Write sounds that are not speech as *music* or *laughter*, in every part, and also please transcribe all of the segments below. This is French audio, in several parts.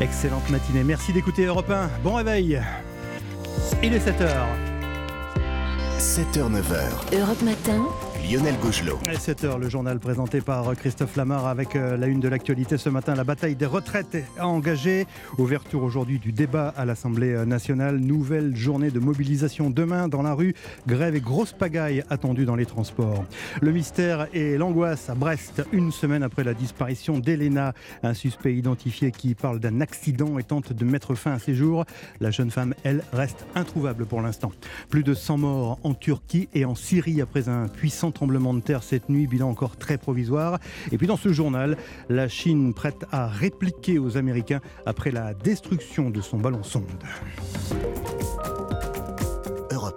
Excellente matinée. Merci d'écouter Europe 1. Bon réveil. Il est 7h. 7h, 9h. Europe Matin. Lionel Gougelot. 7h, le journal présenté par Christophe Lamar avec euh, la une de l'actualité ce matin, la bataille des retraites a engagé. Ouverture aujourd'hui du débat à l'Assemblée nationale. Nouvelle journée de mobilisation demain dans la rue. Grève et grosse pagaille attendue dans les transports. Le mystère et l'angoisse à Brest, une semaine après la disparition d'Elena, un suspect identifié qui parle d'un accident et tente de mettre fin à ses jours. La jeune femme, elle, reste introuvable pour l'instant. Plus de 100 morts en Turquie et en Syrie après un puissant tremblement de terre cette nuit, bilan encore très provisoire. Et puis dans ce journal, la Chine prête à répliquer aux Américains après la destruction de son ballon sonde.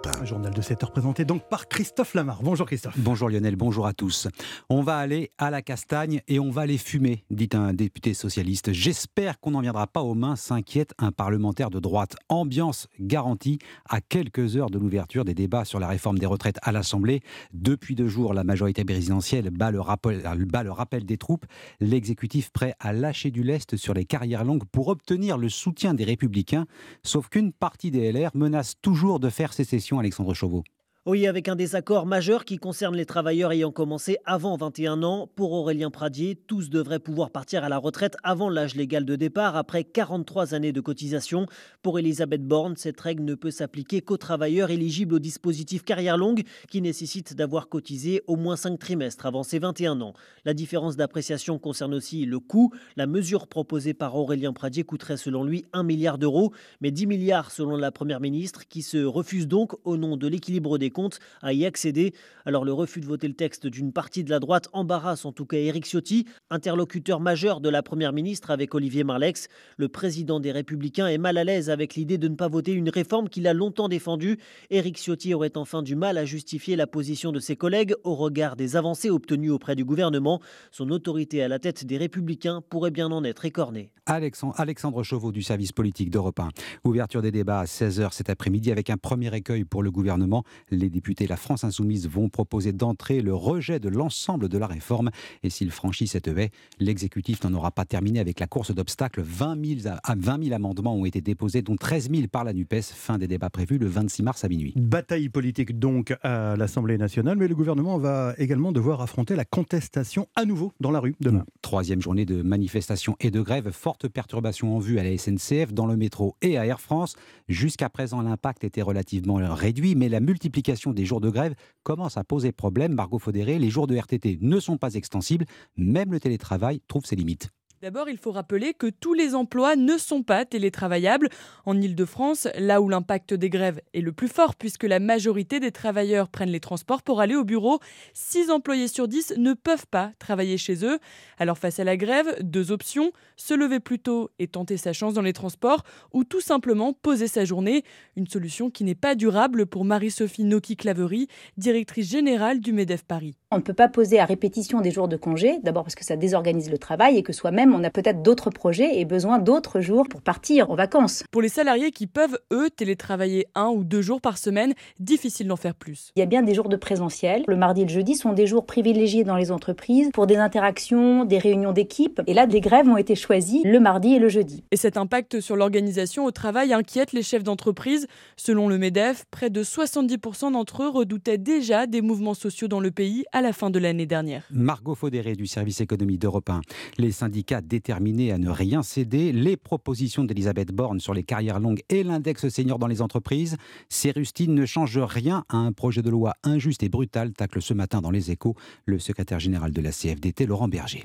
Un journal de 7 heures présenté donc par Christophe Lamar. Bonjour Christophe. Bonjour Lionel, bonjour à tous. On va aller à la castagne et on va les fumer, dit un député socialiste. J'espère qu'on n'en viendra pas aux mains, s'inquiète un parlementaire de droite. Ambiance garantie à quelques heures de l'ouverture des débats sur la réforme des retraites à l'Assemblée. Depuis deux jours, la majorité présidentielle bat le rappel, bat le rappel des troupes. L'exécutif prêt à lâcher du lest sur les carrières longues pour obtenir le soutien des républicains. Sauf qu'une partie des LR menace toujours de faire sécession Alexandre Chauveau. Oui, avec un désaccord majeur qui concerne les travailleurs ayant commencé avant 21 ans. Pour Aurélien Pradier, tous devraient pouvoir partir à la retraite avant l'âge légal de départ, après 43 années de cotisation. Pour Elisabeth Borne, cette règle ne peut s'appliquer qu'aux travailleurs éligibles au dispositif carrière longue, qui nécessite d'avoir cotisé au moins 5 trimestres avant ses 21 ans. La différence d'appréciation concerne aussi le coût. La mesure proposée par Aurélien Pradier coûterait selon lui 1 milliard d'euros, mais 10 milliards selon la Première ministre, qui se refuse donc, au nom de l'équilibre des comptes à y accéder. Alors le refus de voter le texte d'une partie de la droite embarrasse en tout cas Éric Ciotti, interlocuteur majeur de la Première ministre avec Olivier Marlex. Le président des Républicains est mal à l'aise avec l'idée de ne pas voter une réforme qu'il a longtemps défendue. Éric Ciotti aurait enfin du mal à justifier la position de ses collègues au regard des avancées obtenues auprès du gouvernement. Son autorité à la tête des Républicains pourrait bien en être écornée. Alexandre Chauveau du service politique d'Europe 1. Ouverture des débats à 16h cet après-midi avec un premier écueil pour le gouvernement. Députés La France Insoumise vont proposer d'entrer le rejet de l'ensemble de la réforme. Et s'il franchit cette haie, l'exécutif n'en aura pas terminé avec la course d'obstacles. 20 000, 20 000 amendements ont été déposés, dont 13 000 par la NUPES. Fin des débats prévus le 26 mars à minuit. Bataille politique donc à l'Assemblée nationale, mais le gouvernement va également devoir affronter la contestation à nouveau dans la rue demain. Troisième journée de manifestation et de grève. Forte perturbation en vue à la SNCF, dans le métro et à Air France. Jusqu'à présent, l'impact était relativement réduit, mais la multiplication des jours de grève commence à poser problème. Margot Faudéré, les jours de RTT ne sont pas extensibles. Même le télétravail trouve ses limites. D'abord, il faut rappeler que tous les emplois ne sont pas télétravaillables. En Ile-de-France, là où l'impact des grèves est le plus fort, puisque la majorité des travailleurs prennent les transports pour aller au bureau, 6 employés sur 10 ne peuvent pas travailler chez eux. Alors face à la grève, deux options, se lever plus tôt et tenter sa chance dans les transports, ou tout simplement poser sa journée. Une solution qui n'est pas durable pour Marie-Sophie Noki-Claverie, directrice générale du MEDEF Paris. On ne peut pas poser à répétition des jours de congé, d'abord parce que ça désorganise le travail et que soi-même on a peut-être d'autres projets et besoin d'autres jours pour partir en vacances. Pour les salariés qui peuvent, eux, télétravailler un ou deux jours par semaine, difficile d'en faire plus. Il y a bien des jours de présentiel. Le mardi et le jeudi sont des jours privilégiés dans les entreprises pour des interactions, des réunions d'équipe. Et là, des grèves ont été choisies le mardi et le jeudi. Et cet impact sur l'organisation au travail inquiète les chefs d'entreprise. Selon le MEDEF, près de 70% d'entre eux redoutaient déjà des mouvements sociaux dans le pays à la fin de l'année dernière. Margot Faudéré du service économie d'Europe 1. Les syndicats déterminés à ne rien céder, les propositions d'Elisabeth Borne sur les carrières longues et l'index senior dans les entreprises, ces rustines ne changent rien à un projet de loi injuste et brutal, tacle ce matin dans les échos le secrétaire général de la CFDT, Laurent Berger.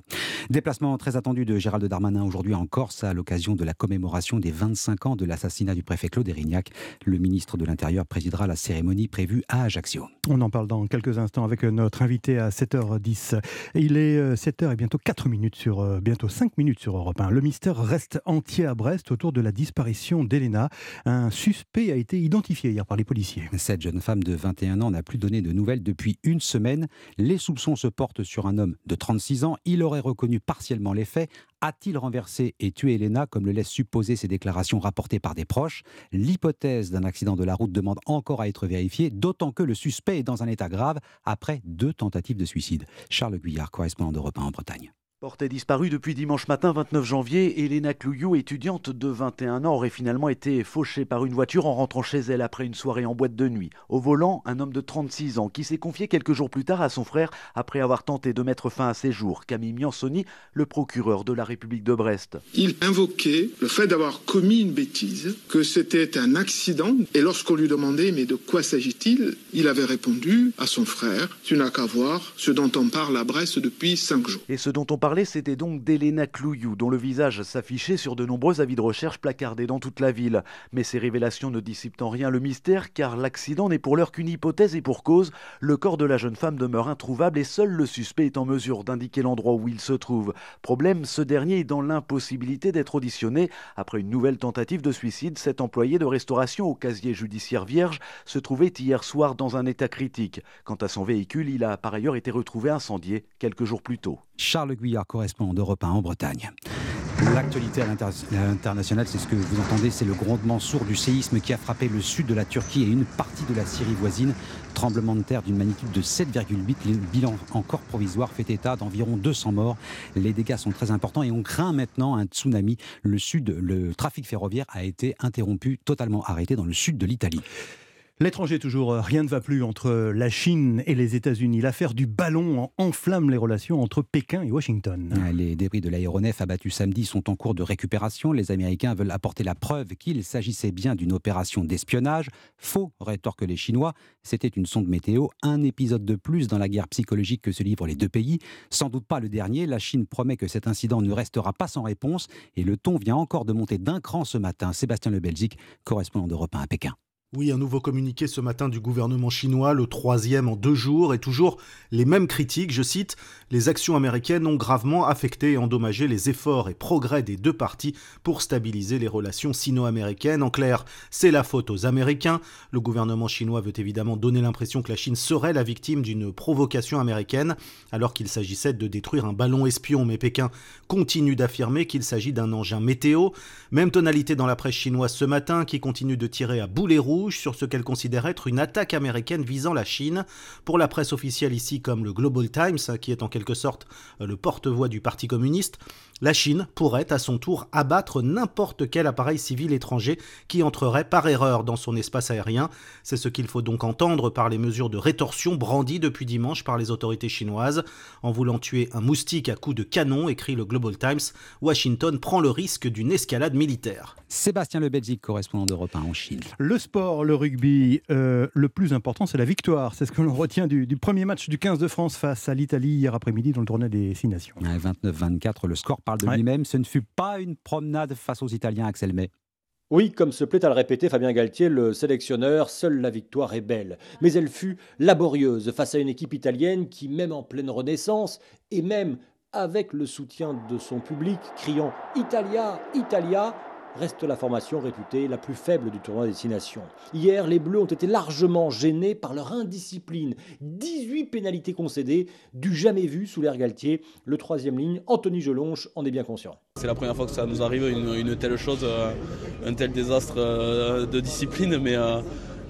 Déplacement très attendu de Gérald Darmanin aujourd'hui en Corse à l'occasion de la commémoration des 25 ans de l'assassinat du préfet Claude Erignac. Le ministre de l'Intérieur présidera la cérémonie prévue à Ajaccio. On en parle dans quelques instants avec notre invité à 7h10. Il est 7h euh, et bientôt 4 minutes sur, euh, bientôt 5 minutes sur Europe 1. Le mystère reste entier à Brest autour de la disparition d'Elena. Un suspect a été identifié hier par les policiers. Cette jeune femme de 21 ans n'a plus donné de nouvelles depuis une semaine. Les soupçons se portent sur un homme de 36 ans. Il aurait reconnu partiellement les faits. A-t-il renversé et tué Elena, comme le laissent supposer ses déclarations rapportées par des proches? L'hypothèse d'un accident de la route demande encore à être vérifiée, d'autant que le suspect est dans un état grave après deux tentatives de suicide. Charles Guyard, correspondant d'Europe 1 en Bretagne. Portée disparue depuis dimanche matin 29 janvier, Elena Clouyou, étudiante de 21 ans, aurait finalement été fauchée par une voiture en rentrant chez elle après une soirée en boîte de nuit. Au volant, un homme de 36 ans qui s'est confié quelques jours plus tard à son frère après avoir tenté de mettre fin à ses jours. Camille Miansoni, le procureur de la République de Brest. Il invoquait le fait d'avoir commis une bêtise, que c'était un accident, et lorsqu'on lui demandait mais de quoi s'agit-il, il avait répondu à son frère, tu n'as qu'à voir ce dont on parle à Brest depuis cinq jours. Et ce dont on parle c'était donc d'Elena Clouyou, dont le visage s'affichait sur de nombreux avis de recherche placardés dans toute la ville. Mais ces révélations ne dissipent en rien le mystère, car l'accident n'est pour l'heure qu'une hypothèse et pour cause. Le corps de la jeune femme demeure introuvable et seul le suspect est en mesure d'indiquer l'endroit où il se trouve. Problème, ce dernier est dans l'impossibilité d'être auditionné. Après une nouvelle tentative de suicide, cet employé de restauration au casier judiciaire vierge se trouvait hier soir dans un état critique. Quant à son véhicule, il a par ailleurs été retrouvé incendié quelques jours plus tôt. Charles Guyard, correspondant d'Europe 1 en Bretagne. L'actualité à l'international, c'est ce que vous entendez, c'est le grondement sourd du séisme qui a frappé le sud de la Turquie et une partie de la Syrie voisine. Tremblement de terre d'une magnitude de 7,8. Le bilan encore provisoire fait état d'environ 200 morts. Les dégâts sont très importants et on craint maintenant un tsunami. Le sud, le trafic ferroviaire a été interrompu, totalement arrêté dans le sud de l'Italie. L'étranger toujours, euh, rien ne va plus entre la Chine et les États-Unis. L'affaire du ballon enflamme les relations entre Pékin et Washington. Les débris de l'aéronef abattu samedi sont en cours de récupération. Les Américains veulent apporter la preuve qu'il s'agissait bien d'une opération d'espionnage. Faux, rétorquent les Chinois. C'était une sonde météo, un épisode de plus dans la guerre psychologique que se livrent les deux pays. Sans doute pas le dernier. La Chine promet que cet incident ne restera pas sans réponse. Et le ton vient encore de monter d'un cran ce matin. Sébastien Le Belgique, correspondant d'Europe 1 à Pékin. Oui, un nouveau communiqué ce matin du gouvernement chinois, le troisième en deux jours, et toujours les mêmes critiques. Je cite Les actions américaines ont gravement affecté et endommagé les efforts et progrès des deux parties pour stabiliser les relations sino-américaines. En clair, c'est la faute aux Américains. Le gouvernement chinois veut évidemment donner l'impression que la Chine serait la victime d'une provocation américaine, alors qu'il s'agissait de détruire un ballon espion. Mais Pékin continue d'affirmer qu'il s'agit d'un engin météo. Même tonalité dans la presse chinoise ce matin, qui continue de tirer à boulet rouge sur ce qu'elle considère être une attaque américaine visant la Chine. Pour la presse officielle ici comme le Global Times, qui est en quelque sorte euh, le porte-voix du Parti communiste, la Chine pourrait à son tour abattre n'importe quel appareil civil étranger qui entrerait par erreur dans son espace aérien. C'est ce qu'il faut donc entendre par les mesures de rétorsion brandies depuis dimanche par les autorités chinoises. En voulant tuer un moustique à coups de canon, écrit le Global Times, Washington prend le risque d'une escalade militaire. Sébastien Le Belgique, correspondant d'Europe 1 en Chine. Le sport, le rugby, euh, le plus important, c'est la victoire. C'est ce que l'on retient du, premier match du 15 de France face à l'Italie hier après-midi dans le tournoi des Six Nations. 29-24, le score parle de lui-même. Ce ne fut pas une promenade face aux Italiens, Axel May. Oui, comme se plaît à le répéter Fabien Galtier, le sélectionneur, seule la victoire est belle. Mais elle fut laborieuse face à une équipe italienne qui, même en pleine renaissance, et même avec le soutien de son public criant Italia, Italia, reste la formation réputée la plus faible du tournoi des Six Nations. Hier, les Bleus ont été largement gênés par leur indiscipline. 18 pénalités concédées, du jamais vu sous l'air Galtier. Le troisième ligne, Anthony Gelonche, en est bien conscient. C'est la première fois que ça nous arrive, une, telle chose, euh, un tel désastre euh, de discipline, mais... Euh,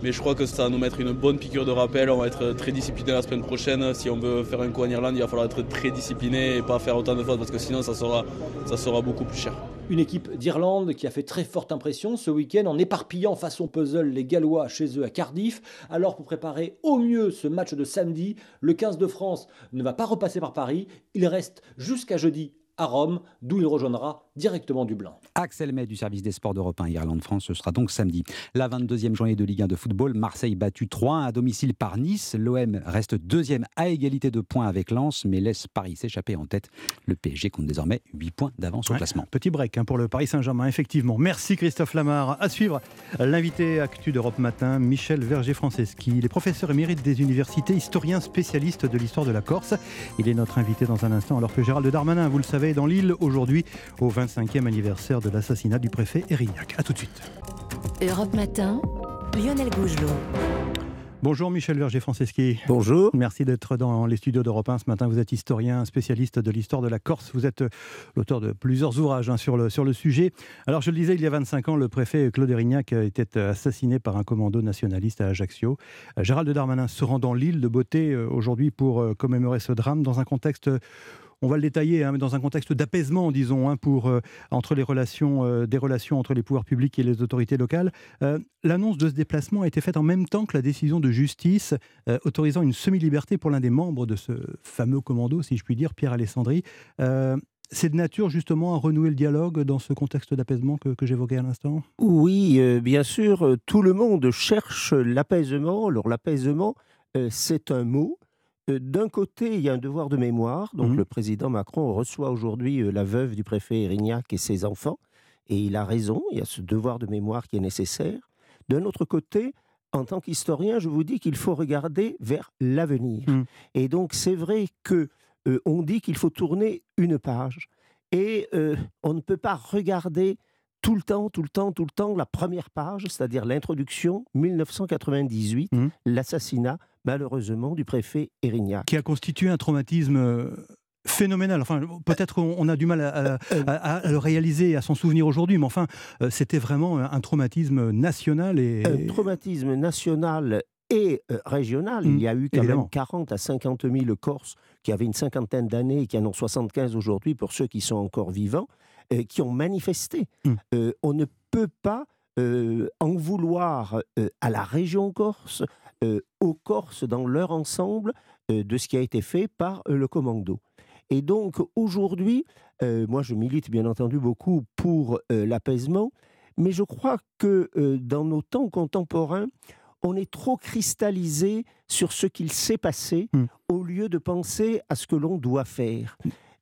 mais je crois que ça va nous mettre une bonne piqûre de rappel. On va être très discipliné la semaine prochaine. Si on veut faire un coup en Irlande, il va falloir être très discipliné et pas faire autant de fautes parce que sinon ça sera, ça sera beaucoup plus cher. Une équipe d'Irlande qui a fait très forte impression ce week-end en éparpillant façon puzzle les Gallois chez eux à Cardiff. Alors pour préparer au mieux ce match de samedi, le 15 de France ne va pas repasser par Paris. Il reste jusqu'à jeudi à Rome, d'où il rejoindra directement Dublin. Axel May du service des sports d'Europe 1 Irlande-France, ce sera donc samedi. La 22e journée de Ligue 1 de football, Marseille battu 3-1 à domicile par Nice. L'OM reste deuxième à égalité de points avec Lens, mais laisse Paris s'échapper en tête. Le PSG compte désormais 8 points d'avance au classement. Petit break hein, pour le Paris Saint-Germain, effectivement. Merci Christophe Lamar. À suivre, l'invité actu d'Europe Matin, Michel Verger-Franceschi. Il est professeur émérite des universités, historien spécialiste de l'histoire de la Corse. Il est notre invité dans un instant, alors que Gérald Darmanin, vous le savez, est dans l'île aujourd'hui au 20 25e anniversaire de l'assassinat du préfet Erignac. A tout de suite. Europe Matin, Lionel Gougelot. Bonjour Michel Verger-Franceschi. Bonjour. Merci d'être dans les studios d'Europe 1 ce matin. Vous êtes historien, spécialiste de l'histoire de la Corse. Vous êtes euh, l'auteur de plusieurs ouvrages hein, sur, le, sur le sujet. Alors je le disais, il y a 25 ans, le préfet Claude Erignac était assassiné par un commando nationaliste à Ajaccio. Euh, Gérald Darmanin se rend dans l'île de Beauté euh, aujourd'hui pour commémorer ce drame dans un contexte on va le détailler, hein, dans un contexte d'apaisement, disons, hein, pour, entre les relations, des relations entre les pouvoirs publics et les autorités locales. L'annonce de ce déplacement a été faite en même temps que la décision de justice autorisant une semi-liberté pour l'un des membres de ce fameux commando, si je puis dire, Pierre Alessandri c'est de nature justement à renouer le dialogue dans ce contexte d'apaisement que, j'évoquais à l'instant? Oui, euh, bien sûr, euh, tout le monde cherche l'apaisement. Alors l'apaisement, euh, c'est un mot. D'un côté, il y a un devoir de mémoire. Donc mmh le président Macron reçoit aujourd'hui la veuve du préfet Erignac et ses enfants. Et il a raison, il y a ce devoir de mémoire qui est nécessaire. D'un autre côté, en tant qu'historien, je vous dis qu'il faut regarder vers l'avenir. Mmh. Et donc c'est vrai que euh, on dit qu'il faut tourner une page. Et euh, on ne peut pas regarder tout le temps, tout le temps, tout le temps la première page, c'est-à-dire l'introduction 1998, mmh. l'assassinat malheureusement du préfet Erignac. Qui a constitué un traumatisme euh, phénoménal. Enfin, peut-être qu'on a du mal à, le réaliser, à s'en souvenir aujourd'hui, mais enfin, c'était vraiment un traumatisme national. Et... Un traumatisme national et régional. Il mmh, y a eu quand même 40 à 50 000 Corses qui avaient une cinquantaine d'années et qui en ont 75 aujourd'hui pour ceux qui sont encore vivants, qui ont manifesté. Mmh. on ne peut pas en vouloir à la région Corse, aux Corses dans leur ensemble, de ce qui a été fait par le commando. Et donc aujourd'hui, moi je milite bien entendu beaucoup pour l'apaisement, mais je crois que dans nos temps contemporains, on est trop cristallisé sur ce qu'il s'est passé hmm. au lieu de penser à ce que l'on doit faire.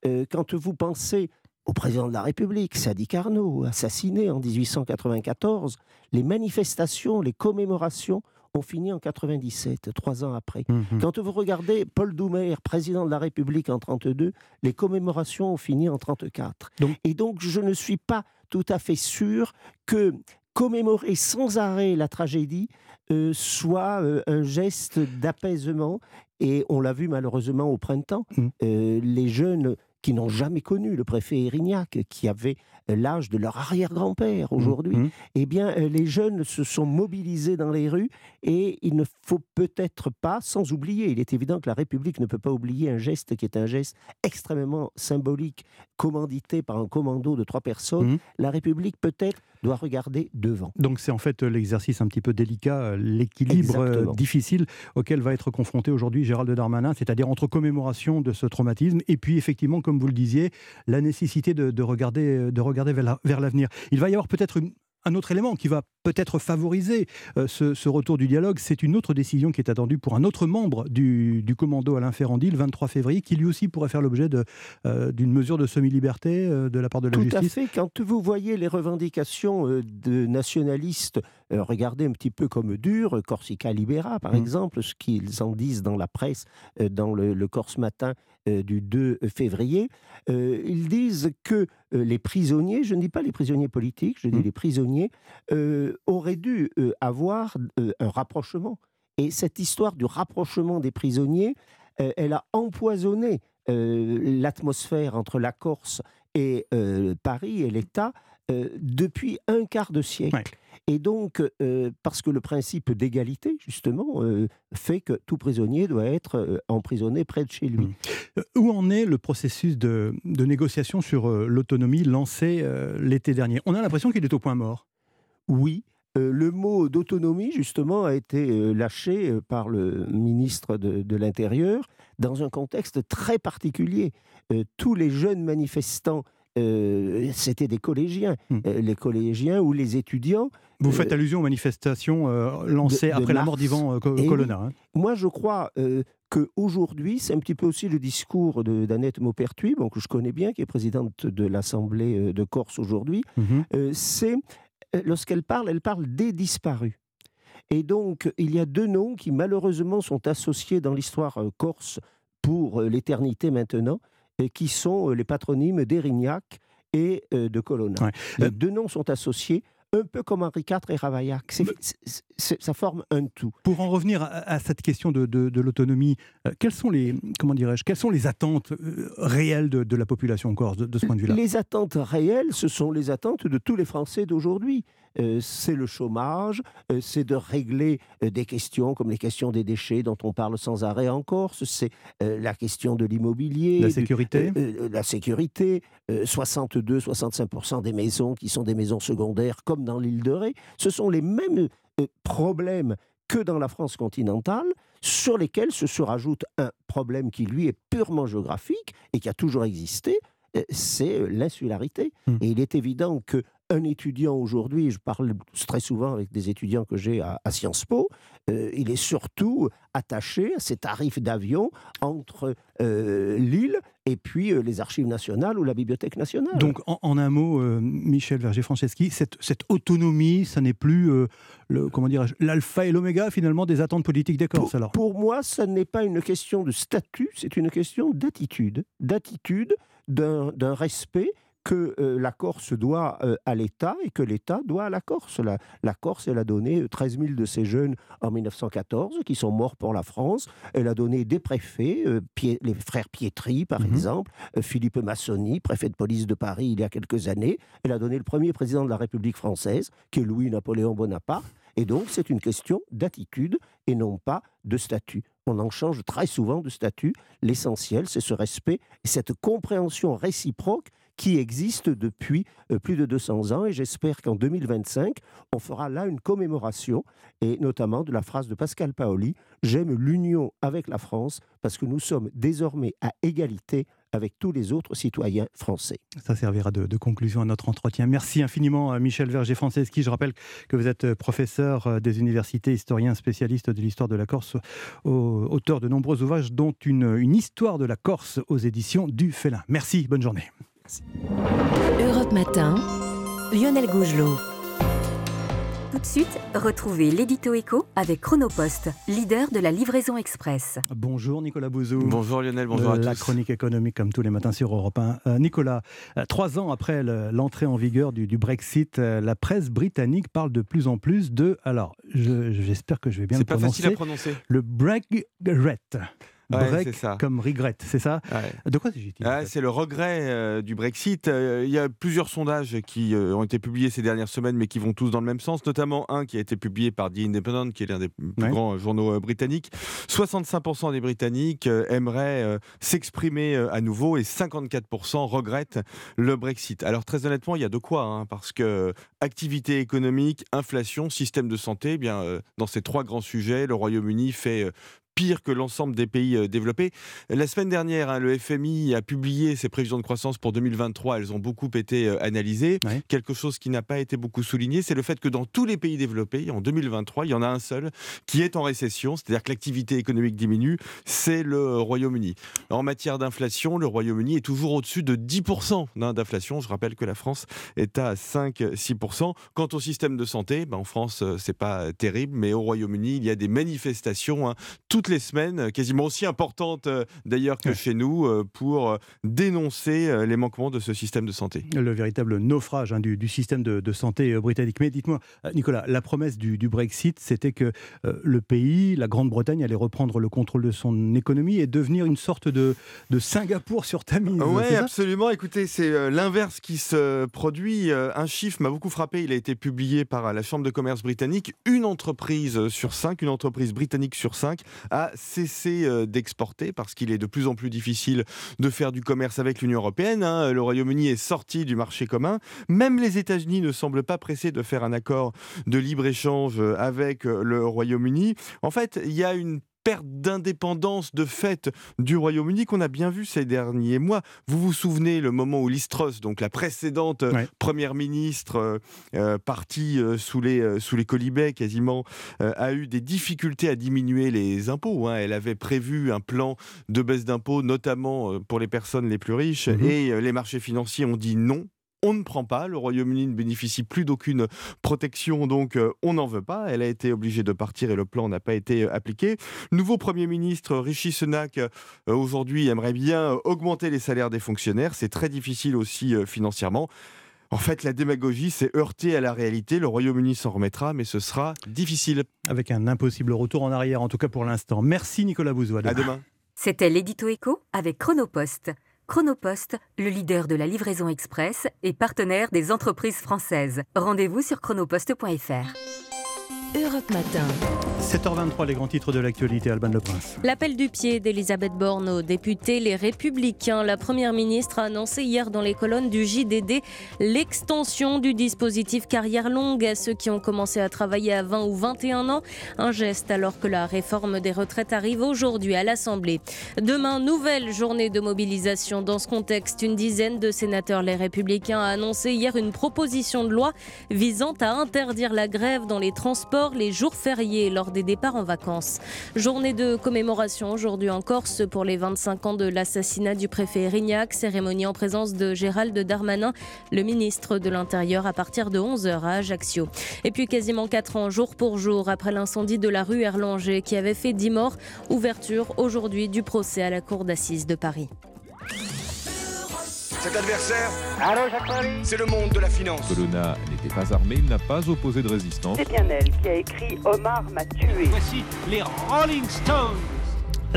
Euh, quand vous pensez au président de la République, Sadi Carnot, assassiné en 1894, les manifestations, les commémorations ont fini en 97, trois ans après. Hmm. Quand vous regardez Paul Doumer, président de la République en 32, les commémorations ont fini en 34. Et donc je ne suis pas tout à fait sûr que commémorer sans arrêt la tragédie euh, soit euh, un geste d'apaisement. Et on l'a vu malheureusement au printemps, mmh. euh, les jeunes qui n'ont jamais connu le préfet Erignac, qui avait l'âge de leur arrière-grand-père mmh. aujourd'hui, mmh. eh bien, les jeunes se sont mobilisés dans les rues et il ne faut peut-être pas, sans oublier, il est évident que la République ne peut pas oublier un geste qui est un geste extrêmement symbolique, commandité par un commando de trois personnes. La République peut-être doit regarder devant. Donc c'est en fait euh, l'exercice un petit peu délicat, euh, l'équilibre euh, difficile auquel va être confronté aujourd'hui Gérald Darmanin, c'est-à-dire entre commémoration de ce traumatisme et puis effectivement, comme vous le disiez, la nécessité de, regarder, de regarder vers l'avenir. Il va y avoir peut-être une, un autre élément qui va peut-être favoriser euh, ce, retour du dialogue, c'est une autre décision qui est attendue pour un autre membre du, commando Alain Ferrandi le 23 février, qui lui aussi pourrait faire l'objet euh, d'une mesure de semi-liberté euh, de la part de la justice. Tout à fait. Quand vous voyez les revendications de nationalistes, regardez un petit peu comme dur, Corsica Libera par mmh. exemple, ce qu'ils en disent dans la presse, dans le, le Corse Matin du 2 février, ils disent que les prisonniers, je ne dis pas les prisonniers politiques, je dis mmh. les prisonniers, aurait dû avoir un rapprochement. Et cette histoire du rapprochement des prisonniers, elle a empoisonné l'atmosphère entre la Corse et Paris et l'État depuis un quart de siècle. Et donc, parce que le principe d'égalité, justement, fait que tout prisonnier doit être emprisonné près de chez lui. Mmh. Où en est le processus de, de négociation sur l'autonomie lancé l'été dernier? On a l'impression qu'il est au point mort. Oui, euh, le mot d'autonomie, justement, a été euh, lâché euh, par le ministre de, l'Intérieur dans un contexte très particulier. tous les jeunes manifestants c'était des collégiens, hmm. les collégiens ou les étudiants. Vous faites allusion aux manifestations lancées après la mort d'Ivan Colonna. Hein. Moi, je crois qu'aujourd'hui, c'est un petit peu aussi le discours d'Annette Maupertuis, que je connais bien, qui est présidente de l'Assemblée de Corse aujourd'hui. Mhm. c'est euh, lorsqu'elle parle, elle parle des disparus. Et donc, il y a deux noms qui malheureusement sont associés dans l'histoire euh, corse pour euh, l'éternité maintenant, et qui sont les patronymes d'Erignac et de Colonna. Les deux noms sont associés. un peu comme Henri IV et Ravaillac. ça forme un tout. Pour en revenir à, cette question de, l'autonomie, euh, quelles sont les comment dirais-je quelles sont les attentes euh, réelles de, la population Corse de, ce point de vue-là? Les attentes réelles, ce sont les attentes de tous les Français d'aujourd'hui. Euh, c'est le chômage, c'est de régler des questions comme les questions des déchets dont on parle sans arrêt en Corse, c'est la question de l'immobilier, la sécurité, la sécurité, 62-65% des maisons qui sont des maisons secondaires comme dans l'île de Ré, ce sont les mêmes problèmes que dans la France continentale, sur lesquels se, rajoute un problème qui, lui, est purement géographique et qui a toujours existé, euh, c'est euh, l'insularité. Hmm. Et il est évident que un étudiant aujourd'hui, je parle très souvent avec des étudiants que j'ai à, Sciences Po, euh, il est surtout attaché à ces tarifs d'avion entre Lille et puis les archives nationales ou la Bibliothèque nationale. Donc en, un mot, Michel Verger-Franceschi, cette, cette, autonomie, ça n'est plus le, comment l'alpha et l'oméga finalement des attentes politiques des Corses. Pour, alors? pour moi, ce n'est pas une question de statut, c'est une question d'attitude, d'attitude d'un respect que euh, la Corse doit euh, à l'État et que l'État doit à la Corse. La, la, Corse, elle a donné 13 000 de ses jeunes en 1914 qui sont morts pour la France. Elle a donné des préfets, euh, les frères Pietri par mhm. exemple, Philippe Massoni, préfet de police de Paris il y a quelques années. Elle a donné le premier président de la République française, qui est Louis-Napoléon Bonaparte. Et donc, c'est une question d'attitude et non pas de statut. On en change très souvent de statut. L'essentiel, c'est ce respect et cette compréhension réciproque qui existe depuis euh, plus de 200 ans. Et j'espère qu'en 2025, on fera là une commémoration, et notamment de la phrase de Pascal Paoli, J'aime l'union avec la France parce que nous sommes désormais à égalité avec tous les autres citoyens français. Ça servira de, conclusion à notre entretien. Merci infiniment Michel Verger-Franceschi. Je rappelle que vous êtes professeur euh, des universités, historien spécialiste de l'histoire de la Corse, auteur de nombreux ouvrages, dont une, une histoire de la Corse aux éditions du Félin. Merci, bonne journée. Europe Matin, Lionel Gougelot. Tout de suite, retrouvez l'édito écho avec Chronopost, leader de la livraison express. Bonjour Nicolas Bouzou. Bonjour Lionel, bonjour à tous. La chronique économique comme tous les matins sur Europe 1. Euh, Nicolas, euh, trois ans après l'entrée en vigueur du, Brexit, euh, la presse britannique parle de plus en plus de, alors j'espère que je vais bien le prononcer. C'est pas facile à prononcer. Le Brexit break comme regret, c'est ça? De quoi s'agit-il? C'est le regret euh, du Brexit. Euh, il y a plusieurs sondages qui euh, ont été publiés ces dernières semaines, mais qui vont tous dans le même sens, notamment un qui a été publié par The Independent, qui est l'un des plus grands journaux britanniques. 65% des Britanniques aimeraient s'exprimer à nouveau et 54% regrettent le Brexit. Alors très honnêtement, il y a de quoi, hein, parce que activité économique, inflation, système de santé, eh bien dans ces trois grands sujets, le Royaume-Uni fait pire que l'ensemble des pays euh, développés. La semaine dernière, hein, le FMI a publié ses prévisions de croissance pour 2023. Elles ont beaucoup été euh, analysées. Quelque chose qui n'a pas été beaucoup souligné, c'est le fait que dans tous les pays développés, en 2023, il y en a un seul qui est en récession, c'est-à-dire que l'activité économique diminue, c'est le Royaume-Uni. En matière d'inflation, le Royaume-Uni est toujours au-dessus de 10% hein, d'inflation. Je rappelle que la France est à 5-6%. Quant au système de santé, ben en France, euh, c'est pas terrible, mais au Royaume-Uni, il y a des manifestations hein, les semaines, euh, quasiment aussi importantes euh, d'ailleurs que chez nous, euh, pour dénoncer les manquements de ce système de santé. Le véritable naufrage hein, du, système de, santé britannique. Mais dites-moi, Nicolas, la promesse du, Brexit, c'était que le pays, la Grande-Bretagne, allait reprendre le contrôle de son économie et devenir une sorte de, de Singapour sur Tamise. Oui, absolument. Écoutez, c'est l'inverse qui se produit. Un chiffre m'a beaucoup frappé. Il a été publié par la Chambre de commerce britannique. Une entreprise sur cinq, une entreprise britannique sur cinq a cessé euh, d'exporter parce qu'il est de plus en plus difficile de faire du commerce avec l'Union européenne. Hein. Le Royaume-Uni est sorti du marché commun. Même les États-Unis ne semblent pas pressés de faire un accord de libre-échange euh, avec euh, le Royaume-Uni. En fait, il y a une perte d'indépendance de fait du Royaume-Uni qu'on a bien vu ces derniers mois. Vous vous souvenez le moment où Liz donc la précédente première ministre euh, euh, partie euh, sous les sous les colibets quasiment, a eu des difficultés à diminuer les impôts. Hein. Elle avait prévu un plan de baisse d'impôts, notamment pour les personnes les plus riches, mmh et les marchés financiers ont dit non on ne prend pas. Le Royaume-Uni ne bénéficie plus d'aucune protection, donc euh, on n'en veut pas. Elle a été obligée de partir et le plan n'a pas été euh, appliqué. Nouveau Premier ministre Rishi Sunak, euh, aujourd'hui, aimerait bien augmenter les salaires des fonctionnaires. C'est très difficile aussi financièrement. En fait, la démagogie s'est heurtée à la réalité. Le Royaume-Uni s'en remettra, mais ce sera difficile. Avec un impossible retour en arrière, en tout cas pour l'instant. Merci Nicolas Bouzois. À demain. C'était l'édito écho avec Chronopost. Chronopost, le leader de la livraison express et partenaire des entreprises françaises. Rendez-vous sur chronopost.fr. Europe Matin. 7h23, les grands titres de l'actualité, Alban Le Prince. L'appel du pied d'Elisabeth Borne aux députés Les Républicains. La Première ministre a annoncé hier dans les colonnes du JDD l'extension du dispositif carrière longue à ceux qui ont commencé à travailler à 20 ou 21 ans. Un geste alors que la réforme des retraites arrive aujourd'hui à l'Assemblée. Demain, nouvelle journée de mobilisation. Dans ce contexte, une dizaine de sénateurs Les Républicains a annoncé hier une proposition de loi visant à interdire la grève dans les transports les jours fériés lors des départs en vacances. Journée de commémoration aujourd'hui en Corse pour les 25 ans de l'assassinat du préfet Rignac, cérémonie en présence de Gérald Darmanin, le ministre de l'Intérieur à partir de 11h à Ajaccio. Et puis quasiment 4 ans jour pour jour après l'incendie de la rue Erlanger qui avait fait 10 morts, ouverture aujourd'hui du procès à la cour d'assises de Paris. Cet adversaire, c'est le monde de la finance. Colonna n'était pas armé, il n'a pas opposé de résistance. C'est bien elle qui a écrit Omar m'a tué. Voici les Rolling Stones.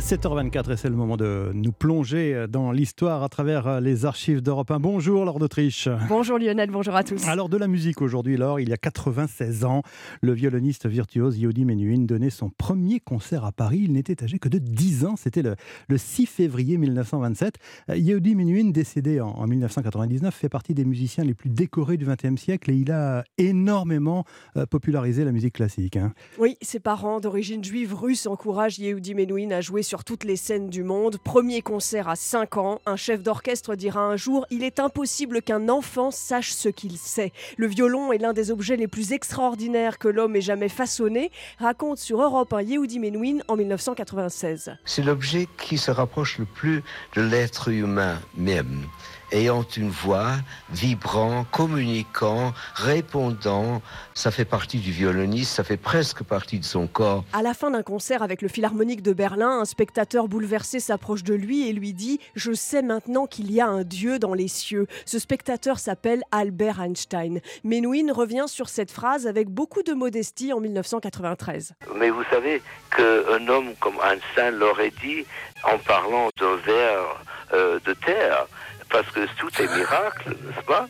7h24 et c'est le moment de nous plonger dans l'histoire à travers les archives d'Europe 1. Bonjour Laure d'Autriche. Bonjour Lionel, bonjour à tous. Alors de la musique aujourd'hui, Laure, il y a 96 ans, le violoniste virtuose Yehudi Menuhin donnait son premier concert à Paris. Il n'était âgé que de 10 ans, c'était le, le 6 février 1927. Yehudi Menuhin, décédé en, en, 1999, fait partie des musiciens les plus décorés du XXe siècle et il a énormément euh, popularisé la musique classique. Hein. Oui, ses parents d'origine juive russe encouragent Yehudi Menuhin à jouer sur toutes les scènes du monde. Premier concert à 5 ans, un chef d'orchestre dira un jour Il est impossible qu'un enfant sache ce qu'il sait. Le violon est l'un des objets les plus extraordinaires que l'homme ait jamais façonné, raconte sur Europe un Yehudi Menuhin en 1996. C'est l'objet qui se rapproche le plus de l'être humain même ayant une voix, vibrant, communiquant, répondant. Ça fait partie du violoniste, ça fait presque partie de son corps. À la fin d'un concert avec le Philharmonique de Berlin, un spectateur bouleversé s'approche de lui et lui dit Je sais maintenant qu'il y a un Dieu dans les cieux. Ce spectateur s'appelle Albert Einstein. Menuhin revient sur cette phrase avec beaucoup de modestie en 1993. Mais vous savez qu'un homme comme Einstein l'aurait dit en parlant d'un verre euh, de terre parce que tout est miracle, n'est-ce pas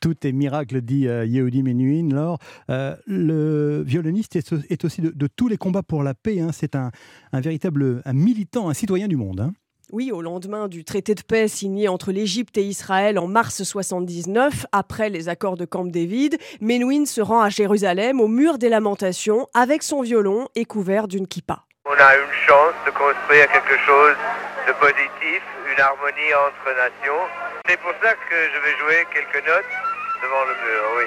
tout est miracle, dit euh, Yehudi Menuhin. Alors, euh, le violoniste est, est aussi de, de, tous les combats pour la paix. Hein. C'est un, un, véritable un militant, un citoyen du monde. Hein. Oui, au lendemain du traité de paix signé entre l'Égypte et Israël en mars 79, après les accords de Camp David, Menuhin se rend à Jérusalem, au mur des lamentations, avec son violon et couvert d'une kippa. On a une chance de construire quelque chose de positif, une harmonie entre nations. C'est pour ça que je vais jouer quelques notes devant le mur, oui.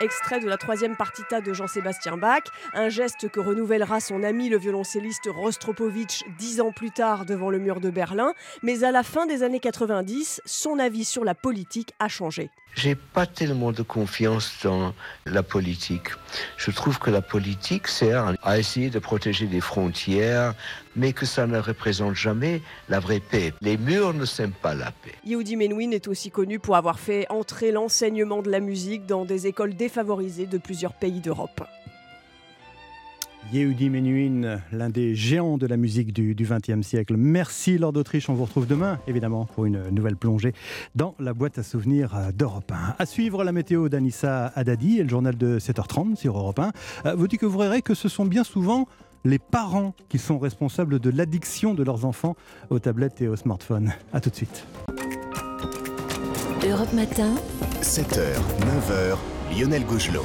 Extrait de la troisième partita de Jean-Sébastien Bach, un geste que renouvellera son ami le violoncelliste Rostropovitch dix ans plus tard devant le mur de Berlin. Mais à la fin des années 90, son avis sur la politique a changé. J'ai pas tellement de confiance dans la politique. Je trouve que la politique sert à essayer de protéger des frontières, mais que ça ne représente jamais la vraie paix. Les murs ne s'aiment pas la paix. Yehudi Menuhin est aussi connu pour avoir fait entrer l'enseignement de la musique dans des écoles défavorisées de plusieurs pays d'Europe. Yehudi Menuhin, l'un des géants de la musique du XXe siècle. Merci Lord d'Autriche, on vous retrouve demain évidemment pour une nouvelle plongée dans la boîte à souvenirs d'Europe 1. À suivre la météo d'Anissa Haddadi et le journal de 7h30 sur Europe 1. Vous découvrirez que ce sont bien souvent les parents qui sont responsables de l'addiction de leurs enfants aux tablettes et aux smartphones. A tout de suite. Europe Matin. 7h, 9h, Lionel Gougelot.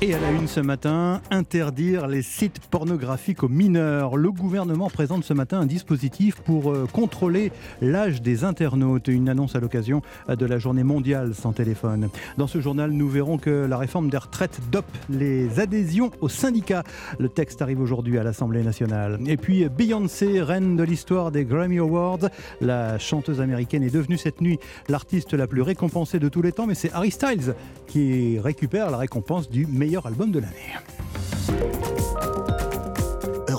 Et à la une ce matin, interdire les sites pornographiques aux mineurs. Le gouvernement présente ce matin un dispositif pour euh, contrôler l'âge des internautes. Une annonce à l'occasion de la journée mondiale sans téléphone. Dans ce journal, nous verrons que la réforme des retraites dope les adhésions aux syndicats. Le texte arrive aujourd'hui à l'Assemblée nationale. Et puis Beyoncé, reine de l'histoire des Grammy Awards. La chanteuse américaine est devenue cette nuit l'artiste la plus récompensée de tous les temps, mais c'est Harry Styles qui récupère la récompense du meilleur album de l'année.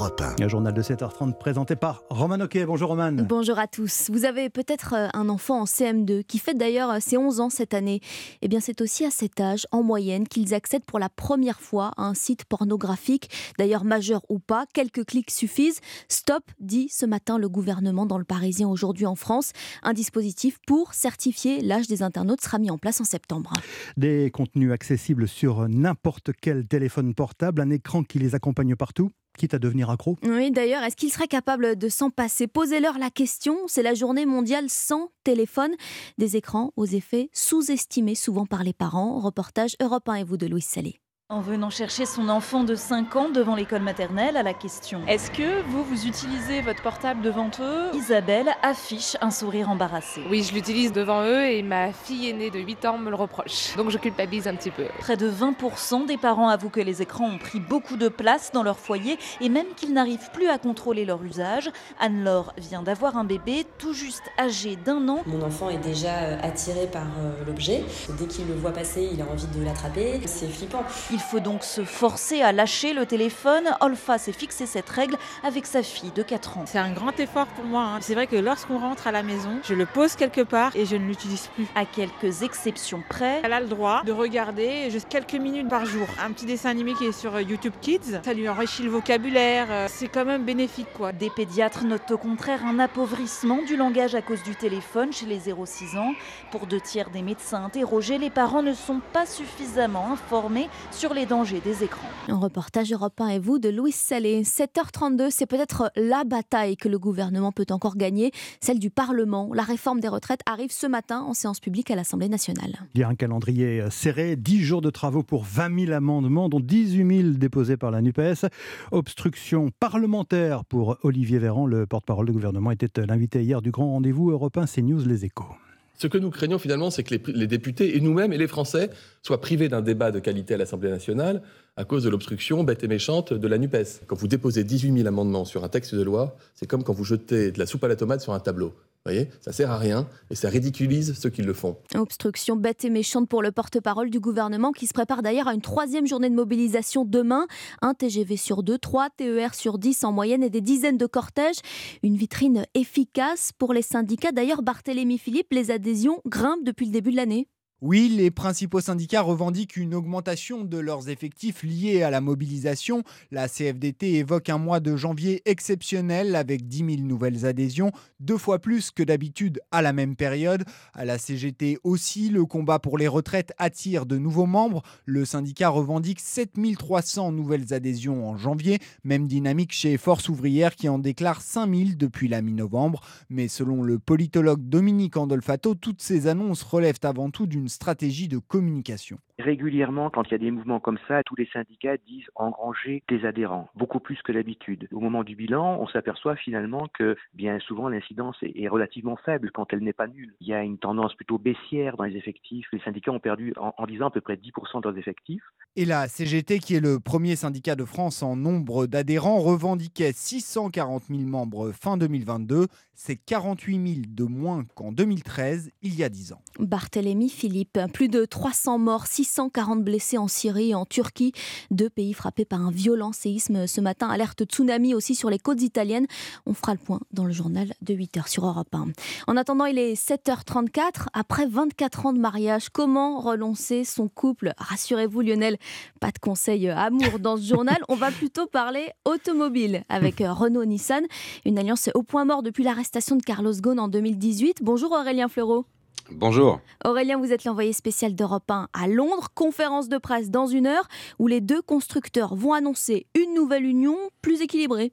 Europe 1. Un journal de 7h30 présenté par Roman Oquet. Bonjour Roman. Bonjour à tous. Vous avez peut-être euh, un enfant en CM2 qui fête d'ailleurs euh, ses 11 ans cette année. Eh bien, c'est aussi à cet âge, en moyenne, qu'ils accèdent pour la première fois à un site pornographique, d'ailleurs majeur ou pas. Quelques clics suffisent. Stop, dit ce matin le gouvernement dans le Parisien aujourd'hui en France. Un dispositif pour certifier l'âge des internautes sera mis en place en septembre. Des contenus accessibles sur n'importe quel téléphone portable, un écran qui les accompagne partout quitte à devenir accro Oui, d'ailleurs, est-ce qu'il serait capable de s'en passer? Posez-leur la question. C'est la journée mondiale sans téléphone. Des écrans aux effets sous-estimés souvent par les parents. Reportage Europe 1 et vous de Louis Salé. En venant chercher son enfant de 5 ans devant l'école maternelle à la question Est-ce que vous, vous utilisez votre portable devant eux? Isabelle affiche un sourire embarrassé. Oui, je l'utilise devant eux et ma fille aînée de 8 ans me le reproche. Donc je culpabilise un petit peu. Près de 20% des parents avouent que les écrans ont pris beaucoup de place dans leur foyer et même qu'ils n'arrivent plus à contrôler leur usage. Anne-Laure vient d'avoir un bébé tout juste âgé d'un an. Mon enfant est déjà euh, attiré par euh, l'objet. Dès qu'il le voit passer, il a envie de l'attraper. C'est flippant. Il faut donc se forcer à lâcher le téléphone. Olfa s'est fixé cette règle avec sa fille de 4 ans. C'est un grand effort pour moi. Hein. C'est vrai que lorsqu'on rentre à la maison, je le pose quelque part et je ne l'utilise plus. À quelques exceptions près, elle a le droit de regarder juste quelques minutes par jour un petit dessin animé qui est sur euh, YouTube Kids. Ça lui enrichit le vocabulaire. Euh, c'est quand même bénéfique quoi. Des pédiatres notent au contraire un appauvrissement du langage à cause du téléphone chez les 0-6 ans. Pour deux tiers des médecins interrogés, les parents ne sont pas suffisamment informés sur les dangers des écrans. Un reportage Europe 1 et vous de Louis Salé. 7h32, c'est peut-être la bataille que le gouvernement peut encore gagner, celle du Parlement. La réforme des retraites arrive ce matin en séance publique à l'Assemblée nationale. Il y a un calendrier serré, 10 jours de travaux pour 20 000 amendements, dont 18 000 déposés par la NUPES. Obstruction parlementaire pour Olivier Véran, le porte-parole du gouvernement, était l'invité hier du grand rendez-vous européen CNews Les Échos. Ce que nous craignons finalement, c'est que les, députés et nous-mêmes et les Français soient privés d'un débat de qualité à l'Assemblée nationale à cause de l'obstruction bête et méchante de la NUPES. Quand vous déposez 18 000 amendements sur un texte de loi, c'est comme quand vous jetez de la soupe à la tomate sur un tableau. Vous voyez, ça sert à rien et ça ridiculise ceux qui le font. Obstruction bête et méchante pour le porte-parole du gouvernement qui se prépare d'ailleurs à une troisième journée de mobilisation demain. Un TGV sur deux, trois TER sur dix en moyenne et des dizaines de cortèges. Une vitrine efficace pour les syndicats. D'ailleurs, Barthélémy Philippe, les adhésions grimpent depuis le début de l'année. Oui, les principaux syndicats revendiquent une augmentation de leurs effectifs liés à la mobilisation. La CFDT évoque un mois de janvier exceptionnel avec 10 000 nouvelles adhésions, deux fois plus que d'habitude à la même période. À la CGT aussi, le combat pour les retraites attire de nouveaux membres. Le syndicat revendique 7 300 nouvelles adhésions en janvier, même dynamique chez Force ouvrière qui en déclare 5 000 depuis la mi-novembre. Mais selon le politologue Dominique Andolfato, toutes ces annonces relèvent avant tout d'une stratégie de communication. Régulièrement, quand il y a des mouvements comme ça, tous les syndicats disent engranger des adhérents, beaucoup plus que d'habitude. Au moment du bilan, on s'aperçoit finalement que bien souvent l'incidence est relativement faible quand elle n'est pas nulle. Il y a une tendance plutôt baissière dans les effectifs. Les syndicats ont perdu en, en 10 ans à peu près 10% de leurs effectifs. Et la CGT, qui est le premier syndicat de France en nombre d'adhérents, revendiquait 640 000 membres fin 2022. C'est 48 000 de moins qu'en 2013, il y a 10 ans. Barthélémy Philippe, plus de 300 morts, 640 blessés en Syrie et en Turquie. Deux pays frappés par un violent séisme ce matin. Alerte tsunami aussi sur les côtes italiennes. On fera le point dans le journal de 8h sur Europe 1. En attendant, il est 7h34. Après 24 ans de mariage, comment relancer son couple? Rassurez-vous Lionel, pas de conseil amour dans ce journal. On va plutôt parler automobile avec Renault-Nissan. Une alliance au point mort depuis l'arrestation de Carlos Ghosn en 2018. Bonjour Aurélien Fleureau. Bonjour. Aurélien, vous êtes l'envoyé spécial d'Europe 1 à Londres. Conférence de presse dans une heure où les deux constructeurs vont annoncer une nouvelle union plus équilibrée.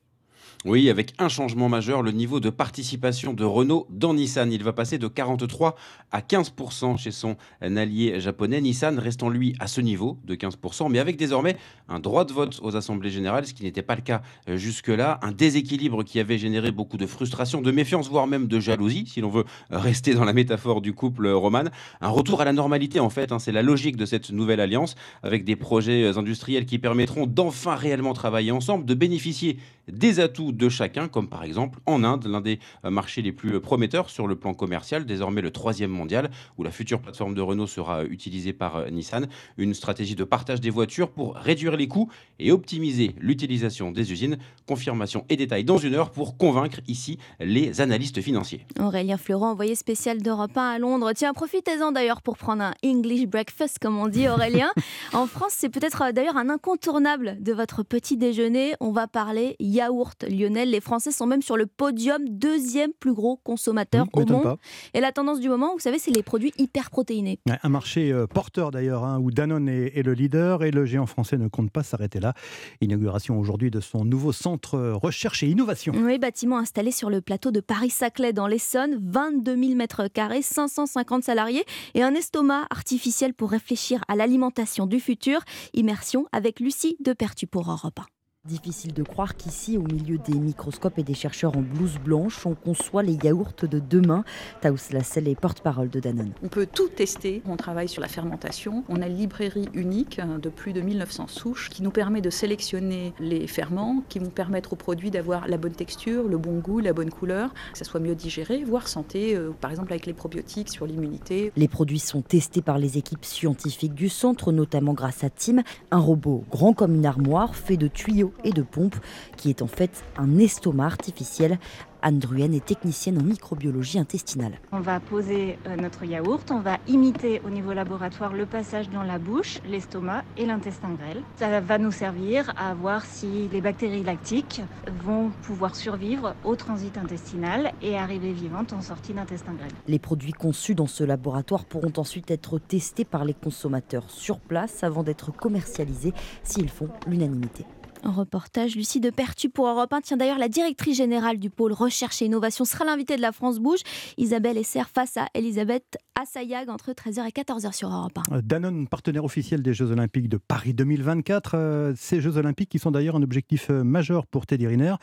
Oui, avec un changement majeur, le niveau de participation de Renault dans Nissan. Il va passer de 43 à 15% chez son allié japonais. Nissan restant lui à ce niveau de 15%, mais avec désormais un droit de vote aux assemblées générales, ce qui n'était pas le cas euh, jusque-là. Un déséquilibre qui avait généré beaucoup de frustration, de méfiance, voire même de jalousie, si l'on veut *laughs* rester dans la métaphore du couple roman. Un retour à la normalité, en fait, hein, c'est la logique de cette nouvelle alliance, avec des projets industriels qui permettront d'enfin réellement travailler ensemble, de bénéficier des atouts de chacun, comme par exemple en Inde, l'un des marchés les plus prometteurs sur le plan commercial, désormais le troisième mondial, où la future plateforme de Renault sera utilisée par Nissan. Une stratégie de partage des voitures pour réduire les coûts et optimiser l'utilisation des usines. Confirmation et détails dans une heure pour convaincre ici les analystes financiers. Aurélien Florent, envoyé spécial d'Europe 1 à Londres. Tiens, profitez-en d'ailleurs pour prendre un English breakfast, comme on dit Aurélien. *laughs* en France, c'est peut-être euh, d'ailleurs un incontournable de votre petit déjeuner. On va parler yaourt, Lionel. Les Français sont même sur le podium, deuxième plus gros consommateur Mmh, au monde. pas. Et la tendance du moment, vous savez, c'est les produits hyper protéinés. Ouais, Un marché euh, porteur d'ailleurs, hein, où Danone est, est le leader et le géant français ne compte pas s'arrêter là. Inauguration aujourd'hui de son nouveau centre euh, recherche et innovation. Oui, bâtiment installé sur le plateau de Paris-Saclay dans l'Essonne, 22 000 mètres carrés, 550 salariés et un estomac artificiel pour réfléchir à l'alimentation du futur. Immersion avec Lucie de Pertu pour Europe 1. Difficile de croire qu'ici, au milieu des microscopes et des chercheurs en blouse blanche, on conçoit les yaourts de demain. Taous Lassel est porte-parole de Danone. On peut tout tester. On travaille sur la fermentation. On a une librairie unique hein, de plus de 1900 souches qui nous permet de sélectionner les ferments qui vont permettre au produit d'avoir la bonne texture, le bon goût, la bonne couleur, que ça soit mieux digéré, voire santé, euh, par exemple avec les probiotiques sur l'immunité. Les produits sont testés par les équipes scientifiques du centre, notamment grâce à Tim, un robot grand comme une armoire, fait de tuyaux et de pompes, qui est en fait un estomac artificiel. Anne Druyen est technicienne en microbiologie intestinale. On va poser euh, notre yaourt, on va imiter au niveau laboratoire le passage dans la bouche, l'estomac et l'intestin grêle. Ça va nous servir à voir si les bactéries lactiques vont pouvoir survivre au transit intestinal et arriver vivantes en sortie d'intestin grêle. Les produits conçus dans ce laboratoire pourront ensuite être testés par les consommateurs sur place avant d'être commercialisés s'ils font l'unanimité. Un reportage, Lucie de Pertu pour Europe 1. Tiens, d'ailleurs, la directrice générale du pôle recherche et innovation sera l'invitée de la France Bouge. Isabelle Esser face à Elisabeth Assayag entre 13h et 14h sur Europe 1. Euh, Danone, partenaire officiel des Jeux Olympiques de Paris 2024. Euh, Ces Jeux Olympiques qui sont d'ailleurs un objectif euh, majeur pour Teddy Riner.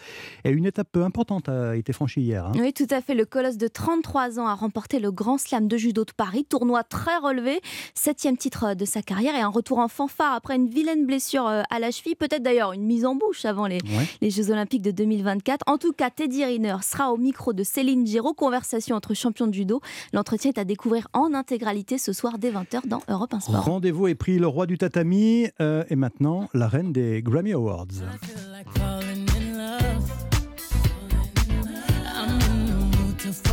Et une étape importante a été franchie hier. hein. Oui, tout à fait. Le colosse de 33 ans a remporté le Grand Slam de judo de Paris, tournoi très relevé, septième titre de sa carrière et un retour en fanfare après une vilaine blessure à la cheville, peut-être d'ailleurs une mise en bouche avant les, Ouais. les Jeux Olympiques de 2024. En tout cas, Teddy Riner sera au micro de Céline Giraud, conversation entre champions de judo. L'entretien est à découvrir en intégralité ce soir dès 20h dans Europe 1 Sport. Rendez-vous est pris, le roi du tatami euh, et maintenant la reine des Grammy Awards.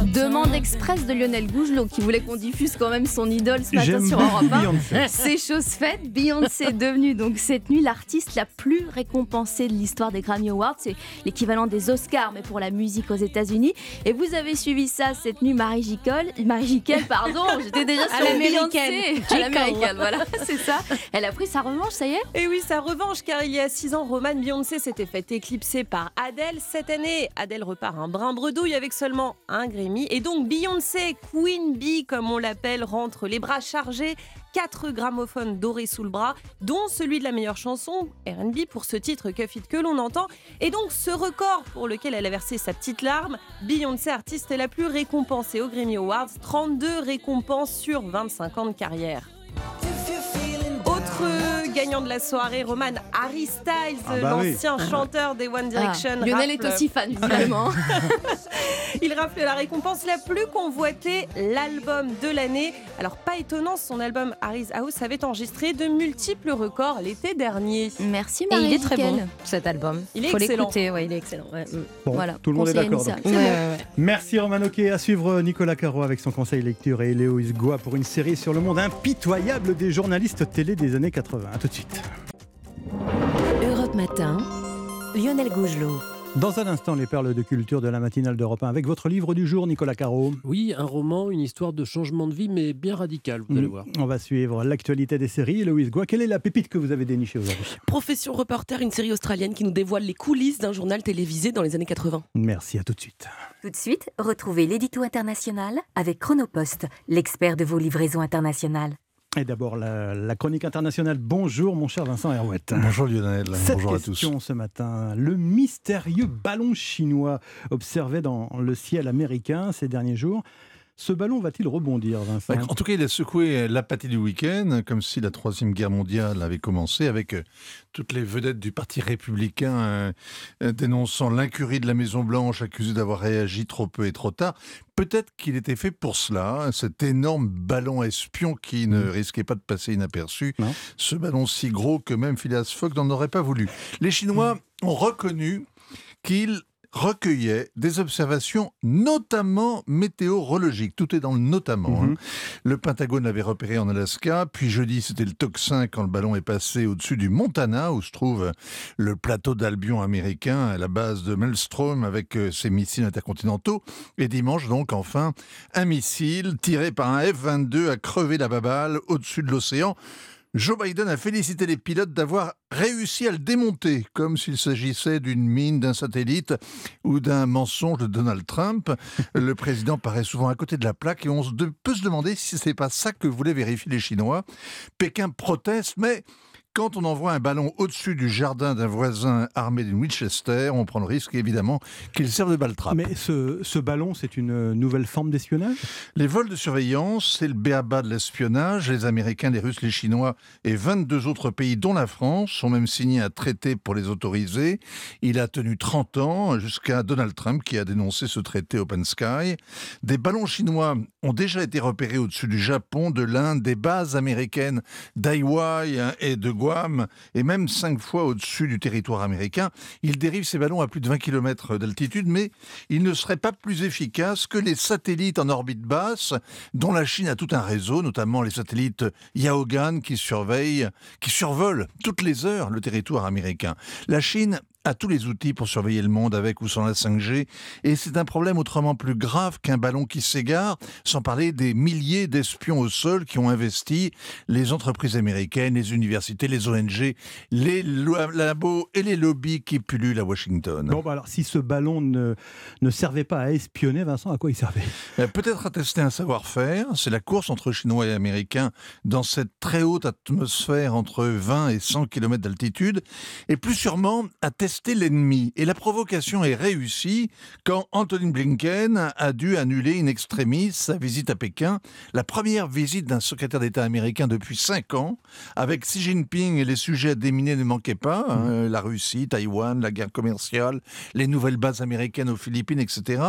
Demande express de Lionel Gougelot qui voulait qu'on diffuse quand même son idole ce matin sur Europe 1. Beyoncé. C'est chose faite. Beyoncé est devenue donc cette nuit l'artiste la plus récompensée de l'histoire des Grammy Awards. C'est l'équivalent des Oscars mais pour la musique aux États-Unis. Et vous avez suivi ça cette nuit, Marie Gicole, Marie Giquel, pardon. *laughs* J'étais déjà sur l'américaine. Beyoncé. À l'américaine, voilà, *laughs* c'est ça. Elle a pris sa revanche, ça y est? Et oui, sa revanche, car il y a six ans, Roman Beyoncé s'était fait éclipser par Adèle. Cette année, Adèle repart un brin bredouille avec seulement un Grammy. Et donc Beyoncé, Queen Bee, comme on l'appelle, rentre les bras chargés. Quatre gramophones dorés sous le bras, dont celui de la meilleure chanson, RB, pour ce titre Cuff It que l'on entend. Et donc ce record pour lequel elle a versé sa petite larme, Beyoncé, artiste la plus récompensée aux Grammy Awards, 32 récompenses sur 25 ans de carrière. Autre gagnant de la soirée, Roman Harry Styles, Ah bah oui. l'ancien chanteur des One Direction. Ah, Lionel est aussi fan, visiblement. *laughs* Il rafle la récompense la plus convoitée, l'album de l'année. Alors pas étonnant, son album Harry's House avait enregistré de multiples records l'été dernier. Merci Et Marie il est très bon. cet album. Il est Faut excellent. ouais, il est excellent. ouais. Mm. Bon, Voilà, tout le monde est d'accord. Ouais. Merci Roman Oquet. À suivre Nicolas Caro avec son conseil lecture et Léoïs Goua pour une série sur le monde impitoyable des journalistes télé des années 80. Tout de suite. Europe Matin, Lionel Gougelot. Dans un instant, les perles de culture de la matinale d'Europe 1 avec votre livre du jour, Nicolas Caro. Oui, un roman, une histoire de changement de vie, mais bien radical, vous allez Mm. voir. On va suivre l'actualité des séries. Louise Goua, quelle est la pépite que vous avez dénichée aujourd'hui? Profession reporter, une série australienne qui nous dévoile les coulisses d'un journal télévisé dans les années 80. Merci, à tout de suite. Tout de suite, retrouvez l'édito international avec Chronopost, l'expert de vos livraisons internationales. Et d'abord, la, la chronique internationale. Bonjour, mon cher Vincent Herouette. Bonjour Lionel, Cette bonjour à tous. question ce matin. Le mystérieux ballon chinois observé dans le ciel américain ces derniers jours Ce ballon va-t-il rebondir, Vincent En tout cas, il a secoué l'apathie du week-end, comme si la Troisième Guerre mondiale avait commencé, avec euh, toutes les vedettes du Parti républicain euh, euh, dénonçant l'incurie de la Maison-Blanche, accusée d'avoir réagi trop peu et trop tard. Peut-être qu'il était fait pour cela, hein, cet énorme ballon espion qui ne Mm. risquait pas de passer inaperçu. Ce ballon si gros que même Phileas Fogg n'en aurait pas voulu. Les Chinois ont reconnu qu'ils recueillaient des observations notamment météorologiques. Tout est dans le notamment. hein. Le Pentagone l'avait repéré en Alaska, puis jeudi c'était le tocsin quand le ballon est passé au-dessus du Montana, où se trouve le plateau d'Albion américain, à la base de Maelstrom avec euh, ses missiles intercontinentaux. Et dimanche donc enfin, un missile tiré par un F-22 a crevé la babale au-dessus de l'océan. Joe Biden a félicité les pilotes d'avoir réussi à le démonter, comme s'il s'agissait d'une mine, d'un satellite ou d'un mensonge de Donald Trump. *laughs* Le président paraît souvent à côté de la plaque et on peut se demander si c'est pas ça que voulaient vérifier les Chinois. Pékin proteste, mais quand on envoie un ballon au-dessus du jardin d'un voisin armé d'une Winchester, on prend le risque évidemment qu'il serve de balle trappe. Mais ce, ce ballon, c'est une nouvelle forme d'espionnage? Les vols de surveillance, c'est le béaba de l'espionnage. Les Américains, les Russes, les Chinois et 22 autres pays, dont la France, ont même signé un traité pour les autoriser. Il a tenu 30 ans, jusqu'à Donald Trump qui a dénoncé ce traité Open Sky. Des ballons chinois ont déjà été repérés au-dessus du Japon, de l'Inde, des bases américaines d'Hawaï et de Guam, et même cinq fois au-dessus du territoire américain. Il dérive ces ballons à plus de 20 km d'altitude, mais il ne serait pas plus efficace que les satellites en orbite basse, dont la Chine a tout un réseau, notamment les satellites Yaogan qui surveillent, qui survolent toutes les heures le territoire américain. La Chine a tous les outils pour surveiller le monde avec ou sans la 5G, et c'est un problème autrement plus grave qu'un ballon qui s'égare, sans parler des milliers d'espions au sol qui ont investi les entreprises américaines, les universités, les ONG, les labos et les lobbies qui pullulent à Washington. Bon, bah alors, si ce ballon ne, ne servait pas à espionner, Vincent, à quoi il servait? Euh, Peut-être à tester un savoir-faire. C'est la course entre Chinois et Américains dans cette très haute atmosphère entre 20 et 100 km d'altitude. Et plus sûrement à tester l'ennemi. Et la provocation est réussie quand Anthony Blinken a dû annuler in extremis sa visite à Pékin, la première visite d'un secrétaire d'État américain depuis 5 ans. Avec Xi Jinping et les sujets à déminer ne manquaient pas. hein, la Russie, Taïwan, la guerre commerciale, les nouvelles bases américaines aux Philippines, etc.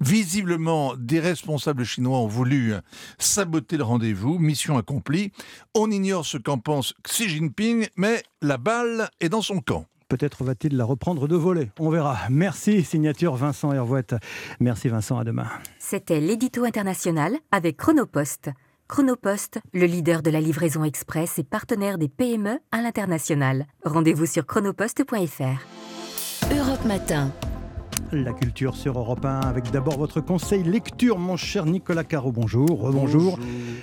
Visiblement, des responsables chinois ont voulu saboter le rendez-vous. Mission accomplie. On ignore ce qu'en pense Xi Jinping, mais la balle est dans son camp. Peut-être va-t-il la reprendre de voler. On verra. Merci, signature Vincent Hervouette. Merci Vincent, à demain. C'était l'édito international avec Chronopost. Chronopost, le leader de la livraison express et partenaire des PME à l'international. Rendez-vous sur chronopost.fr. Europe Matin. La culture sur Europe 1 avec d'abord votre conseil lecture, mon cher Nicolas Caro. Bonjour, rebonjour.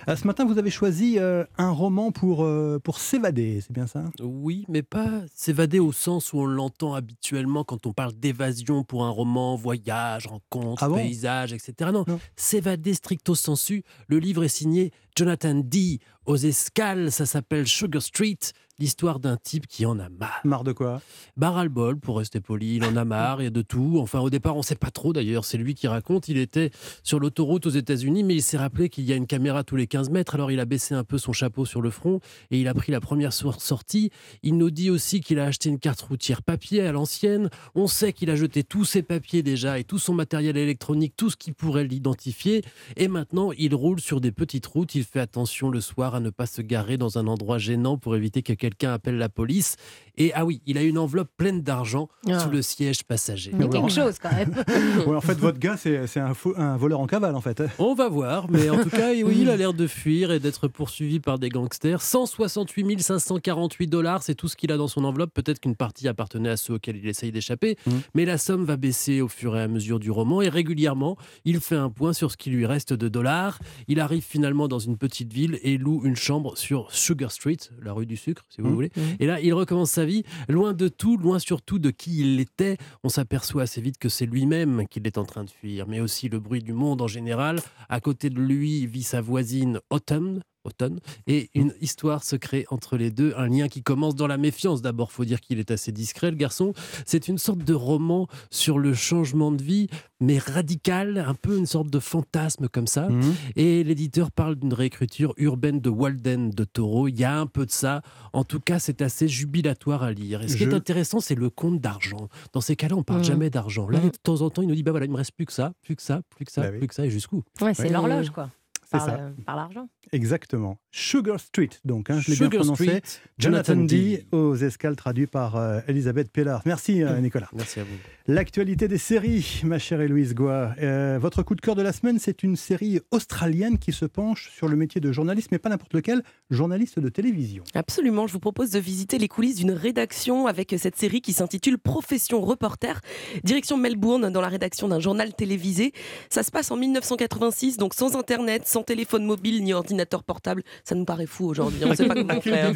Euh, Ce matin, vous avez choisi euh, un roman pour, euh, pour s'évader, c'est bien ça? Oui, mais pas s'évader au sens où on l'entend habituellement quand on parle d'évasion pour un roman, voyage, rencontre, Ah bon? paysage, etc. Non, s'évader stricto sensu. Le livre est signé Jonathan D. Aux escales, ça s'appelle Sugar Street. L'histoire d'un type qui en a marre. Marre de quoi? Barre le bol, pour rester poli. Il en a marre, il y a de tout. Enfin, au départ, on ne sait pas trop d'ailleurs. C'est lui qui raconte. Il était sur l'autoroute aux États-Unis, mais il s'est rappelé qu'il y a une caméra tous les 15 mètres. Alors, il a baissé un peu son chapeau sur le front et il a pris la première sor- sortie. Il nous dit aussi qu'il a acheté une carte routière papier à l'ancienne. On sait qu'il a jeté tous ses papiers déjà et tout son matériel électronique, tout ce qui pourrait l'identifier. Et maintenant, il roule sur des petites routes. Il fait attention le soir à ne pas se garer dans un endroit gênant pour éviter que quelqu'un appelle la police. Et ah oui, il a une enveloppe pleine d'argent Ah. sous le siège passager. Il y a quelque chose quand même. *laughs* Ouais, En fait, votre gars, c'est c'est un, un voleur en cavale, en fait. On va voir, mais en tout cas, oui, il a l'air de fuir et d'être poursuivi par des gangsters. 168 548 dollars, c'est tout ce qu'il a dans son enveloppe. Peut-être qu'une partie appartenait à ceux auxquels il essaye d'échapper, mais la somme va baisser au fur et à mesure du roman et régulièrement, il fait un point sur ce qui lui reste de dollars. Il arrive finalement dans une petite ville et loue une chambre sur Sugar Street, la rue du sucre, si vous Mmh. voulez. Et là, il recommence sa vie, loin de tout, loin surtout de qui il était. On s'aperçoit assez vite que c'est lui-même qu'il est en train de fuir, mais aussi le bruit du monde en général. À côté de lui vit sa voisine Autumn, automne, et une histoire se crée entre les deux, un lien qui commence dans la méfiance. D'abord, faut dire qu'il est assez discret, le garçon. C'est une sorte de roman sur le changement de vie, mais radical, un peu une sorte de fantasme comme ça. Mhm. Et l'éditeur parle d'une réécriture urbaine de Walden de Taureau. Il y a un peu de ça. En tout cas, c'est assez jubilatoire à lire. Et ce qui Je- est intéressant, c'est le compte d'argent. Dans ces cas-là, on parle Mhm. jamais d'argent. Là, Mhm. de temps en temps, il nous dit bah voilà, il me reste plus que ça, plus que ça, plus que ça, Bah oui. plus que ça, et jusqu'où? Ouais, c'est Ouais. l'horloge, quoi. C'est Par, ça. le- par l'argent. Exactement. Sugar Street, donc, hein, je l'ai bien Sugar prononcé. Street, Jonathan Jonathan D. D. aux escales, traduit par euh, Elisabeth Pellard. Merci, euh, *laughs* Nicolas. Merci à vous. L'actualité des séries, ma chère Héloïse Goua. Euh, votre coup de cœur de la semaine, c'est une série australienne qui se penche sur le métier de journaliste, mais pas n'importe lequel, journaliste de télévision. Absolument, je vous propose de visiter les coulisses d'une rédaction avec cette série qui s'intitule Profession reporter. Direction Melbourne, dans la rédaction d'un journal télévisé. Ça se passe en 1986, donc sans internet, sans téléphone mobile ni ordinateur portable. Ça nous paraît fou aujourd'hui, on ne sait pas comment faire.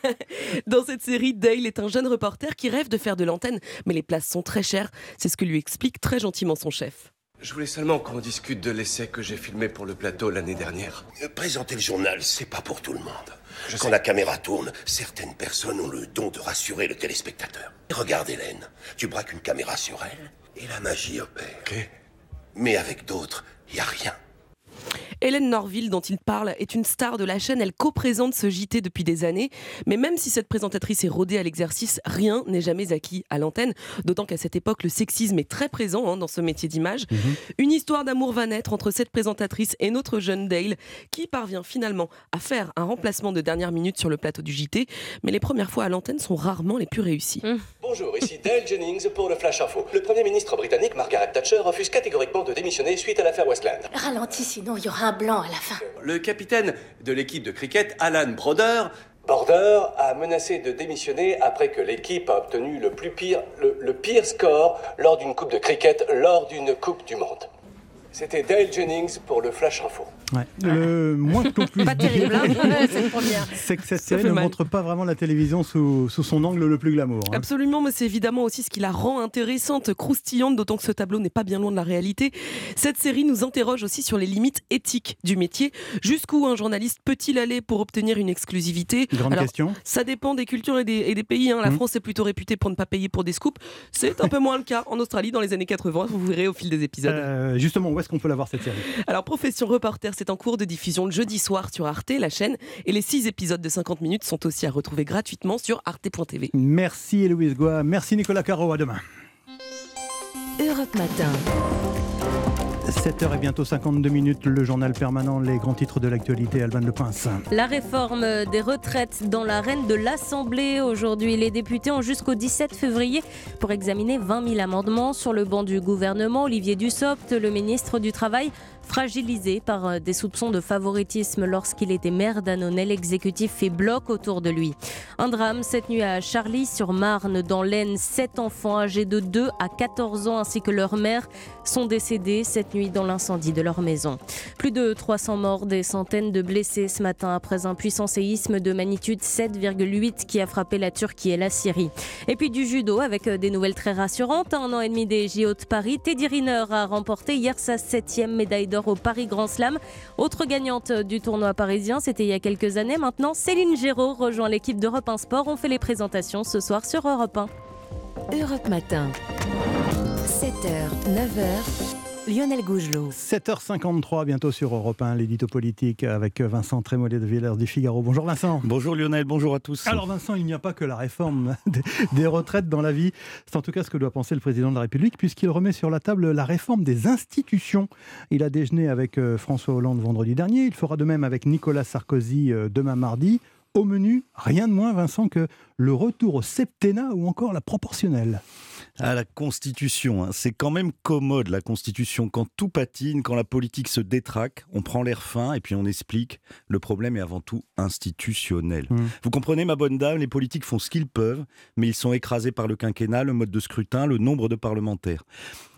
*laughs* Dans cette série, Dale est un jeune reporter qui rêve de faire de l'antenne, mais les places sont très chères. C'est ce que lui explique très gentiment son chef. Je voulais seulement qu'on discute de l'essai que j'ai filmé pour le plateau l'année dernière. Euh, Présenter le journal, c'est pas pour tout le monde. Quand la caméra tourne, certaines personnes ont le don de rassurer le téléspectateur. Regarde Hélène, tu braques une caméra sur elle et la magie opère. Mais avec d'autres, il y a rien. Hélène Norville, dont il parle, est une star de la chaîne. Elle co-présente ce JT depuis des années. Mais même si cette présentatrice est rodée à l'exercice, rien n'est jamais acquis à l'antenne. D'autant qu'à cette époque, le sexisme est très présent hein, dans ce métier d'image. Une histoire d'amour va naître entre cette présentatrice et notre jeune Dale, qui parvient finalement à faire un remplacement de dernière minute sur le plateau du JT. Mais les premières fois à l'antenne sont rarement les plus réussies. Bonjour, ici Dale Jennings pour le Flash Info. Le Premier ministre britannique Margaret Thatcher refuse catégoriquement de démissionner suite à l'affaire Westland. Ralentis, sinon il y aura un blanc à la fin. Le capitaine de l'équipe de cricket, Alan Broder, Border, a menacé de démissionner après que l'équipe a obtenu le, pire score lors d'une coupe de cricket lors d'une Coupe du Monde. C'était Dale Jennings pour le Flash Info. Ouais. Le *laughs* moins que l'on puisse Pas terrible, hein, dire, première. c'est que cette série ne mal. montre pas vraiment la télévision sous, sous son angle le plus glamour. hein. Absolument, mais c'est évidemment aussi ce qui la rend intéressante, croustillante, d'autant que ce tableau n'est pas bien loin de la réalité. Cette série nous interroge aussi sur les limites éthiques du métier. Jusqu'où un journaliste peut-il aller pour obtenir une exclusivité? Grande question. Ça dépend des cultures et des, et des pays. hein. La Mhm. France est plutôt réputée pour ne pas payer pour des scoops. C'est un peu moins le cas en Australie dans les années 80. Vous verrez au fil des épisodes. Euh, justement, où est-ce qu'on peut la voir cette série? Alors, Profession Reporter, c'est en cours de diffusion le jeudi soir sur Arte, la chaîne. Et les six épisodes de 50 minutes sont aussi à retrouver gratuitement sur arte.tv. Merci Héloïse Goua, merci Nicolas Caro, à demain. Europe Matin. 7h et bientôt 52 minutes, le journal permanent, les grands titres de l'actualité, Alban Le Prince. La réforme des retraites dans l'arène de l'Assemblée. Aujourd'hui, les députés ont jusqu'au 17 février pour examiner 20 000 amendements. Sur le banc du gouvernement, Olivier Dussopt, le ministre du Travail, fragilisé par euh, des soupçons de favoritisme lorsqu'il était maire d'Annonay. L'exécutif fait bloc autour de lui. Un drame cette nuit à Charlie-sur-Marne, dans l'Aisne. Sept enfants âgés de 2 à 14 ans ainsi que leur mère sont décédés cette nuit dans l'incendie de leur maison. Plus de 300 morts, des centaines de blessés ce matin après un puissant séisme de magnitude 7,8 qui a frappé la Turquie et la Syrie. Et puis du judo avec euh, des nouvelles très rassurantes. Un an et demi des JO de Paris, Teddy Riner a remporté hier sa septième médaille au Paris Grand Slam. Autre gagnante du tournoi parisien, c'était il y a quelques années. Maintenant, Céline Géraud rejoint l'équipe d'Europe 1 Sport. On fait les présentations ce soir sur Europe 1. Europe Matin. 7h, 9h. Lionel Gougelot. 7h53, bientôt sur Europe 1, l'édito politique avec Vincent Trémollet de Villers du Figaro. Bonjour Vincent. Bonjour Lionel, bonjour à tous. Alors Vincent, il n'y a pas que la réforme *laughs* des, retraites dans la vie. C'est en tout cas ce que doit penser le président de la République, puisqu'il remet sur la table la réforme des institutions. Il a déjeuné avec euh, François Hollande vendredi dernier. Il fera de même avec Nicolas Sarkozy euh, demain mardi. Au menu, rien de moins, Vincent, que le retour au septennat ou encore la proportionnelle. À la Constitution, hein. c'est quand même commode la Constitution. Quand tout patine, quand la politique se détraque, on prend l'air fin et puis on explique. Le problème est avant tout institutionnel. Mmh. Vous comprenez, ma bonne dame, les politiques font ce qu'ils peuvent, mais ils sont écrasés par le quinquennat, le mode de scrutin, le nombre de parlementaires.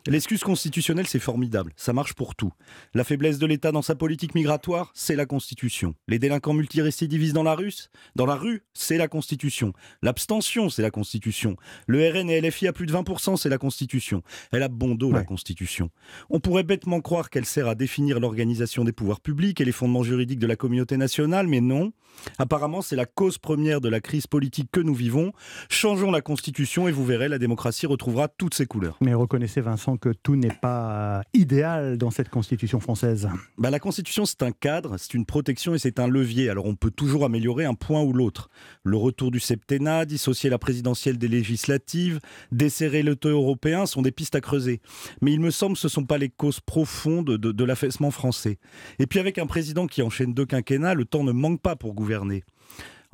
L'excuse constitutionnelle, c'est formidable. Ça marche pour tout. La faiblesse de l'État dans sa politique migratoire, c'est la Constitution. Les délinquants multirécidivistes dans la rue, dans la rue, c'est la Constitution. L'abstention, c'est la Constitution. Le RN et LFI à plus de 20%, c'est la Constitution. Elle a bon dos, la Constitution. On pourrait bêtement croire qu'elle sert à définir l'organisation des pouvoirs publics et les fondements juridiques de la communauté nationale, mais non. Apparemment, c'est la cause première de la crise politique que nous vivons. Changeons la Constitution et vous verrez, la démocratie retrouvera toutes ses couleurs. Mais reconnaissez, Vincent, que tout n'est pas idéal dans cette Constitution française. Bah, la Constitution, c'est un cadre, c'est une protection et c'est un levier. Alors on peut toujours améliorer un point ou l'autre. Le retour du septennat, dissocier la présidentielle des législatives, desserrer le taux européen sont des pistes à creuser. Mais il me semble que ce ne sont pas les causes profondes de, de l'affaissement français. Et puis avec un président qui enchaîne deux quinquennats, le temps ne manque pas pour gouverner.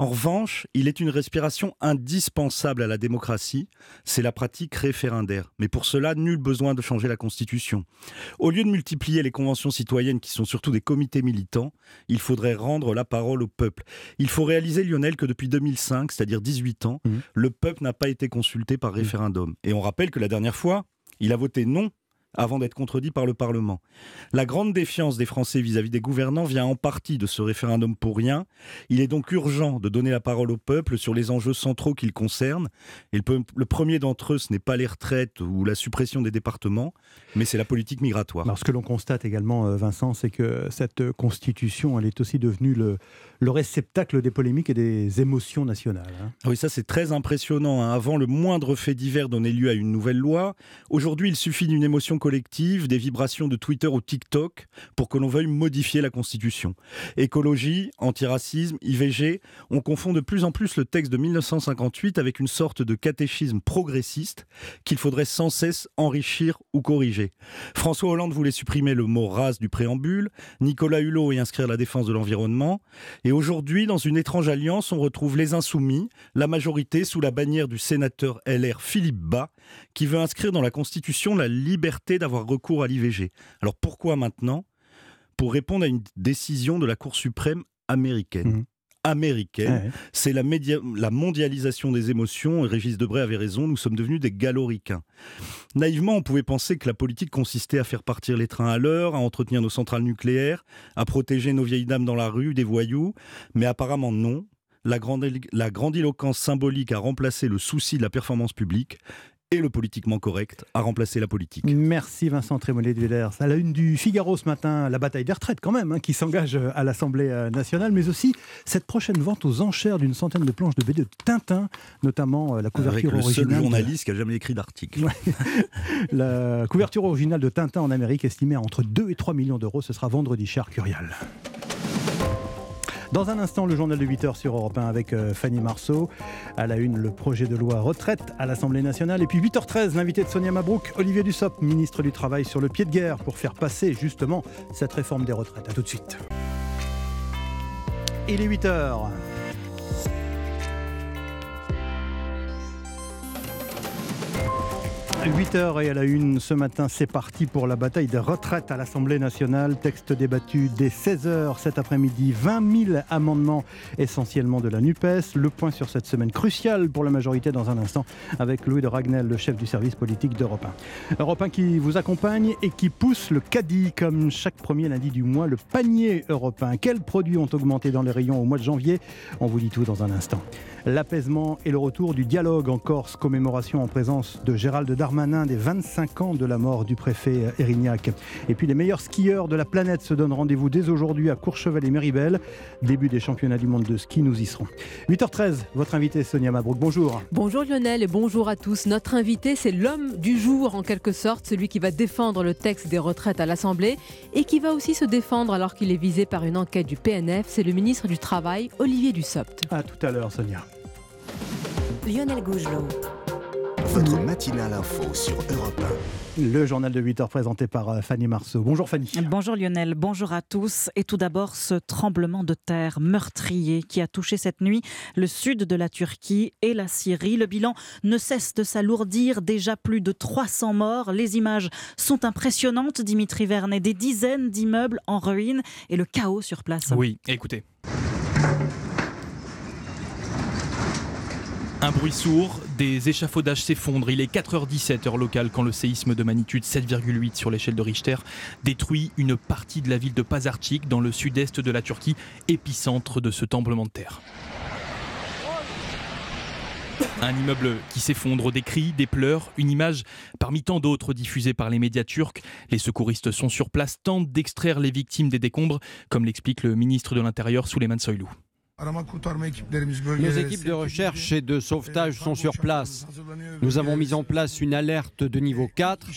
En revanche, il est une respiration indispensable à la démocratie, c'est la pratique référendaire. Mais pour cela, nul besoin de changer la Constitution. Au lieu de multiplier les conventions citoyennes qui sont surtout des comités militants, il faudrait rendre la parole au peuple. Il faut réaliser, Lionel, que depuis 2005, c'est-à-dire 18 ans, mmh. le peuple n'a pas été consulté par mmh. référendum. Et on rappelle que la dernière fois, il a voté non avant d'être contredit par le Parlement. La grande défiance des Français vis-à-vis des gouvernants vient en partie de ce référendum pour rien. Il est donc urgent de donner la parole au peuple sur les enjeux centraux qu'il concerne. Et le, premier d'entre eux, ce n'est pas les retraites ou la suppression des départements, mais c'est la politique migratoire. Alors ce que l'on constate également, euh, Vincent, c'est que cette constitution, elle est aussi devenue le, le réceptacle des polémiques et des émotions nationales. Hein. Ah oui, ça c'est très impressionnant. Hein. Avant, le moindre fait divers donnait lieu à une nouvelle loi. Aujourd'hui, il suffit d'une émotion collective, des vibrations de Twitter ou TikTok pour que l'on veuille modifier la Constitution. Écologie, antiracisme, IVG, on confond de plus en plus le texte de 1958 avec une sorte de catéchisme progressiste qu'il faudrait sans cesse enrichir ou corriger. François Hollande voulait supprimer le mot race du préambule, Nicolas Hulot y inscrire la défense de l'environnement, et aujourd'hui, dans une étrange alliance, on retrouve les insoumis, la majorité sous la bannière du sénateur LR Philippe Bas, qui veut inscrire dans la Constitution la liberté d'avoir recours à l'IVG. Alors pourquoi maintenant? Pour répondre à une décision de la Cour suprême américaine. Mmh. américaine. C'est la, la, mondialisation des émotions. Régis Debray avait raison, nous sommes devenus des galoricains. Naïvement, on pouvait penser que la politique consistait à faire partir les trains à l'heure, à entretenir nos centrales nucléaires, à protéger nos vieilles dames dans la rue des voyous. Mais apparemment non. La, grande, la grandiloquence symbolique a remplacé le souci de la performance publique et le politiquement correct a remplacé la politique. Merci Vincent Trémollet de Villers. À la une du Figaro ce matin, la bataille des retraites quand même, hein, qui s'engage euh, à l'Assemblée euh, nationale, mais aussi cette prochaine vente aux enchères d'une centaine de planches de BD de Tintin, notamment euh, la couverture Avec le originale. Seul journaliste qui a jamais écrit d'article. *laughs* la couverture originale de Tintin en Amérique estimée à entre 2 et 3 millions d'euros. Ce sera vendredi cher Curial. Dans un instant, le journal de 8h sur Europe 1 avec euh, Fanny Marceau. À la une, le projet de loi retraite à l'Assemblée nationale. Et puis 8h13, l'invité de Sonia Mabrouk, Olivier Dussopt, ministre du Travail, sur le pied de guerre pour faire passer justement cette réforme des retraites. A tout de suite. Il est 8h. 8h et à la une ce matin, c'est parti pour la bataille des retraites à l'Assemblée nationale. Texte débattu dès 16h cet après-midi. 20 000 amendements essentiellement de la NUPES. Le point sur cette semaine cruciale pour la majorité dans un instant avec Louis de Ragnel, le chef du service politique d'Europe 1. Europe 1 qui vous accompagne et qui pousse le caddie comme chaque premier lundi du mois, le panier européen. Quels produits ont augmenté dans les rayons au mois de janvier? On vous dit tout dans un instant. L'apaisement et le retour du dialogue en Corse, commémoration en présence de Gérald Darmanin des 25 ans de la mort du préfet Erignac. Et puis les meilleurs skieurs de la planète se donnent rendez-vous dès aujourd'hui à Courchevel et Méribel. Début des championnats du monde de ski, nous y serons. 8h13, votre invité Sonia Mabrouk, bonjour. Bonjour Lionel et bonjour à tous. Notre invité, c'est l'homme du jour en quelque sorte, celui qui va défendre le texte des retraites à l'Assemblée et qui va aussi se défendre alors qu'il est visé par une enquête du PNF. C'est le ministre du Travail, Olivier Dussopt. À tout à l'heure, Sonia. Lionel Gougelot. Votre matinale info sur Europe 1. Le journal de 8 heures présenté par euh, Fanny Marceau. Bonjour Fanny. Bonjour Lionel, bonjour à tous. Et tout d'abord, ce tremblement de terre meurtrier qui a touché cette nuit le sud de la Turquie et la Syrie. Le bilan ne cesse de s'alourdir. Déjà plus de 300 morts. Les images sont impressionnantes, Dimitri Vernet. Des dizaines d'immeubles en ruine et le chaos sur place. Oui, écoutez. Un bruit sourd, des échafaudages s'effondrent. Il est 4h17 heure locale quand le séisme de magnitude 7,8 sur l'échelle de Richter détruit une partie de la ville de Pazarcik dans le sud-est de la Turquie, épicentre de ce tremblement de terre. Un immeuble qui s'effondre, des cris, des pleurs, une image parmi tant d'autres diffusées par les médias turcs. Les secouristes sont sur place, tentent d'extraire les victimes des décombres, comme l'explique le ministre de l'Intérieur Souleymane Nos équipes de recherche et de sauvetage sont sur place. Nous avons mis en place une alerte de niveau 4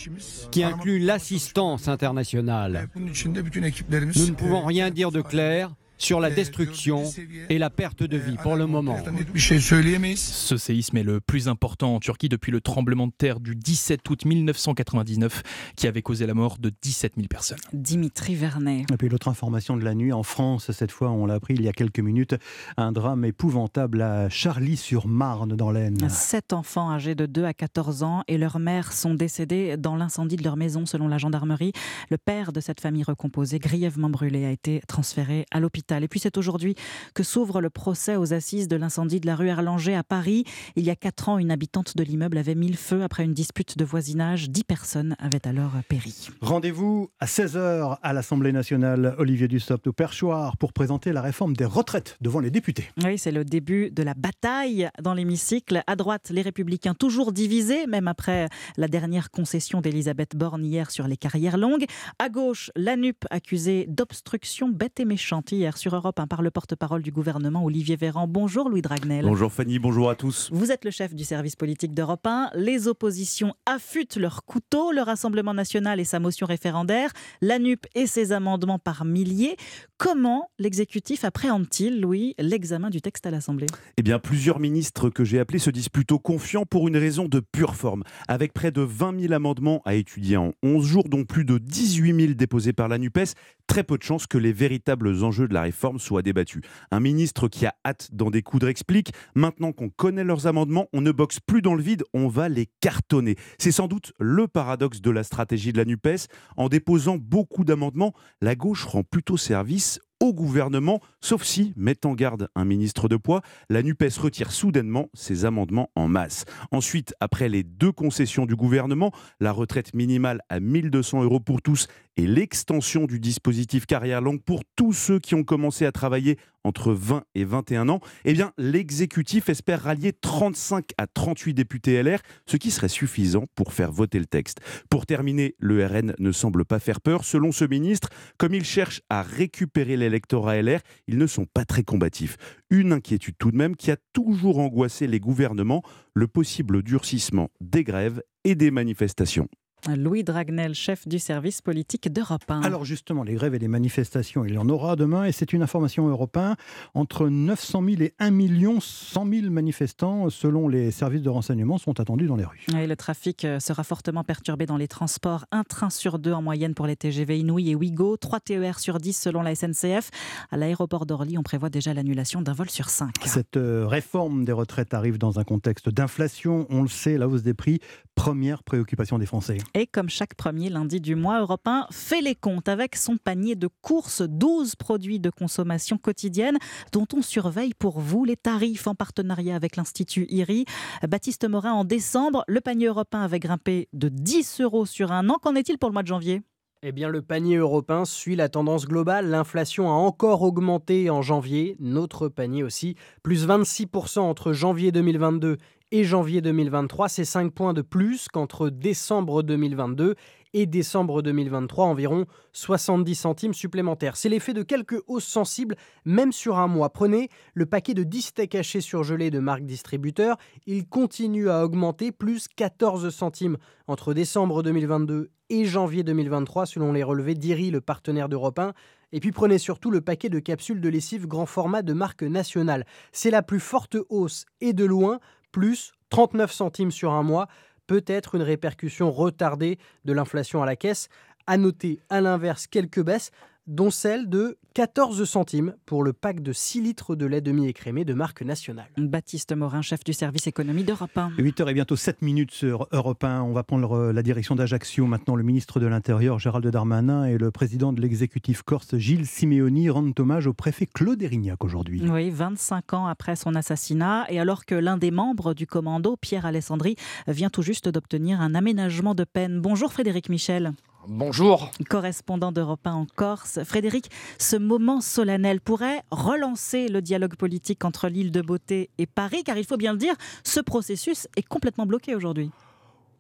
qui inclut l'assistance internationale. Nous ne pouvons rien dire de clair sur la destruction et la perte de vie pour le moment. Ce séisme est le plus important en Turquie depuis le tremblement de terre du 17 août 1999 qui avait causé la mort de 17 000 personnes. Dimitri Vernet. Et puis l'autre information de la nuit en France, cette fois on l'a appris il y a quelques minutes, un drame épouvantable à Charlie-sur-Marne dans l'Aisne. Sept enfants âgés de 2 à 14 ans et leur mère sont décédés dans l'incendie de leur maison selon la gendarmerie. Le père de cette famille recomposée, grièvement brûlé, a été transféré à l'hôpital et puis c'est aujourd'hui que s'ouvre le procès aux assises de l'incendie de la rue Erlanger à Paris. Il y a quatre ans, une habitante de l'immeuble avait mis le feu après une dispute de voisinage. Dix personnes avaient alors péri. Rendez-vous à 16h à l'Assemblée nationale, Olivier Dussopt au Perchoir, pour présenter la réforme des retraites devant les députés. Oui, c'est le début de la bataille dans l'hémicycle. À droite, les républicains toujours divisés, même après la dernière concession d'Elisabeth Borne hier sur les carrières longues. À gauche, la NUP accusée d'obstruction bête et méchante hier sur Europe par le porte-parole du gouvernement, Olivier Véran. Bonjour Louis Dragnel. Bonjour Fanny, bonjour à tous. Vous êtes le chef du service politique d'Europe 1. Les oppositions affûtent leur couteau, le Rassemblement national et sa motion référendaire, la NUP et ses amendements par milliers. Comment l'exécutif appréhende-t-il, Louis, l'examen du texte à l'Assemblée? Eh bien, plusieurs ministres que j'ai appelés se disent plutôt confiants pour une raison de pure forme. Avec près de 20 000 amendements à étudier en 11 jours, dont plus de 18 000 déposés par la NUPES, très peu de chances que les véritables enjeux de la réforme soient débattus. Un ministre qui a hâte d'en découdre explique Maintenant qu'on connaît leurs amendements, on ne boxe plus dans le vide, on va les cartonner. C'est sans doute le paradoxe de la stratégie de la NUPES. En déposant beaucoup d'amendements, la gauche rend plutôt service au gouvernement, sauf si, met en garde un ministre de poids, la NUPES retire soudainement ses amendements en masse. Ensuite, après les deux concessions du gouvernement, la retraite minimale à 1200 euros pour tous et l'extension du dispositif carrière longue pour tous ceux qui ont commencé à travailler entre 20 et 21 ans, eh bien, l'exécutif espère rallier 35 à 38 députés LR, ce qui serait suffisant pour faire voter le texte. Pour terminer, le RN ne semble pas faire peur. Selon ce ministre, comme il cherche à récupérer l'électorat LR, ils ne sont pas très combatifs. Une inquiétude tout de même qui a toujours angoissé les gouvernements, le possible durcissement des grèves et des manifestations. Louis Dragnel, chef du service politique d'Europe 1. Alors justement, les grèves et les manifestations, il y en aura demain et c'est une information européenne. Entre 900 000 et 1 million 100 000 manifestants, selon les services de renseignement, sont attendus dans les rues. Et le trafic euh, sera fortement perturbé dans les transports. Un train sur deux en moyenne pour les TGV Inouï et Ouigo, 3 TER sur 10 selon la SNCF. À l'aéroport d'Orly, on prévoit déjà l'annulation d'un vol sur 5. Cette euh, réforme des retraites arrive dans un contexte d'inflation. On le sait, la hausse des prix, première préoccupation des Français. Et comme chaque premier lundi du mois, Europe 1 fait les comptes avec son panier de courses, 12 produits de consommation quotidienne dont on surveille pour vous les tarifs en partenariat avec l'Institut IRI. Baptiste Morin, en décembre, le panier européen avait grimpé de 10 euros sur un an. Qu'en est-il pour le mois de janvier? Eh bien, le panier européen suit la tendance globale. L'inflation a encore augmenté en janvier. Notre panier aussi, plus 26% entre janvier 2022 et janvier 2023. C'est 5 points de plus qu'entre décembre 2022 et décembre 2023, environ 70 centimes supplémentaires. C'est l'effet de quelques hausses sensibles, même sur un mois. Prenez le paquet de 10 steaks hachés surgelés de marque distributeur. Il continue à augmenter, plus 14 centimes entre décembre 2022 et janvier 2023, selon les relevés d'IRI, le partenaire d'Europe 1. Et puis prenez surtout le paquet de capsules de lessive grand format de marque nationale. C'est la plus forte hausse et de loin, plus 39 centimes sur un mois, peut-être une répercussion retardée de l'inflation à la caisse. À noter à l'inverse quelques baisses dont celle de 14 centimes pour le pack de 6 litres de lait demi-écrémé de marque nationale. Baptiste Morin, chef du service économie d'Europe 1. 8h et bientôt 7 minutes sur Europe 1. On va prendre la direction d'Ajaccio. Maintenant, le ministre de l'Intérieur, Gérald Darmanin, et le président de l'exécutif corse, Gilles Simeoni, rendent hommage au préfet Claude Erignac aujourd'hui. Oui, 25 ans après son assassinat, et alors que l'un des membres du commando, Pierre Alessandri, vient tout juste d'obtenir un aménagement de peine. Bonjour Frédéric Michel. Bonjour. Correspondant d'Europe 1 en Corse. Frédéric, ce moment solennel pourrait relancer le dialogue politique entre l'île de Beauté et Paris, car il faut bien le dire, ce processus est complètement bloqué aujourd'hui.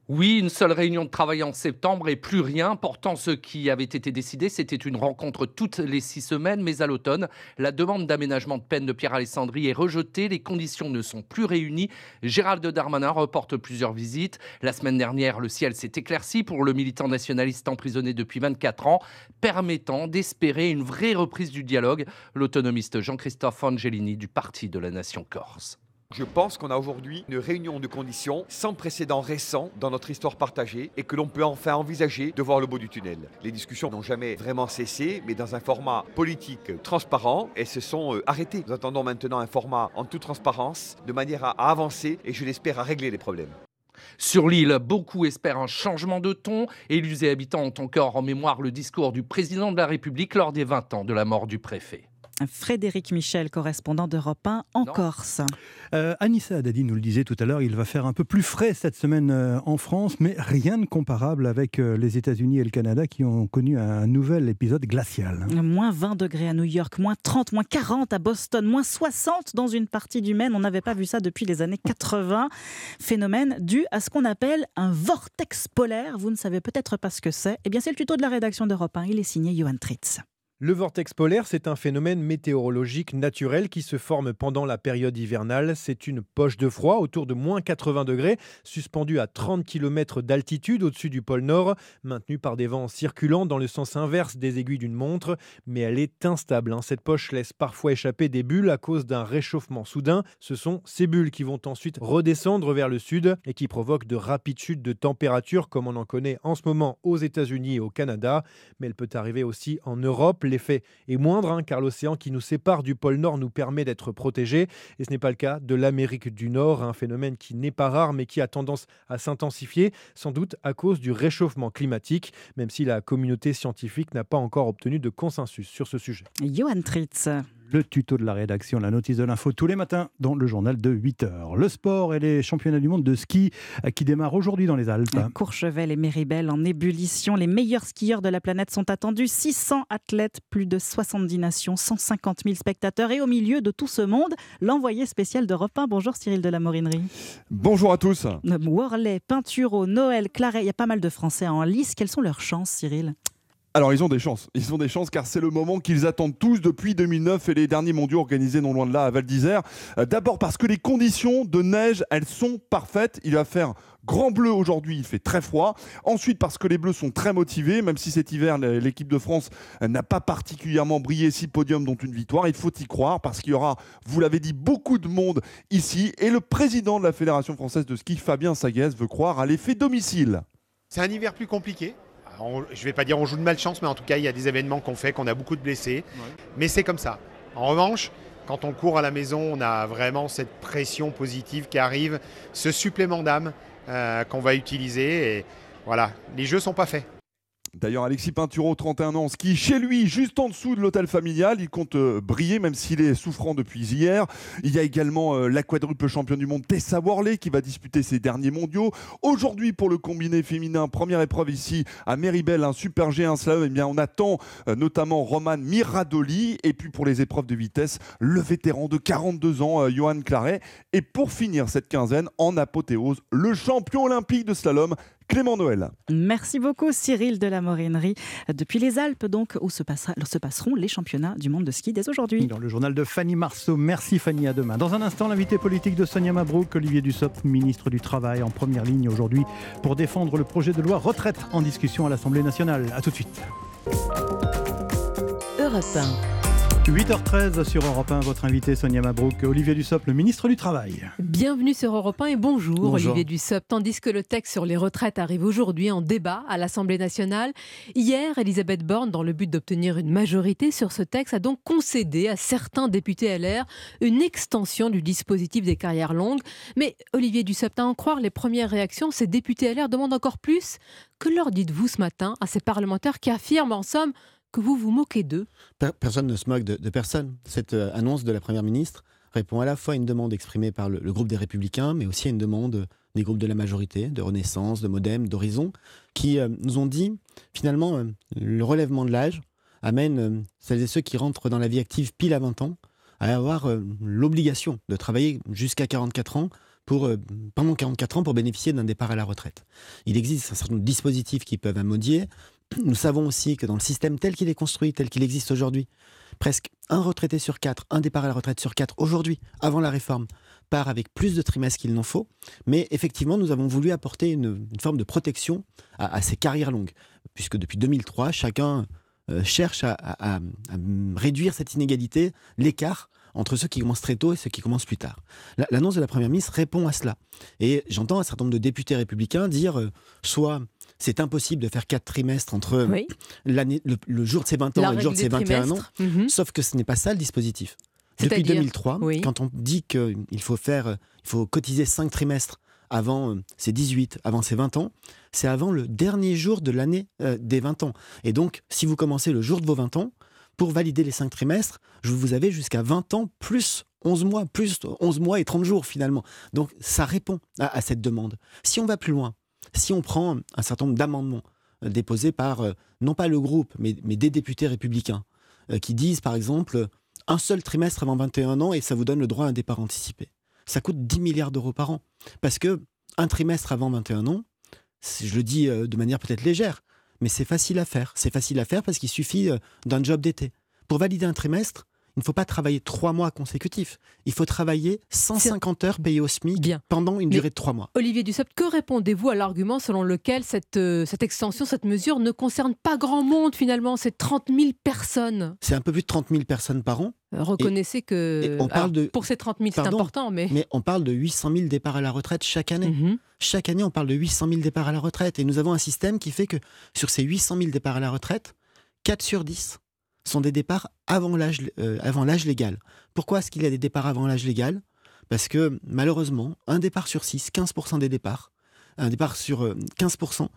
Oui, une seule réunion de travail en septembre et plus rien. Pourtant, ce qui avait été décidé, c'était une rencontre toutes les six semaines, mais à l'automne, la demande d'aménagement de peine de Pierre Alessandri est rejetée. Les conditions ne sont plus réunies. Gérald Darmanin reporte plusieurs visites. La semaine dernière, le ciel s'est éclairci pour le militant nationaliste emprisonné depuis 24 ans, permettant d'espérer une vraie reprise du dialogue. L'autonomiste Jean-Christophe Angelini du Parti de la Nation Corse. Je pense qu'on a aujourd'hui une réunion de conditions sans précédent récent dans notre histoire partagée et que l'on peut enfin envisager de voir le bout du tunnel. Les discussions n'ont jamais vraiment cessé, mais dans un format politique transparent, elles se sont euh, arrêtées. Nous attendons maintenant un format en toute transparence, de manière à avancer et je l'espère à régler les problèmes. Sur l'île, beaucoup espèrent un changement de ton. Élus et habitants ont encore en mémoire le discours du président de la République lors des 20 ans de la mort du préfet. Frédéric Michel, correspondant d'Europe 1 en Corse. Euh, Anissa Haddadi nous le disait tout à l'heure, il va faire un peu plus frais cette semaine euh, en France, mais rien de comparable avec euh, les États-Unis et le Canada qui ont connu un nouvel épisode glacial. Moins 20 degrés à New York, moins 30, moins 40 à Boston, moins 60 dans une partie du Maine. On n'avait pas vu ça depuis les années 80. Phénomène dû à ce qu'on appelle un vortex polaire. Vous ne savez peut-être pas ce que c'est. Eh bien, c'est le tuto de la rédaction d'Europe 1. Il est signé Johan Tritz. Le vortex polaire, c'est un phénomène météorologique naturel qui se forme pendant la période hivernale. C'est une poche de froid autour de moins 80 degrés, suspendue à 30 km d'altitude au-dessus du pôle Nord, maintenue par des vents circulants dans le sens inverse des aiguilles d'une montre. Mais elle est instable. Hein. Cette poche laisse parfois échapper des bulles à cause d'un réchauffement soudain. Ce sont ces bulles qui vont ensuite redescendre vers le sud et qui provoquent de rapides chutes de température, comme on en connaît en ce moment aux États-Unis et au Canada. Mais elle peut arriver aussi en Europe l'effet est moindre, hein, car l'océan qui nous sépare du pôle Nord nous permet d'être protégés. Et ce n'est pas le cas de l'Amérique du Nord, un phénomène qui n'est pas rare, mais qui a tendance à s'intensifier, sans doute à cause du réchauffement climatique, même si la communauté scientifique n'a pas encore obtenu de consensus sur ce sujet. Johan Tritz le tuto de la rédaction, la notice de l'info tous les matins dans le journal de 8h. Le sport et les championnats du monde de ski euh, qui démarrent aujourd'hui dans les Alpes. Courchevel et Méribel en ébullition. Les meilleurs skieurs de la planète sont attendus. 600 athlètes, plus de 70 nations, 150 000 spectateurs. Et au milieu de tout ce monde, l'envoyé spécial d'Europe 1. Bonjour Cyril de la Morinerie. Bonjour à tous. Worley, Pinturo, Noël, Claret. Il y a pas mal de Français en lice. Quelles sont leurs chances, Cyril? Alors ils ont des chances, ils ont des chances car c'est le moment qu'ils attendent tous depuis 2009 et les derniers mondiaux organisés non loin de là à Val d'Isère. Euh, d'abord parce que les conditions de neige, elles sont parfaites. Il va faire grand bleu aujourd'hui, il fait très froid. Ensuite parce que les Bleus sont très motivés, même si cet hiver l'équipe de France euh, n'a pas particulièrement brillé, six podiums dont une victoire. Il faut y croire parce qu'il y aura, vous l'avez dit, beaucoup de monde ici et le président de la Fédération française de ski, Fabien Saguez, veut croire à l'effet domicile. C'est un hiver plus compliqué je ne vais pas dire on joue de malchance, mais en tout cas, il y a des événements qu'on fait, qu'on a beaucoup de blessés. Mais c'est comme ça. En revanche, quand on court à la maison, on a vraiment cette pression positive qui arrive, ce supplément d'âme euh, qu'on va utiliser. Et voilà, les jeux sont pas faits. D'ailleurs, Alexis Pinturo, 31 ans, ski chez lui, juste en dessous de l'hôtel familial. Il compte euh, briller, même s'il est souffrant depuis hier. Il y a également euh, la quadruple championne du monde Tessa Worley qui va disputer ses derniers mondiaux. Aujourd'hui, pour le combiné féminin, première épreuve ici à Méribel, un super G, un slalom. Eh bien, on attend euh, notamment Roman Miradoli. Et puis pour les épreuves de vitesse, le vétéran de 42 ans, Johan Claret. Et pour finir cette quinzaine, en apothéose, le champion olympique de slalom, Clément Noël. Merci beaucoup Cyril de la Morinerie. Depuis les Alpes, donc, où se, se passeront les championnats du monde de ski dès aujourd'hui. Dans le journal de Fanny Marceau. Merci Fanny, à demain. Dans un instant, l'invité politique de Sonia Mabrouk, Olivier Dussopt, ministre du Travail, en première ligne aujourd'hui pour défendre le projet de loi retraite en discussion à l'Assemblée nationale. A tout de suite. Europe 8h13 sur Europe 1, votre invité Sonia Mabrouk, Olivier Dussopt, le ministre du Travail. Bienvenue sur Europe 1 et bonjour, Bonjour. Olivier Dussopt. Tandis que le texte sur les retraites arrive aujourd'hui en débat à l'Assemblée nationale, hier, Elisabeth Borne, dans le but d'obtenir une majorité sur ce texte, a donc concédé à certains députés LR une extension du dispositif des carrières longues. Mais Olivier Dussopt, à en croire les premières réactions, ces députés LR demandent encore plus. Que leur dites-vous ce matin à ces parlementaires qui affirment en somme que vous vous moquez d'eux Per- Personne ne se moque de, personne. Cette euh, annonce de la Première ministre répond à la fois à une demande exprimée par le, groupe des Républicains, mais aussi à une demande des groupes de la majorité, de Renaissance, de Modem, d'Horizon, qui euh, nous ont dit, finalement, euh, le relèvement de l'âge amène celles et ceux qui rentrent dans la vie active pile à 20 ans à avoir l'obligation de travailler jusqu'à 44 ans pour, pendant 44 ans pour bénéficier d'un départ à la retraite. Il existe un certain nombre de dispositifs qui peuvent amodier. Nous savons aussi que dans le système tel qu'il est construit, tel qu'il existe aujourd'hui, presque un retraité sur quatre, un départ à la retraite sur quatre aujourd'hui, avant la réforme, part avec plus de trimestres qu'il n'en faut. Mais effectivement, nous avons voulu apporter une, forme de protection à, ces carrières longues, puisque depuis 2003, chacun euh, cherche à réduire cette inégalité, l'écart entre ceux qui commencent très tôt et ceux qui commencent plus tard. La- L'annonce de la Première ministre répond à cela. Et j'entends un certain nombre de députés républicains dire euh, soit c'est impossible de faire quatre trimestres entre euh, Oui. l'année- le, le jour de ses 20 ans La et le jour de ses des 21 ans. Mhm. Sauf que ce n'est pas ça le dispositif. Depuis C'est-à-dire 2003, Oui. quand on dit qu'il faut faire, euh, il faut cotiser 5 trimestres avant ses 18, avant ses 20 ans, c'est avant le dernier jour de l'année euh, des 20 ans. Et donc, si vous commencez le jour de vos 20 ans, pour valider les 5 trimestres, je vous avez jusqu'à 20 ans plus 11 mois, plus 11 mois et 30 jours finalement. Donc, ça répond à, cette demande. Si on va plus loin, si on prend un certain nombre d'amendements euh, déposés par, euh, non pas le groupe, mais, des députés républicains, euh, qui disent par exemple un seul trimestre avant 21 ans et ça vous donne le droit à un départ anticipé. Ça coûte 10 milliards d'euros par an. Parce que un trimestre avant 21 ans, je le dis de manière peut-être légère, mais c'est facile à faire. C'est facile à faire parce qu'il suffit euh, d'un job d'été. Pour valider un trimestre, il ne faut pas travailler trois mois consécutifs. Il faut travailler 150 heures payées au SMIC pendant une Mais- durée de trois mois. Olivier Dussopt, que répondez-vous à l'argument selon lequel cette, euh, cette extension, cette mesure ne concerne pas grand monde finalement C'est 30 000 personnes? C'est un peu plus de 30 000 personnes par an. Euh, Reconnaissez que et on parle alors, de- pour ces 30 000, c'est important, mais, Mais on parle de 800 000 départs à la retraite chaque année. Mhm. Chaque année, on parle de 800 000 départs à la retraite. Et nous avons un système qui fait que sur ces 800 000 départs à la retraite, 4 sur 10 sont des départs avant l'âge euh, avant l'âge légal. Pourquoi est-ce qu'il y a des départs avant l'âge légal? Parce que malheureusement, un départ sur 6, 15% des départs, un départ sur euh, 15%,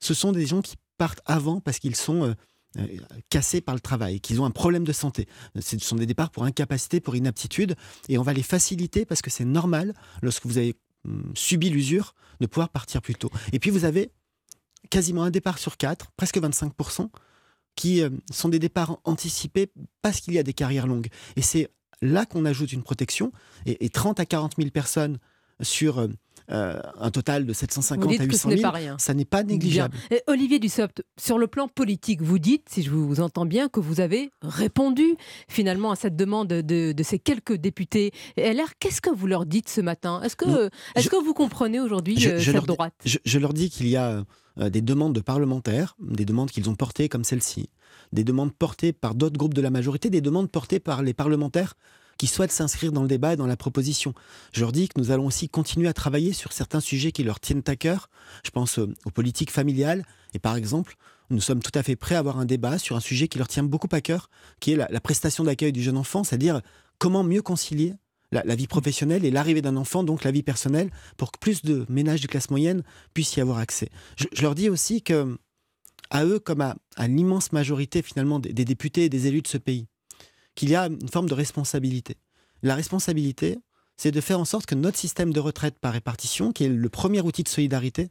ce sont des gens qui partent avant parce qu'ils sont euh, euh, cassés par le travail, qu'ils ont un problème de santé. Ce sont des départs pour incapacité, pour inaptitude, et on va les faciliter parce que c'est normal, lorsque vous avez hum, subi l'usure, de pouvoir partir plus tôt. Et puis vous avez quasiment un départ sur quatre, presque 25%, qui euh, sont des départs anticipés parce qu'il y a des carrières longues. Et c'est là qu'on ajoute une protection, et, et 30 à 40 000 personnes sur euh, euh, un total de Vous 750 dites à que 800 ce n'est 000, pas rien. ça n'est pas négligeable. Et Olivier Dussopt, sur le plan politique, vous dites, si je vous entends bien, que vous avez répondu finalement à cette demande de, de ces quelques députés LR. Qu'est-ce que vous leur dites ce matin? Est-ce que, est-ce que vous comprenez aujourd'hui cette leur droite? je, je leur dis qu'il y a euh, des demandes de parlementaires, des demandes qu'ils ont portées comme celle-ci, des demandes portées par d'autres groupes de la majorité, des demandes portées par les parlementaires qui souhaitent s'inscrire dans le débat et dans la proposition. Je leur dis que nous allons aussi continuer à travailler sur certains sujets qui leur tiennent à cœur. Je pense euh, aux politiques familiales et par exemple, nous sommes tout à fait prêts à avoir un débat sur un sujet qui leur tient beaucoup à cœur, qui est la, la prestation d'accueil du jeune enfant, c'est-à-dire comment mieux concilier la, vie professionnelle et l'arrivée d'un enfant, donc la vie personnelle, pour que plus de ménages de classe moyenne puissent y avoir accès. Je, leur dis aussi que, à eux, comme à, à l'immense majorité finalement des, des députés et des élus de ce pays, qu'il y a une forme de responsabilité. La responsabilité, c'est de faire en sorte que notre système de retraite par répartition, qui est le premier outil de solidarité,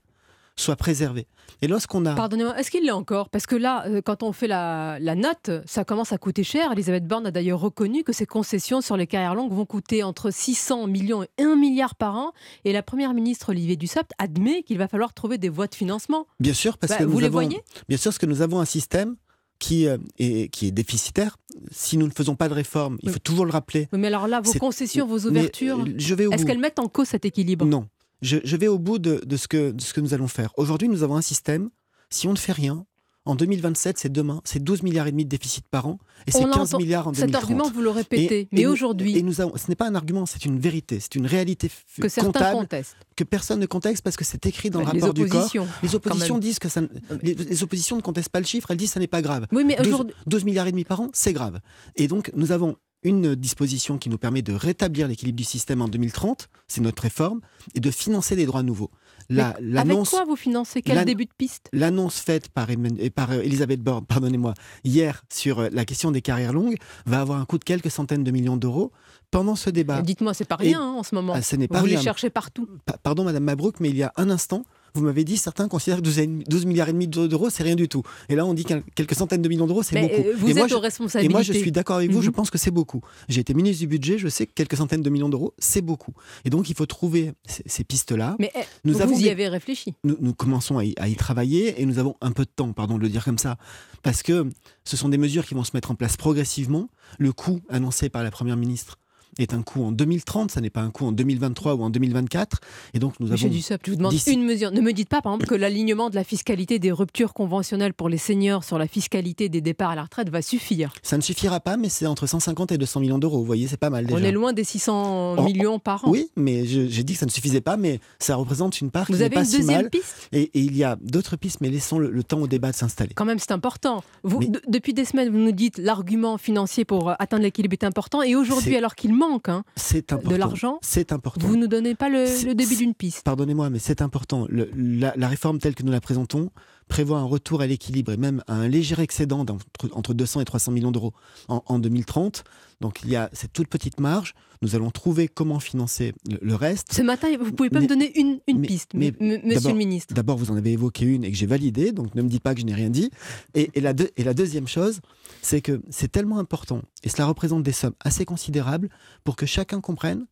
soit préservé. Et lorsqu'on a... Pardonnez-moi, est-ce qu'il l'est encore? Parce que là, euh, quand on fait la, la note, ça commence à coûter cher. Elisabeth Borne a d'ailleurs reconnu que ces concessions sur les carrières longues vont coûter entre 600 millions et 1 milliard par an. Et la Première ministre Olivier Dussopt admet qu'il va falloir trouver des voies de financement. Bien sûr, parce Bah, que vous nous les avons, voyez? Bien sûr, parce que nous avons un système qui, euh, est, qui est déficitaire. Si nous ne faisons pas de réforme, il faut toujours le rappeler. Mais alors là, vos concessions, vos ouvertures, je vais au est-ce qu'elles mettent en cause cet équilibre? Non. Je, je vais au bout de, de ce que, de ce que nous allons faire. Aujourd'hui, nous avons un système, si on ne fait rien, En 2027, c'est demain, c'est 12 milliards et demi de déficit par an et c'est 15 milliards en 2030. Cet argument, vous le répétez, mais aujourd'hui. Et nous avons, ce n'est pas un argument, c'est une vérité, c'est une réalité que certains contestent. Que personne ne conteste parce que c'est écrit dans le rapport du corps. Les oppositions disent que ça, les, oppositions ne contestent pas le chiffre, elles disent que ça n'est pas grave. Oui, mais 12, 12 milliards et demi par an, c'est grave. Et donc, nous avons une disposition qui nous permet de rétablir l'équilibre du système en 2030, c'est notre réforme, et de financer des droits nouveaux. La, avec quoi vous financez? Quel début de piste? L'annonce faite par, par euh, Elisabeth Borne *laughs* pardonnez-moi, hier sur euh, la question des carrières longues va avoir un coût de quelques centaines de millions d'euros pendant ce débat. Dites-moi, c'est pas rien hein, en ce moment. Ah, ce n'est pas vous les cherchez partout. pardon, Madame Mabrouk, mais il y a un instant, vous m'avez dit certains considèrent que 12, milliards et demi d'euros, c'est rien du tout. Et là, on dit quelques centaines de millions d'euros, c'est beaucoup. Euh, vous et êtes moi, aux responsabilités. Et moi, je suis d'accord avec vous, je Mhm. pense que c'est beaucoup. J'ai été ministre du budget, je sais que quelques centaines de millions d'euros, c'est beaucoup. Et donc, il faut trouver ces, ces pistes-là. Mais eh, Nous vous avons y des- avez réfléchi. nous, nous commençons à y, à y travailler et nous avons un peu de temps, pardon de le dire comme ça, parce que ce sont des mesures qui vont se mettre en place progressivement. Le coût annoncé par la Première ministre est un coût en 2030, ça n'est pas un coût en 2023 ou en 2024. Et donc nous Monsieur avons... Dussopt, je vous demande une mesure. Ne me dites pas, par exemple, que l'alignement de la fiscalité des ruptures conventionnelles pour les seniors sur la fiscalité des départs à la retraite va suffire. Ça ne suffira pas, mais c'est entre 150 et 200 millions d'euros. Vous voyez, c'est pas mal déjà. On est loin des 600 Oh, millions par an. Oui, mais j'ai dit que ça ne suffisait pas, mais ça représente une part Vous qui n'est avez pas une si deuxième mal. piste? Et, et il y a d'autres pistes, mais laissons le, le temps au débat de s'installer. Quand même, c'est important. Vous, Mais- de- depuis des semaines, vous nous dites l'argument financier pour euh, atteindre l'équilibre est important. Et aujourd'hui, alors qu'il manque hein, C'est important. de l'argent, C'est important. vous ne nous donnez pas le, début d'une piste. Pardonnez-moi, mais c'est important. Le- la, la réforme telle que nous la présentons prévoit un retour à l'équilibre et même un léger excédent d'entre- entre 200 et 300 millions d'euros en, en 2030. Donc il y a cette toute petite marge. Nous allons trouver comment financer le, le reste. Ce matin, vous pouvez pas Mais- me donner une, une mais- piste, mais monsieur le ministre. D'abord, vous en avez évoqué une et que j'ai validée, donc ne me dites pas que je n'ai rien dit. Et, et la deux- et la deuxième chose, c'est que c'est tellement important et cela représente des sommes assez considérables pour que chacun comprenne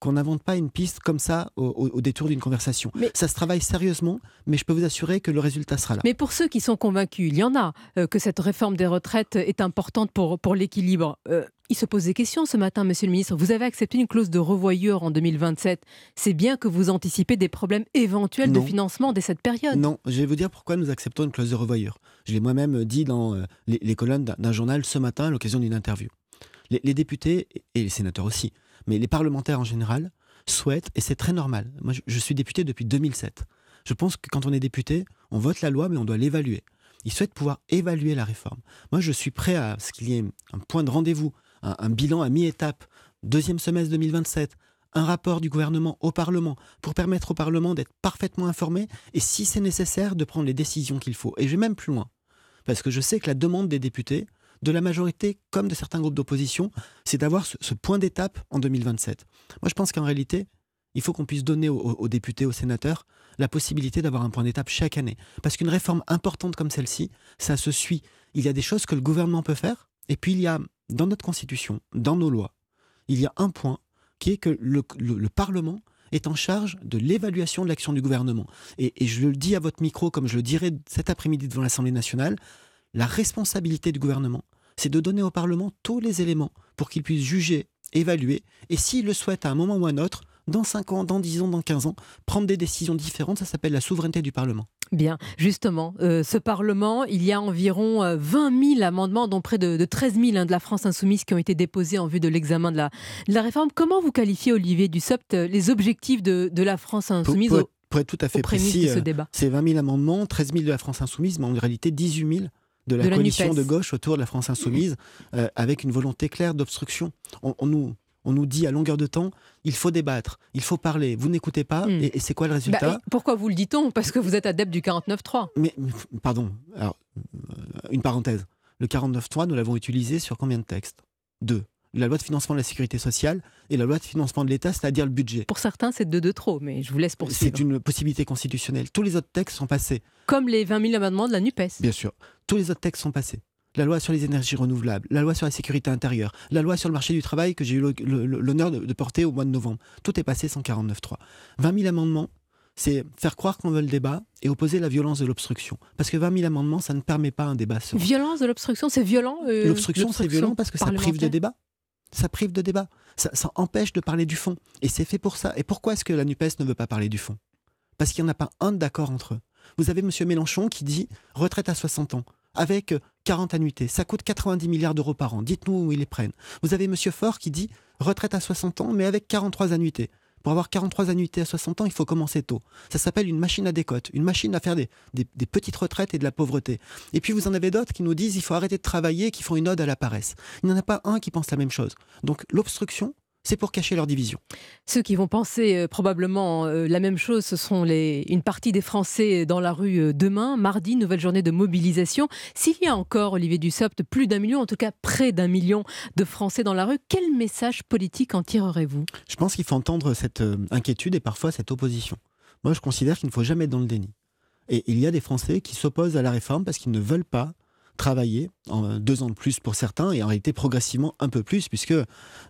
qu'on n'invente pas une piste comme ça au, au- au détour d'une conversation. Ça se travaille sérieusement, mais je peux vous assurer que le résultat sera là. Mais pour ceux qui sont convaincus, il y en a, euh, que cette réforme des retraites est importante pour, pour l'équilibre. Euh, il se pose des questions ce matin, monsieur le ministre. Vous avez accepté une clause de revoyure en 2027. C'est bien que vous anticipez des problèmes éventuels de financement dès cette période. Non, je vais vous dire pourquoi nous acceptons une clause de revoyure. Je l'ai moi-même dit dans euh, les, les colonnes d'un d'un journal ce matin à l'occasion d'une interview. Les, les députés, et les sénateurs aussi, mais les parlementaires en général, souhaitent, et c'est très normal, moi je, suis député depuis 2007, je pense que quand on est député, on vote la loi mais on doit l'évaluer. Ils souhaitent pouvoir évaluer la réforme. Moi je suis prêt à ce qu'il y ait un point de rendez-vous, un, un bilan à mi-étape, deuxième semestre 2027, un rapport du gouvernement au Parlement pour permettre au Parlement d'être parfaitement informé et si c'est nécessaire de prendre les décisions qu'il faut. Et je vais même plus loin, parce que je sais que la demande des députés, de la majorité comme de certains groupes d'opposition, c'est d'avoir ce, point d'étape en 2027. Moi je pense qu'en réalité, il faut qu'on puisse donner aux, députés, aux sénateurs, la possibilité d'avoir un point d'étape chaque année. Parce qu'une réforme importante comme celle-ci, ça se suit. Il y a des choses que le gouvernement peut faire, et puis il y a, dans notre Constitution, dans nos lois, il y a un point qui est que le, le- le Parlement est en charge de l'évaluation de l'action du gouvernement. Et je le dis à votre micro, comme je le dirai cet après-midi devant l'Assemblée nationale, la responsabilité du gouvernement, c'est de donner au Parlement tous les éléments pour qu'il puisse juger, évaluer, et s'il le souhaite à un moment ou à un autre, dans 5 ans, dans 10 ans, dans 15 ans, prendre des décisions différentes, ça s'appelle la souveraineté du Parlement. Bien, justement, euh, ce Parlement, il y a environ euh, 20 000 amendements, dont près de, de 13 000 hein, de la France insoumise qui ont été déposés en vue de l'examen de la, de la réforme. Comment vous qualifiez, Olivier Dussopt, euh, les objectifs de, de la France insoumise pour être, pour être tout à fait précis, ce euh, débat? c'est 20 000 amendements, 13 000 de la France insoumise, mais en réalité 18 000 de la De la coalition NUPES. de gauche autour de la France insoumise, euh, avec une volonté claire d'obstruction. On, on nous, on nous dit à longueur de temps, il faut débattre, il faut parler, vous n'écoutez pas, Hmm. et, et c'est quoi le résultat Bah, et pourquoi vous le dit-on? Parce que vous êtes adepte du 49-3. Mais, mais, pardon, alors, euh, une parenthèse. Le 49.3, nous l'avons utilisé sur combien de textes? Deux. La loi de financement de la sécurité sociale et la loi de financement de l'État, c'est-à-dire le budget. Pour certains, c'est deux de trop, mais je vous laisse poursuivre. C'est une possibilité constitutionnelle. Tous les autres textes sont passés. Comme les 20 000 amendements de la NUPES. Bien sûr. Tous les autres textes sont passés. La loi sur les énergies renouvelables, la loi sur la sécurité intérieure, la loi sur le marché du travail que j'ai eu l'honneur de, porter au mois de novembre. Tout est passé sans 49.3. 20 000 amendements, c'est faire croire qu'on veut le débat et opposer la violence de l'obstruction. Parce que 20 000 amendements, ça ne permet pas un débat serein. Violence de l'obstruction, c'est violent euh, L'obstruction, c'est violent parce que ça prive de débat. Ça prive de débat. Ça, empêche de parler du fond. Et c'est fait pour ça. Et pourquoi est-ce que la NUPES ne veut pas parler du fond? Parce qu'il n'y en a pas un d'accord entre eux. Vous avez M. Mélenchon qui dit retraite à 60 ans. avec 40 annuités. Ça coûte 90 milliards d'euros par an. Dites-nous où ils les prennent. Vous avez M. Faure qui dit retraite à 60 ans, mais avec 43 annuités. Pour avoir 43 annuités à 60 ans, il faut commencer tôt. Ça s'appelle une machine à décote, une machine à faire des, des, des, petites retraites et de la pauvreté. Et puis vous en avez d'autres qui nous disent il faut arrêter de travailler, qui font une ode à la paresse. Il n'y en a pas un qui pense la même chose. Donc l'obstruction, c'est pour cacher leur division. Ceux qui vont penser euh, probablement euh, la même chose, ce sont les, une partie des Français dans la rue euh, demain, mardi, nouvelle journée de mobilisation. S'il y a encore, Olivier Dussopt, plus d'un million, en tout cas près d'un million de Français dans la rue, quel message politique en tirerez-vous? Je pense qu'il faut entendre cette inquiétude et parfois cette opposition. Moi, je considère qu'il ne faut jamais être dans le déni. Et il y a des Français qui s'opposent à la réforme parce qu'ils ne veulent pas travailler en deux ans de plus pour certains et en réalité progressivement un peu plus puisque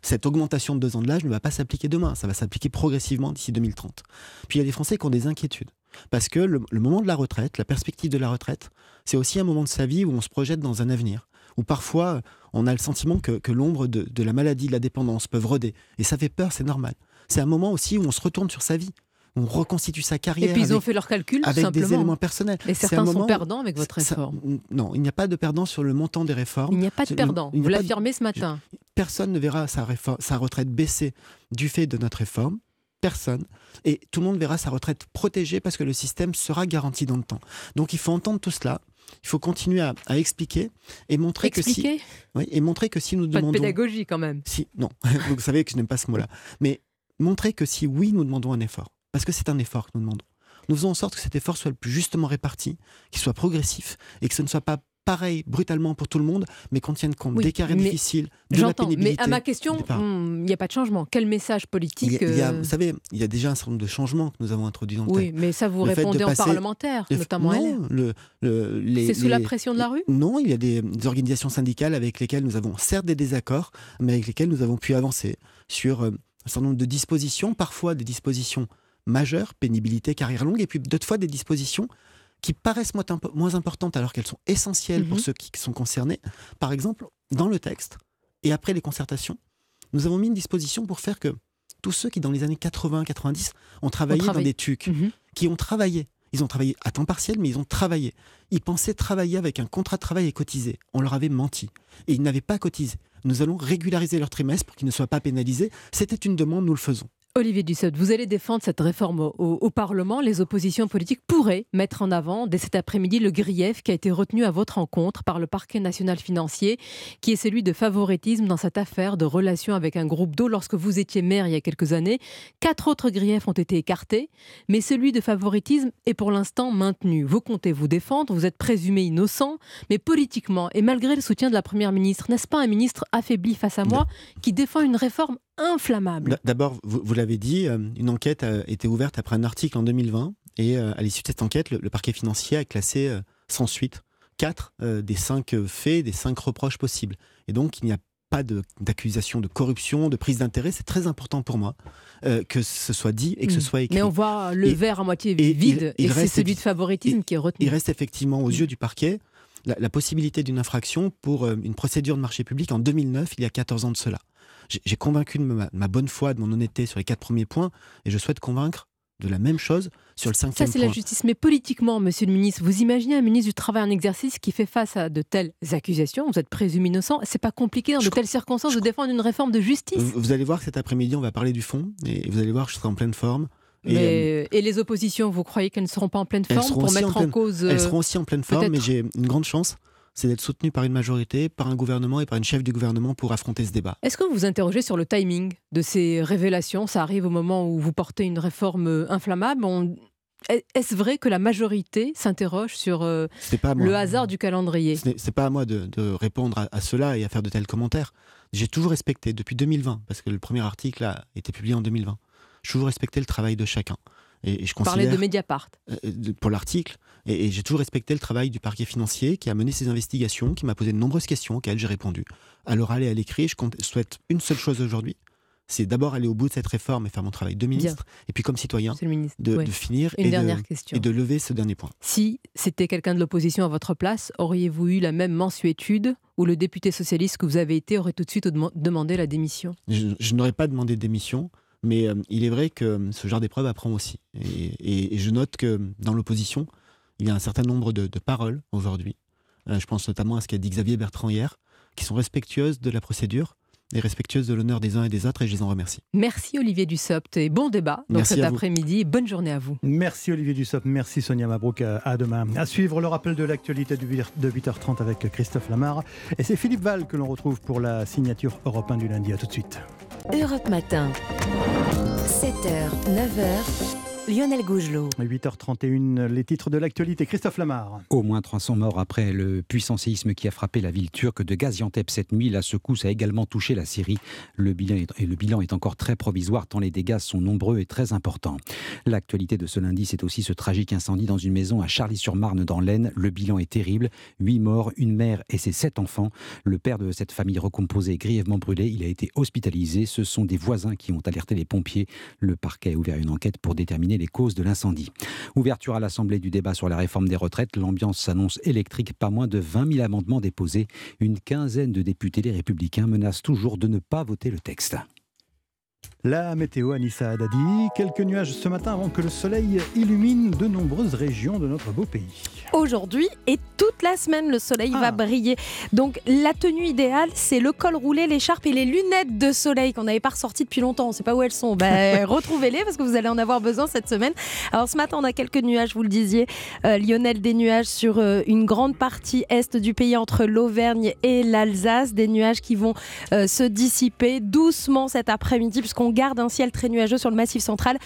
cette augmentation de deux ans de l'âge ne va pas s'appliquer demain, ça va s'appliquer progressivement d'ici 2030. Puis il y a des Français qui ont des inquiétudes parce que le, moment de la retraite, la perspective de la retraite, c'est aussi un moment de sa vie où on se projette dans un avenir, où parfois on a le sentiment que, l'ombre de, de la maladie, de la dépendance peuvent rôder et ça fait peur, c'est normal. C'est un moment aussi où on se retourne sur sa vie on reconstitue sa carrière. Et puis ils ont fait leur calcul avec des éléments personnels. Et certains sont perdants avec votre réforme. non, il n'y a pas de perdants sur le montant des réformes. Il n'y a pas de perdants. Vous l'affirmez ce matin. Personne ne verra sa, sa retraite baisser du fait de notre réforme. Personne. Et tout le monde verra sa retraite protégée parce que le système sera garanti dans le temps. Donc il faut entendre tout cela. Il faut continuer à, expliquer et montrer que si. Oui, et montrer que si nous pas demandons. de pédagogie quand même. Si, non. *laughs* Vous savez que je n'aime pas ce mot-là. Mais montrer que si oui, nous demandons un effort parce que c'est un effort que nous demandons. Nous faisons en sorte que cet effort soit le plus justement réparti, qu'il soit progressif et que ce ne soit pas pareil brutalement pour tout le monde, mais qu'on tienne compte des carrés difficiles, de la pénibilité. Mais à ma question, hmm, il n'y a pas de changement. Quel message politique euh, Vous savez, il y a déjà un certain nombre de changements que nous avons introduits dans le Oui, mais ça vous répondez en parlementaire, notamment non, le, C'est sous la pression de la rue Non, il y a des, organisations syndicales avec lesquelles nous avons certes des désaccords, mais avec lesquelles nous avons pu avancer sur euh, un certain nombre de dispositions, parfois des dispositions majeures, pénibilité, carrière longue, et puis d'autres fois des dispositions qui paraissent moins, importantes alors qu'elles sont essentielles pour mhm. ceux qui sont concernés. Par exemple, dans le texte, et après les concertations, nous avons mis une disposition pour faire que tous ceux qui, dans les années 80-90, ont travaillé dans des TUC, mhm. qui ont travaillé, ils ont travaillé à temps partiel, mais ils ont travaillé. Ils pensaient travailler avec un contrat de travail et cotiser. On leur avait menti. Et ils n'avaient pas cotisé. Nous allons régulariser leur trimestre pour qu'ils ne soient pas pénalisés. C'était une demande, nous le faisons. Olivier Dussopt, vous allez défendre cette réforme au, Parlement. Les oppositions politiques pourraient mettre en avant dès cet après-midi le grief qui a été retenu à votre rencontre par le parquet national financier, qui est celui de favoritisme dans cette affaire de relation avec un groupe d'eau lorsque vous étiez maire il y a quelques années. Quatre autres griefs ont été écartés, mais celui de favoritisme est pour l'instant maintenu. Vous comptez vous défendre, vous êtes présumé innocent, mais politiquement et malgré le soutien de la Première ministre, n'est-ce pas un ministre affaibli face à moi qui défend une réforme inflammable. D'abord, vous, l'avez dit, euh, une enquête a été ouverte après un article en 2020 et euh, à l'issue de cette enquête, le, parquet financier a classé euh, sans suite quatre des cinq faits, des cinq reproches possibles. Et donc, il n'y a pas d'accusation de, corruption, de prise d'intérêt. C'est très important pour moi que ce soit dit et que ce mm. soit écrit. Mais on voit le verre à moitié vide et, c'est celui de favoritisme qui est retenu. Il reste effectivement aux yeux du parquet la possibilité d'une infraction pour une procédure de marché public en 2009, il y a 14 ans de cela j'ai convaincu de ma, bonne foi, de mon honnêteté sur les quatre premiers points, et je souhaite convaincre de la même chose sur le cinquième. Ça, c'est la justice. Mais politiquement, monsieur le ministre, vous imaginez un ministre du Travail en exercice qui fait face à de telles accusations? Vous êtes présumé innocent. C'est pas compliqué dans de telles circonstances de défendre une réforme de justice vous, allez voir que cet après-midi, on va parler du fond, et vous allez voir que je serai en pleine forme. Et, euh, et, les oppositions, vous croyez qu'elles ne seront pas en pleine forme pour mettre en, cause Elles seront aussi en pleine forme, mais j'ai une grande chance c'est d'être soutenu par une majorité, par un gouvernement et par une chef du gouvernement pour affronter ce débat. Est-ce que vous vous interrogez sur le timing de ces révélations? Ça arrive au moment où vous portez une réforme inflammable. Est-ce vrai que la majorité s'interroge sur euh, le hasard du calendrier? Ce n'est pas à moi de, répondre à, cela et à faire de tels commentaires. J'ai toujours respecté, depuis 2020, parce que le premier article a été publié en 2020, j'ai toujours respecté le travail de chacun. Et, je Parler de Mediapart. Euh, pour l'article. Et, j'ai toujours respecté le travail du parquet financier qui a mené ses investigations, qui m'a posé de nombreuses questions auxquelles j'ai répondu. À l'oral et à l'écrit, je souhaite une seule chose aujourd'hui, c'est d'abord aller au bout de cette réforme et faire mon travail de ministre, et puis comme citoyen, de, finir et, de, et de lever ce dernier point. Si c'était quelqu'un de l'opposition à votre place, auriez-vous eu la même mensuétude ou le député socialiste que vous avez été aurait tout de suite demandé la démission? Je, n'aurais pas demandé de démission. Mais euh, il est vrai que ce genre d'épreuve apprend aussi. Et, je note que dans l'opposition, il y a un certain nombre de, paroles aujourd'hui je pense notamment à ce qu'a dit Xavier Bertrand hier, qui sont respectueuses de la procédure et respectueuses de l'honneur des uns et des autres, et je les en remercie. Merci Olivier Dussopt et bon débat donc cet après-midi. Bonne journée à vous. Merci Olivier Dussopt, merci Sonia Mabrouk. À demain. À suivre le rappel de l'actualité de 8h30 avec Christophe Lamar. Et c'est Philippe Val que l'on retrouve pour la signature européen du lundi. À tout de suite. Europe Matin. 7h, 9h. Lionel Gougelot. 8h31, les titres de l'actualité. Christophe Lamar. Au moins 300 morts après le puissant séisme qui a frappé la ville turque de Gaziantep cette nuit. La secousse a également touché la Syrie. Le bilan est, et le bilan est encore très provisoire tant les dégâts sont nombreux et très importants. L'actualité de ce lundi, c'est aussi ce tragique incendie dans une maison à Charlie-sur-Marne dans l'Aisne. Le bilan est terrible. 8 morts, une mère et ses 7 enfants. Le père de cette famille recomposée est grièvement brûlé. Il a été hospitalisé. Ce sont des voisins qui ont alerté les pompiers. Le parquet a ouvert une enquête pour déterminer les causes de l'incendie. Ouverture à l'Assemblée du débat sur la réforme des retraites, l'ambiance s'annonce électrique, pas moins de 20 000 amendements déposés. Une quinzaine de députés les républicains menacent toujours de ne pas voter le texte. La météo, Anissa Haddadi, quelques nuages ce matin avant que le soleil illumine de nombreuses régions de notre beau pays. Aujourd'hui et toute la semaine, le soleil va ah. briller. Donc la tenue idéale, c'est le col roulé, l'écharpe et les lunettes de soleil qu'on n'avait pas ressorties depuis longtemps. On ne sait pas où elles sont. Ben, *laughs* retrouvez-les parce que vous allez en avoir besoin cette semaine. Alors ce matin, on a quelques nuages, vous le disiez. Euh, Lionel, des nuages sur euh, une grande partie est du pays entre l'Auvergne et l'Alsace. Des nuages qui vont euh, se dissiper doucement cet après-midi puisqu'on on garde un ciel très nuageux sur le massif central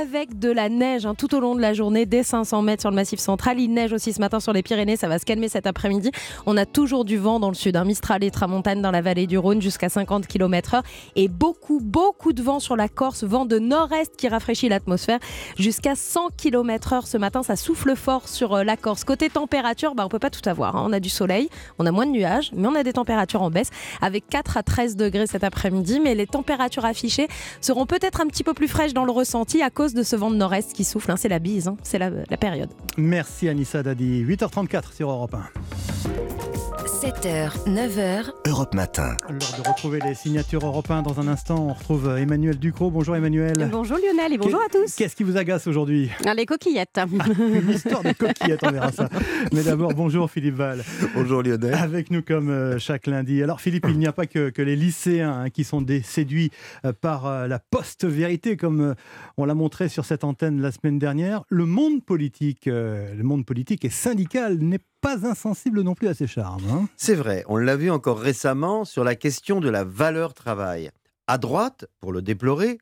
avec de la neige hein, tout au long de la journée, dès 500 mètres sur le massif central. Il neige aussi ce matin sur les Pyrénées, ça va se calmer cet après-midi. On a toujours du vent dans le sud, un Mistral et Tramontane dans la vallée du Rhône jusqu'à 50 km/h et beaucoup, beaucoup de vent sur la Corse, vent de nord-est qui rafraîchit l'atmosphère jusqu'à 100 km/h ce matin. Ça souffle fort sur euh, la Corse. Côté température, bah, on peut pas tout avoir. Hein. On a du soleil, on a moins de nuages, mais on a des températures en baisse avec 4 à 13 degrés cet après-midi. Mais les températures affichées seront peut-être un petit peu plus fraîches dans le ressenti à cause de ce vent de nord-est qui souffle. Hein. C'est la bise, hein. c'est la, la, période. Merci Anissa Dadi. 8h34 sur Europe 1. 7h, 9h. Europe Matin. L'heure de retrouver les signatures européennes dans un instant. On retrouve Emmanuel Ducrot. Bonjour Emmanuel. Bonjour Lionel et bonjour à tous. Qu'est-ce qui vous agace aujourd'hui? Ah, Les coquillettes. Une histoire de coquillettes, on verra ça. *laughs* Mais d'abord, bonjour Philippe Val. Bonjour Lionel. Avec nous comme euh, chaque lundi. Alors Philippe, il n'y a pas que, les lycéens hein, qui sont séduits euh, par euh, la post-vérité, comme on l'a montré sur cette antenne la semaine dernière. Le monde politique, le monde politique et syndical n'est pas insensible non plus à ses charmes. Hein. C'est vrai, on l'a vu encore récemment sur la question de la valeur travail. À droite, pour le déplorer,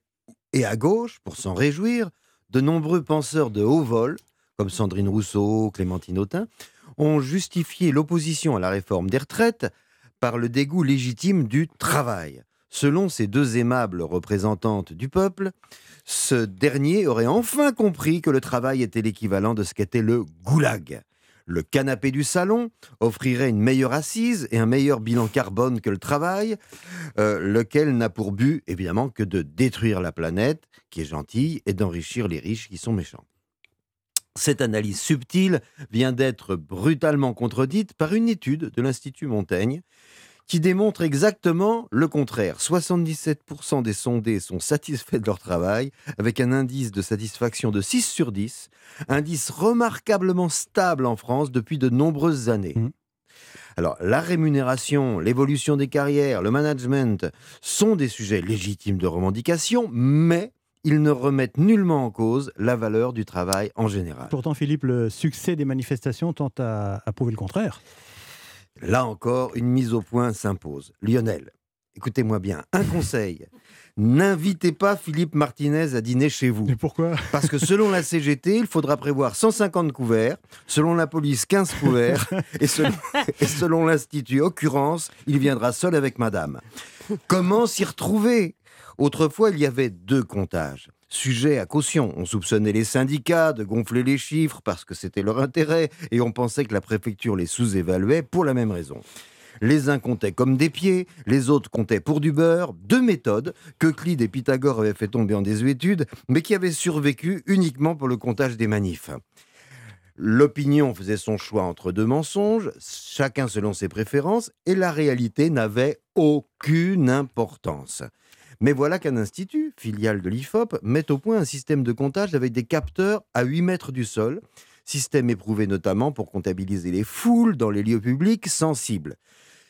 et à gauche, pour s'en réjouir, de nombreux penseurs de haut vol, comme Sandrine Rousseau, Clémentine Autain, ont justifié l'opposition à la réforme des retraites par le dégoût légitime du travail. Selon ces deux aimables représentantes du peuple, ce dernier aurait enfin compris que le travail était l'équivalent de ce qu'était le goulag. Le canapé du salon offrirait une meilleure assise et un meilleur bilan carbone que le travail, euh, lequel n'a pour but évidemment que de détruire la planète, qui est gentille, et d'enrichir les riches qui sont méchants. Cette analyse subtile vient d'être brutalement contredite par une étude de l'Institut Montaigne qui démontre exactement le contraire. 77% des sondés sont satisfaits de leur travail, avec un indice de satisfaction de 6 sur 10, indice remarquablement stable en France depuis de nombreuses années. Mmh. Alors, la rémunération, l'évolution des carrières, le management sont des sujets légitimes de revendication, mais ils ne remettent nullement en cause la valeur du travail en général. Pourtant, Philippe, le succès des manifestations tend à prouver le contraire. Là encore, une mise au point s'impose. Lionel, écoutez-moi bien, un *laughs* conseil. N'invitez pas Philippe Martinez à dîner chez vous. Mais pourquoi? Parce que selon la CGT, il faudra prévoir 150 couverts, selon la police 15 couverts, *laughs* et selon, et selon l'Institut Occurrence, il viendra seul avec madame. Comment s'y retrouver? Autrefois, il y avait deux comptages. Sujet à caution. On soupçonnait les syndicats de gonfler les chiffres parce que c'était leur intérêt et on pensait que la préfecture les sous-évaluait pour la même raison. Les uns comptaient comme des pieds, les autres comptaient pour du beurre. Deux méthodes que Clide et Pythagore avaient fait tomber en désuétude, mais qui avaient survécu uniquement pour le comptage des manifs. L'opinion faisait son choix entre deux mensonges, chacun selon ses préférences, et la réalité n'avait aucune importance. Mais voilà qu'un institut, filiale de l'IFOP, met au point un système de comptage avec des capteurs à 8 mètres du sol, système éprouvé notamment pour comptabiliser les foules dans les lieux publics sensibles.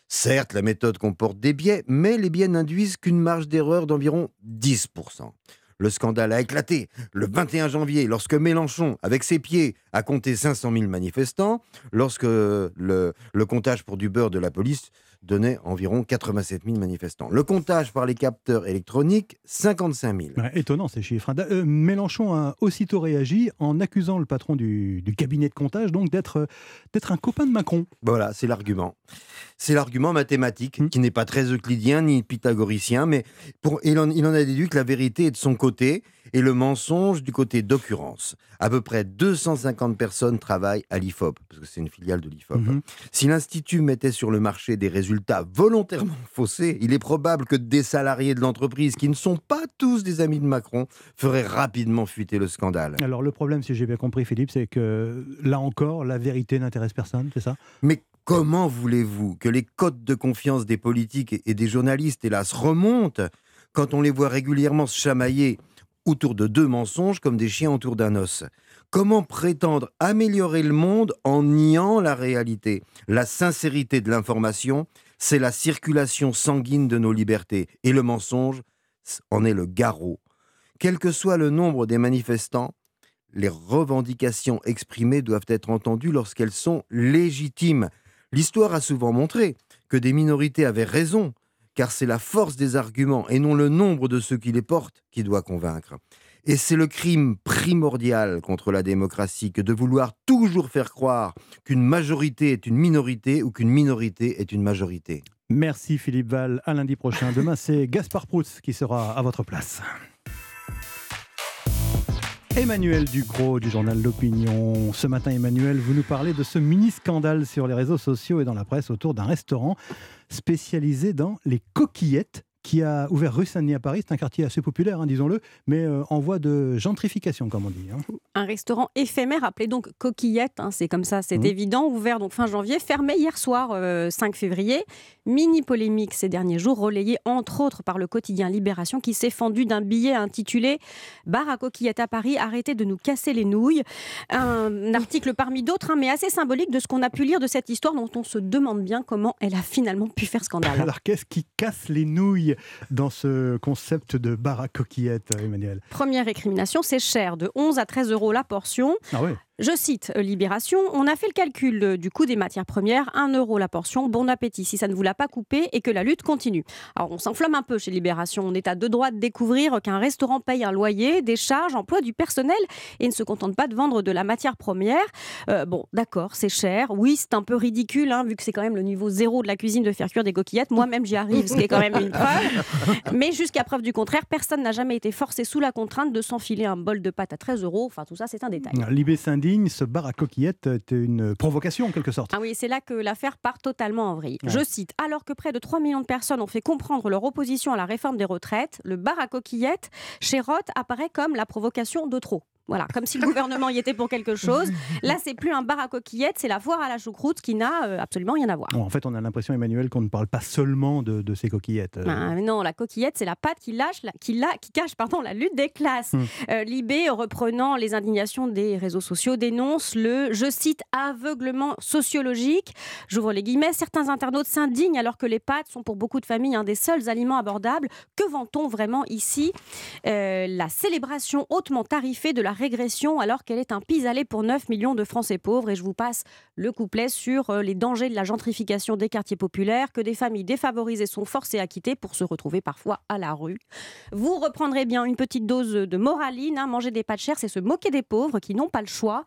Certes, la méthode comporte des biais, mais les biais n'induisent qu'une marge d'erreur d'environ 10%. Le scandale a éclaté le 21 janvier lorsque Mélenchon, avec ses pieds, a compté 500 000 manifestants, lorsque le, le comptage pour du beurre de la police donnait environ 87 000 manifestants. Le comptage par les capteurs électroniques, 55 000. étonnant ces chiffres. hein. Euh, Mélenchon a aussitôt réagi en accusant le patron du, du cabinet de comptage donc d'être euh, d'être un copain de Macron. Voilà, c'est l'argument. C'est l'argument mathématique qui n'est pas très euclidien ni pythagoricien, mais pour, il, en, il en a déduit que la vérité est de son côté et le mensonge du côté d'occurrence. À peu près 250 personnes travaillent à l'IFOP, parce que c'est une filiale de l'IFOP. Mhm. Si l'Institut mettait sur le marché des résultats volontairement *laughs* faussés, il est probable que des salariés de l'entreprise, qui ne sont pas tous des amis de Macron, feraient rapidement fuiter le scandale. Alors le problème, si j'ai bien compris Philippe, c'est que là encore, la vérité n'intéresse personne, c'est ça? Mais comment voulez-vous que les cotes de confiance des politiques et des journalistes, hélas, remontent quand on les voit régulièrement se chamailler autour de deux mensonges comme des chiens autour d'un os Comment prétendre améliorer le monde en niant la réalité? La sincérité de l'information, c'est la circulation sanguine de nos libertés. Et le mensonge en est le garrot. Quel que soit le nombre des manifestants, les revendications exprimées doivent être entendues lorsqu'elles sont légitimes. L'histoire a souvent montré que des minorités avaient raison, car c'est la force des arguments et non le nombre de ceux qui les portent qui doit convaincre. Et c'est le crime primordial contre la démocratie que de vouloir toujours faire croire qu'une majorité est une minorité ou qu'une minorité est une majorité. Merci Philippe Val. À lundi prochain. Demain, c'est Gaspard Proutz qui sera à votre place. Emmanuel Ducrot du journal L'Opinion. Ce matin, Emmanuel, vous nous parlez de ce mini-scandale sur les réseaux sociaux et dans la presse autour d'un restaurant spécialisé dans les coquillettes qui a ouvert rue Saint-Denis à Paris. C'est un quartier assez populaire, hein, disons-le, mais euh, en voie de gentrification, comme on dit. hein. Un restaurant éphémère appelé donc Coquillette, hein, c'est comme ça, c'est Mhm. évident, ouvert donc fin janvier, fermé hier soir euh, 5 février. Mini polémique ces derniers jours, relayée entre autres par le quotidien Libération qui s'est fendu d'un billet intitulé Bar à Coquillette à Paris, arrêtez de nous casser les nouilles. Un article parmi d'autres, mais assez symbolique de ce qu'on a pu lire de cette histoire dont on se demande bien comment elle a finalement pu faire scandale. Alors, qu'est-ce qui casse les nouilles? Dans ce concept de bar à coquillettes, Emmanuel Première récrimination, c'est cher, de 11 à 13 euros la portion. Ah oui Je cite euh, Libération, on a fait le calcul du coût des matières premières, 1 euro la portion, bon appétit si ça ne vous l'a pas coupé et que la lutte continue. Alors on s'enflamme un peu chez Libération, on est à deux droits de découvrir qu'un restaurant paye un loyer, des charges, emploie du personnel et ne se contente pas de vendre de la matière première. Euh, bon, d'accord, c'est cher, oui c'est un peu ridicule hein, vu que c'est quand même le niveau zéro de la cuisine de faire cuire des coquillettes, moi-même j'y arrive, ce qui est quand même une preuve. Mais jusqu'à preuve du contraire, personne n'a jamais été forcé sous la contrainte de s'enfiler un bol de pâtes à 13 euros, enfin tout ça c'est un détail. Ce bar à coquillettes était une provocation en quelque sorte. Ah oui, c'est là que l'affaire part totalement en vrille. Ouais. Je cite Alors que près de 3 millions de personnes ont fait comprendre leur opposition à la réforme des retraites, le bar à coquillettes chez Roth apparaît comme la provocation de trop. Voilà, comme si le *laughs* gouvernement y était pour quelque chose. Là, c'est plus un bar à coquillettes, c'est la foire à la choucroute qui n'a euh, absolument rien à voir. Bon, en fait, on a l'impression, Emmanuel, qu'on ne parle pas seulement de, de ces coquillettes. Euh, Ah, non, la coquillette, c'est la pâte qui, lâche, la- qui, la- qui cache pardon, la lutte des classes. Hmm. Euh, Libé, reprenant les indignations des réseaux sociaux, dénonce le, je cite, aveuglement sociologique. J'ouvre les guillemets. Certains internautes s'indignent alors que les pâtes sont pour beaucoup de familles un des seuls aliments abordables. Que vend-on vraiment ici? Euh, La célébration hautement tarifée de la régression alors qu'elle est un pis-aller pour 9 millions de Français pauvres. Et je vous passe le couplet sur euh, les dangers de la gentrification des quartiers populaires que des familles défavorisées sont forcées à quitter pour se retrouver parfois à la rue. Vous reprendrez bien une petite dose de moraline. hein. Manger des pâtes chères, c'est se moquer des pauvres qui n'ont pas le choix.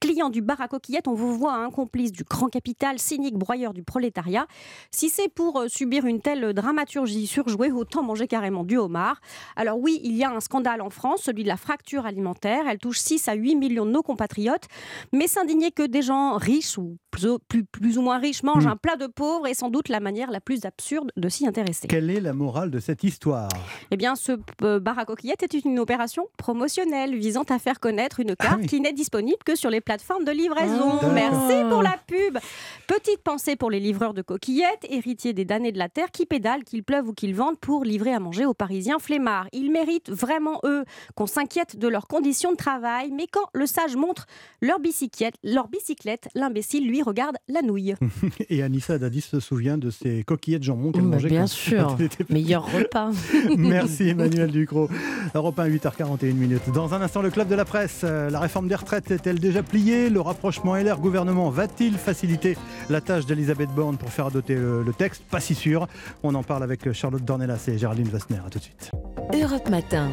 Client du bar à coquillettes, on vous voit un complice du grand capital, cynique broyeur du prolétariat. Si c'est pour euh, subir une telle dramaturgie surjouée, autant manger carrément du homard. Alors oui, il y a un scandale en France, celui de la fracture alimentaire. Elle touche 6 à 8 millions de nos compatriotes. Mais s'indigner que des gens riches ou plus, plus, ou moins riches mangent Mm. un plat de pauvres est sans doute la manière la plus absurde de s'y intéresser. Quelle est la morale de cette histoire? Eh bien, ce euh, bar à coquillettes est une opération promotionnelle visant à faire connaître une Ah carte qui n'est disponible que sur les plateformes de livraison. Ah. Merci pour la pub. Petite pensée pour les livreurs de coquillettes, héritiers des damnés de la terre qui pédalent, qu'il pleuve ou qu'ils vendent pour livrer à manger aux Parisiens flemmards. Ils méritent vraiment, eux, qu'on s'inquiète de leurs conditions de travail, mais quand le sage montre leur bicyclette, leur bicyclette l'imbécile, lui, regarde la nouille. *laughs* Et Anissa Dadi se souvient de ces coquillettes jambon qu'elle Bah, mangeait bien quand- *laughs* sûr. quand elle était petite. Meilleur repas. *laughs* Merci Emmanuel Ducrot. Europe 1, 8h41 minutes. Dans un instant, le club de la presse. Euh, La réforme des retraites est-elle déjà pliée? Le rapprochement LR gouvernement va-t-il faciliter la tâche d'Elisabeth Borne pour faire adopter le, le texte? Pas si sûr. On en parle avec Charlotte Dornelas et Géraldine Vassner. À tout de suite. Europe Matin.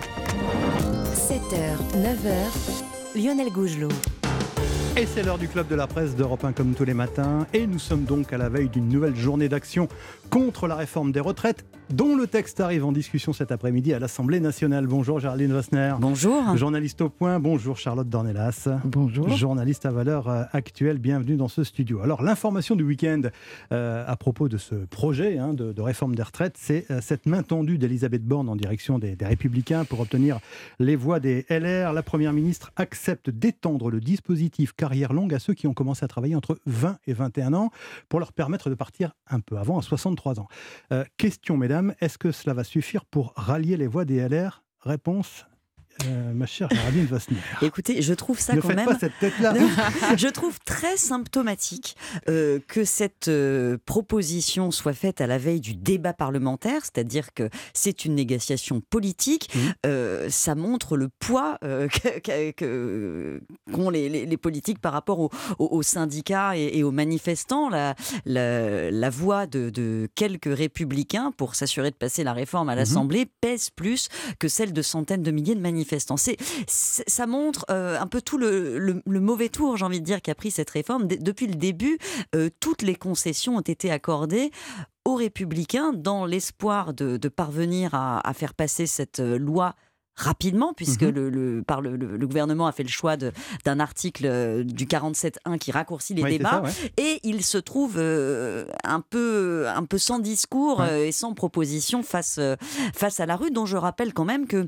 7h, 9h, Lionel Gougelot. Et c'est l'heure du club de la presse d'Europe 1 comme tous les matins. Et nous sommes donc à la veille d'une nouvelle journée d'action contre la réforme des retraites, dont le texte arrive en discussion cet après-midi à l'Assemblée nationale. Bonjour Géraldine Wassner. Bonjour. Journaliste au point. Bonjour Charlotte Dornelas. Bonjour. Journaliste à valeur euh, actuelle. Bienvenue dans ce studio. Alors l'information du week-end euh, à propos de ce projet hein, de, de réforme des retraites, c'est euh, cette main tendue d'Elisabeth Borne en direction des, des Républicains pour obtenir les voix des LR. La Première ministre accepte d'étendre le dispositif carrière longue à ceux qui ont commencé à travailler entre 20 et 21 ans pour leur permettre de partir un peu avant, à 63 ans. Euh, question, mesdames, est-ce que cela va suffire pour rallier les voix des LR Réponse, euh, ma chère Géraldine Vassner. Écoutez, je trouve ça Ne quand même. pas cette tête-là. *laughs* je trouve très symptomatique euh, que cette euh, proposition soit faite à la veille du débat parlementaire, c'est-à-dire que c'est une négociation politique. Mmh. Ça montre le poids *laughs* qu'ont les, les- les politiques par rapport aux, syndicats et, et aux manifestants. La, la- la voix de, de quelques républicains pour s'assurer de passer la réforme à l'Assemblée pèse plus que celle de centaines de milliers de manifestants. Ça montre euh, un peu tout le, mauvais tour, j'ai envie de dire, qu'a pris cette réforme. Depuis le début, euh, toutes les concessions ont été accordées aux républicains dans l'espoir de, parvenir à, à faire passer cette euh, loi rapidement, puisque Mhm. le, le- par le, gouvernement a fait le choix d'un article euh, du 47.1 qui raccourcit les Ouais, débats, ça, ouais. et il se trouve euh, un, peu, un peu sans discours Ouais. euh, et sans proposition face, face à la rue, dont je rappelle quand même que,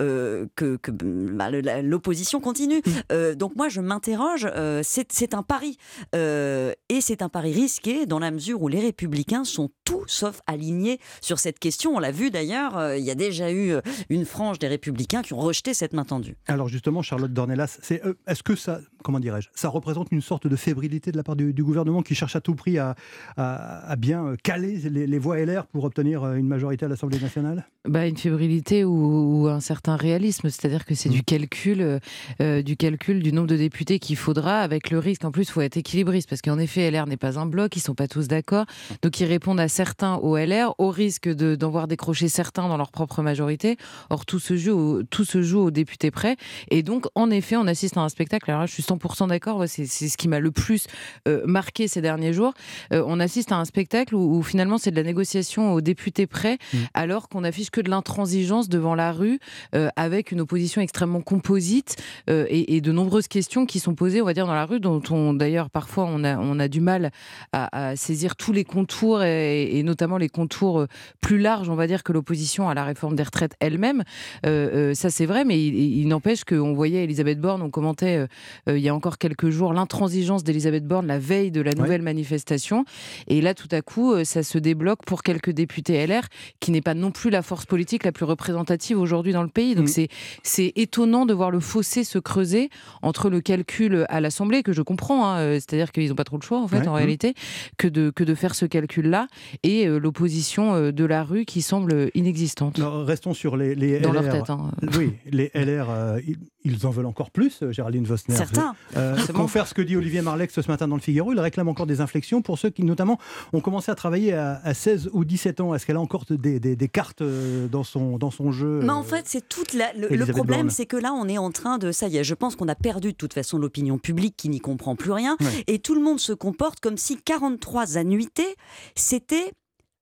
euh, que, que, bah, l'opposition continue. Mmh. Euh, donc moi, je m'interroge, c'est un pari, et c'est un pari risqué dans la mesure où les républicains sont tout sauf alignés sur cette question. On l'a vu d'ailleurs, il y a déjà eu une frange des républicains qui ont rejeté cette main tendue. Alors justement, Charlotte Dornelas, c'est, euh, est-ce que ça, comment dirais-je, ça représente une sorte de fébrilité de la part du, du gouvernement qui cherche à tout prix à, à- à bien euh, caler les, les voix LR pour obtenir euh, une majorité à l'Assemblée nationale? Bah, Une fébrilité ou, ou un certain réalisme, c'est-à-dire que c'est du calcul, euh, du calcul du nombre de députés qu'il faudra, avec le risque. En plus, il faut être équilibriste, parce qu'en effet, LR n'est pas un bloc, ils sont pas tous d'accord, donc ils répondent à certains au LR, au risque de- d'en voir décrocher certains dans leur propre majorité. Or, tout se joue, au, tout se joue aux députés près, et donc, en effet, on assiste à un spectacle. Alors là, je suis 100% d'accord. c'est ce qui m'a le plus euh, marqué ces derniers jours. Euh, on assiste à un spectacle où, où finalement c'est de la négociation aux députés près, alors qu'on affiche que de l'intransigeance devant la rue, euh, avec une opposition extrêmement composite et, et de nombreuses questions qui sont posées, on va dire, dans la rue, dont on d'ailleurs parfois on a, on a du mal à, à saisir tous les contours et, et notamment les contours plus larges, on va dire, que l'opposition à la réforme des retraites elle-même. Euh, euh, ça c'est vrai, mais il, il n'empêche qu'on voyait Elisabeth Borne, on commentait euh, euh, il y a encore quelques jours l'intransigeance d'Elisabeth Borne la veille de la nouvelle manifestation. Et là, tout à coup, euh, ça se débloque pour quelques députés LR, qui n'est pas non plus la force politique la plus représentative aujourd'hui dans le pays. Donc c'est c'est étonnant de voir le fossé se creuser entre le calcul à l'Assemblée, que je comprends, hein, euh, c'est-à-dire qu'ils n'ont pas trop le choix en fait, Ouais. en Mhm. réalité, que de, que de faire ce calcul-là, et euh, l'opposition euh, de la rue qui semble inexistante. Alors, restons sur les, les Dans LR. leur tête, hein. Oui, les LR, euh, ils, en veulent encore plus, euh, Géraldine Vosner. Certains, Euh, confère ce que dit Olivier Marlex ce matin dans le Figaro. Il réclame encore des inflexions pour ceux qui, notamment, ont commencé à travailler à, à 16 ou 17 ans. Est-ce qu'elle a encore des, des- des cartes euh, dans son, dans son jeu Mais en euh, fait, c'est toute la, le, problème, c'est que là, on est en train de, ça y est, je pense qu'on a perdu de toute façon l'opinion publique qui n'y comprend plus rien, Ouais. et tout le monde se comporte comme si 43 annuités, c'était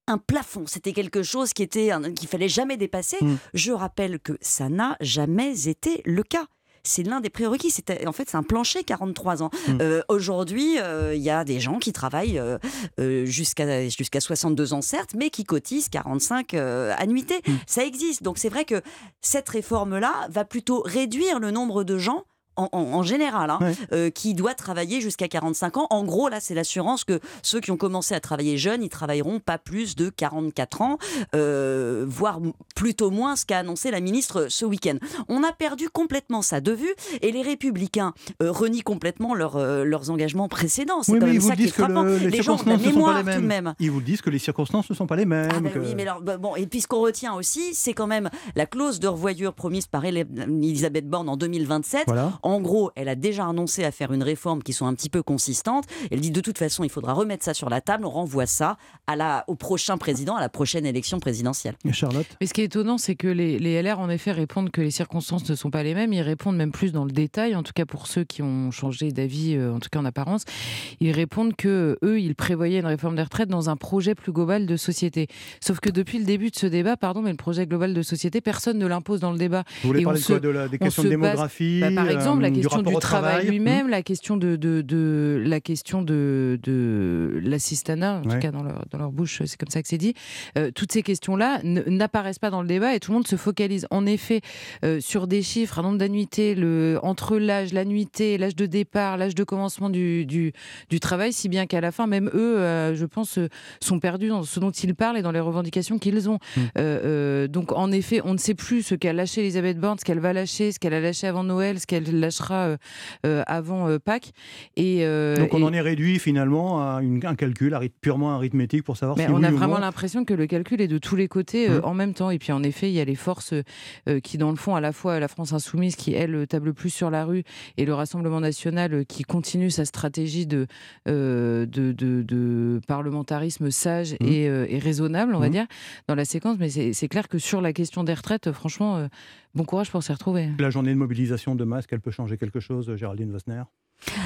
un plafond, c'était quelque chose qui était qu'il fallait jamais dépasser. Mm. Je rappelle que ça n'a jamais été le cas. c'est l'un des prérequis. En fait c'est un plancher 43 ans. Mm. Euh, Aujourd'hui, euh, il y a des gens qui travaillent euh, euh, jusqu'à jusqu'à 62 ans certes, mais qui cotisent 45 euh, annuités. Mm. Ça existe. Donc c'est vrai que cette réforme-là va plutôt réduire le nombre de gens. En, en- en général, hein, euh, qui doit travailler jusqu'à 45 ans. En gros, là, c'est l'assurance que ceux qui ont commencé à travailler jeunes, ils travailleront pas plus de 44 ans, euh, voire plutôt moins ce qu'a annoncé la ministre ce week-end. On a perdu complètement ça de vue et les républicains euh, renient complètement leur, leurs engagements précédents. C'est Oui, quand même ils vous ça qui est frappant. le- les les gens ont la ne sont pas mémoire tout de même. Ils vous disent que les circonstances ne sont pas les mêmes. Ah que- oui, mais alors, bah, bon, et puis ce qu'on retient aussi, c'est quand même la clause de revoyure promise par Elisabeth Borne en 2027. Voilà. En gros, elle a déjà annoncé à faire une réforme qui soit un petit peu consistante. Elle dit de toute façon, il faudra remettre ça sur la table, on renvoie ça à la, au prochain président, à la prochaine élection présidentielle. Charlotte Mais ce qui est étonnant, c'est que les, les LR, en effet, répondent que les circonstances ne sont pas les mêmes. Ils répondent même plus dans le détail, en tout cas pour ceux qui ont changé d'avis, euh, en tout cas en apparence. Ils répondent que eux, ils prévoyaient une réforme des retraites dans un projet plus global de société. Sauf que depuis le début de ce débat, pardon, mais le projet global de société, personne ne l'impose dans le débat. Vous voulez Et on parler de se- quoi? De la- des on questions de base- démographie, Bah, Par exemple, la du question du travail lui-même, la question de, de, de- la question de, de l'assistanat, en Ouais. tout cas dans leur, dans leur bouche, c'est comme ça que c'est dit. Euh, toutes ces questions-là n'apparaissent pas dans le débat et tout le monde se focalise en effet euh, sur des chiffres, un nombre d'annuités, le, entre l'âge, l'annuité, l'âge de départ, l'âge de commencement du, du, du travail, si bien qu'à la fin, même eux, euh, je pense, sont perdus dans ce dont ils parlent et dans les revendications qu'ils ont. Mmh. Donc en effet, on ne sait plus ce qu'a lâché Elisabeth Borne, ce qu'elle va lâcher, ce qu'elle a lâché avant Noël, ce qu'elle lâchera euh, euh, avant euh, Pâques. Et, Donc on et- en est réduit finalement à une- un calcul purement arithmétique pour savoir mais si on oui a ou vraiment l'impression que le calcul est de tous les côtés Mmh. en même temps. Et puis en effet, il y a les forces qui, dans le fond, à la fois la France insoumise qui, elle, table plus sur la rue, et le Rassemblement national qui continue sa stratégie de, euh, de, de- de parlementarisme sage Mmh. et, euh, et raisonnable, on va Mmh. dire, dans la séquence. Mais c'est clair que sur la question des retraites, franchement, euh, bon courage pour s'y retrouver. La journée de mobilisation de masque, elle peut changer quelque chose, Géraldine Vosner?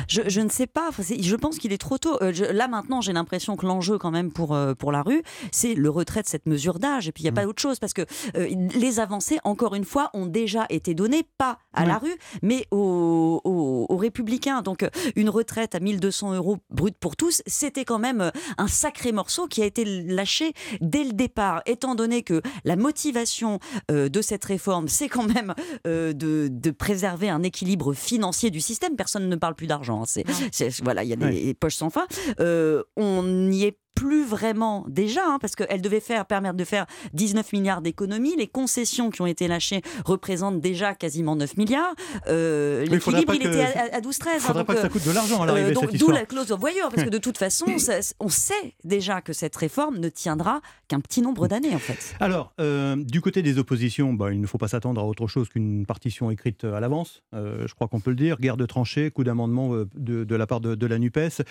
Je, je ne sais pas. Je pense qu'il est trop tôt. Euh, je- là maintenant, j'ai l'impression que l'enjeu quand même pour euh, pour la rue, c'est le retrait de cette mesure d'âge. Et puis il n'y a pas autre chose parce que euh, les avancées, encore une fois, ont déjà été données pas à la rue, mais aux, aux- aux républicains. Donc une retraite à 1200 euros brut pour tous, c'était quand même un sacré morceau qui a été lâché dès le départ, étant donné que la motivation euh, de cette réforme, c'est quand même de, de préserver un équilibre financier du système. Personne ne parle plus d'argent. hein. C'est, c'est- voilà, il y a des poches sans fin. Euh, on n'y est plus vraiment déjà, hein, parce qu'elle devait faire, permettre de faire 19 milliards d'économies. Les concessions qui ont été lâchées représentent déjà quasiment 9 milliards. Euh, L'équilibre, il que- était à, à 12-13. Il faudrait hein, pas que ça euh, coûte de l'argent à l'arrivée, cette D'où la clause voyeur, parce que de toute façon, *laughs* ça- on sait déjà que cette réforme ne tiendra qu'un petit nombre d'années, en fait. Alors, euh, du côté des oppositions, bah, il ne faut pas s'attendre à autre chose qu'une partition écrite à l'avance. Euh, je crois qu'on peut le dire. Guerre de tranchées, coup d'amendement euh, de, de la part de, de la NUPES.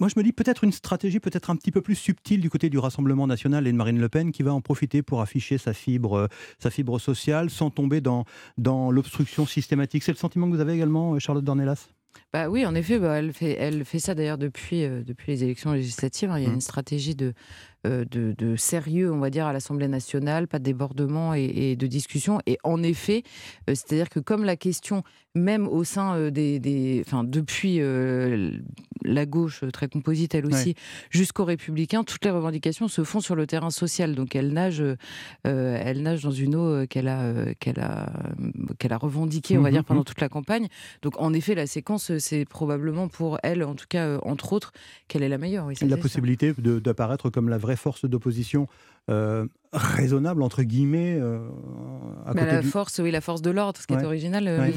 Moi, je me dis peut-être une stratégie peut-être un petit peu plus subtile du côté du Rassemblement national et de Marine Le Pen qui va en profiter pour afficher sa fibre, euh, sa fibre sociale sans tomber dans, dans l'obstruction systématique. C'est le sentiment que vous avez également, euh, Charlotte Dornelas? Bah oui, en effet, bah, elle, fait, elle fait ça d'ailleurs depuis, euh, depuis les élections législatives. hein. Il y a Mmh. une stratégie de, de, de sérieux, on va dire, à l'Assemblée nationale, pas de débordement et, et de discussion. Et en effet, euh, c'est-à-dire que comme la question, même au sein euh, des, des, enfin, depuis euh, la gauche euh, très composite, elle aussi, Ouais. jusqu'aux républicains, toutes les revendications se font sur le terrain social. Donc elle nage, euh, elle nage dans une eau euh, qu'elle a, euh, qu'elle a, qu'elle a revendiquée, on va dire, pendant mhm. toute la campagne. Donc en effet, la séquence, euh, c'est probablement pour elle, en tout cas, euh, entre autres, qu'elle est la meilleure. Oui, la possibilité de- d'apparaître comme la vraie force d'opposition euh, raisonnable, entre guillemets, euh, à Bah, côté la du- force, oui, la force de l'ordre, ce qui Ouais. est original, euh, Ouais.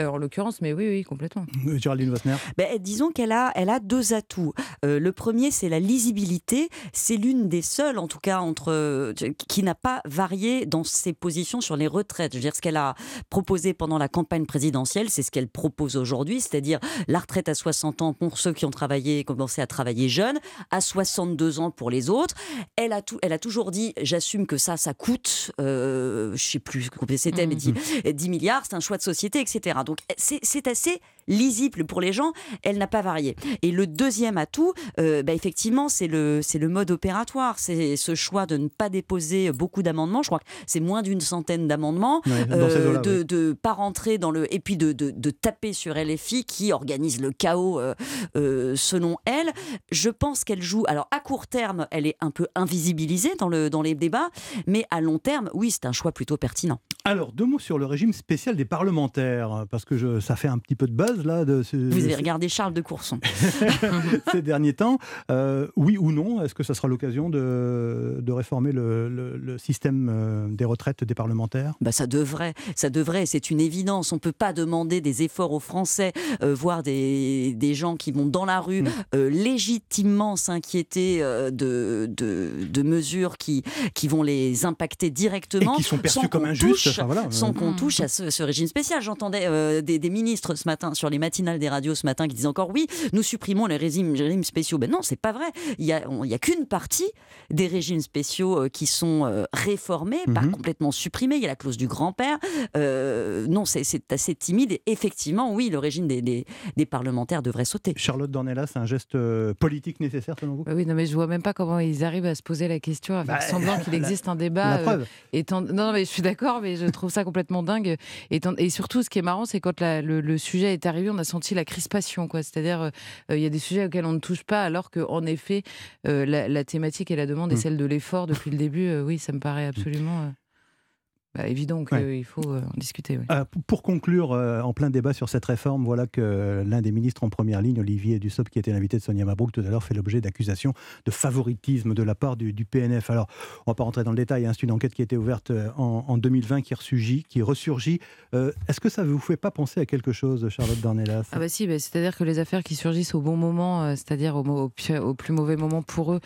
Euh, en l'occurrence, mais oui, oui, complètement. Euh, Géraldine Vosner Ben, disons qu'elle a, elle a deux atouts. Euh, le premier, c'est la lisibilité. C'est l'une des seules, en tout cas, entre, euh, qui n'a pas varié dans ses positions sur les retraites. Je veux dire, ce qu'elle a proposé pendant la campagne présidentielle, c'est ce qu'elle propose aujourd'hui, c'est-à-dire la retraite à 60 ans pour ceux qui ont travaillé, commencé à travailler jeunes, à 62 ans pour les autres. Elle a, tout, elle a toujours dit, j'assume que ça, ça coûte, euh, je sais plus combien c'était, mais 10, 10 milliards, c'est un choix de société, etc. Donc c'est c'est assez lisible pour les gens, elle n'a pas varié. Et le deuxième atout, euh, bah, effectivement, c'est le, le mode opératoire. C'est ce choix de ne pas déposer beaucoup d'amendements. Je crois que c'est moins d'une centaine d'amendements. Ouais, eaux-là, de, de pas rentrer dans le. Et puis de, de, de taper sur LFI qui organise le chaos euh, euh, selon elle. Je pense qu'elle joue. Alors à court terme, elle est un peu invisibilisée dans, le, dans les débats. Mais à long terme, oui, c'est un choix plutôt pertinent. Alors, deux mots sur le régime spécial des parlementaires, parce que je- ça fait un petit peu de buzz là. De ce- Vous avez regardé Charles de Courson. *laughs* *laughs* ces derniers temps. Euh, oui ou non Est-ce que ça sera l'occasion de, de réformer le, le- le système euh, des retraites des parlementaires? Bah, ça devrait, ça devrait, c'est une évidence. On ne peut pas demander des efforts aux Français, euh, voire des, des gens qui vont dans la rue euh, légitimement s'inquiéter euh, de, de, de mesures qui, qui vont les impacter directement. Et qui sont perçues comme injustes, touche- enfin, voilà. Sans qu'on Mm. touche à ce, ce régime spécial. J'entendais euh, des, des ministres ce matin, sur les matinales des radios ce matin, qui disaient encore oui, nous supprimons les régimes, les régimes spéciaux. Ben non, c'est pas vrai. Il y a, on- il y a qu'une partie des régimes spéciaux euh, qui sont euh, réformés, pas Mhm. complètement supprimés. Il y a la clause du grand-père. Euh, non, c'est- c'est assez timide. Et effectivement, oui, le régime des, des- des parlementaires devrait sauter. Charlotte Dornelas, c'est un geste euh, politique nécessaire selon vous? Bah oui, non, mais je vois même pas comment ils arrivent à se poser la question, à faire Bah, semblant *laughs* qu'il la- existe un débat. la preuve. étant... Non, non, mais je suis d'accord, mais je trouve ça complètement dingue. Étant- Et surtout, ce qui est marrant, c'est quand la- le, le sujet est arrivé, on a senti la crispation, quoi. C'est-à-dire, euh, euh, il y a des sujets auxquels on ne touche pas, alors qu'en effet, euh, la, la thématique et la demande est Mm. celle de l'effort depuis le début. Euh, oui, ça me paraît absolument euh, bah, évident qu'il Ouais. faut euh, en discuter. Euh, pour- conclure, euh, en plein débat sur cette réforme, voilà que l'un des ministres en première ligne, Olivier Dussopt, qui était l'invité de Sonia Mabrouk tout à l'heure, fait l'objet d'accusations de favoritisme de la part du, du PNF. Alors, on ne va pas rentrer dans le détail, hein, c'est une enquête qui a été ouverte en, en 2020, qui ressurgit. Qui ressurgit. Euh, Est-ce que ça ne vous fait pas penser à quelque chose, Charlotte Dornelas? Ah bah si, bah c'est-à-dire que les affaires qui surgissent au bon moment, euh, c'est-à-dire au, au plus mauvais moment pour eux,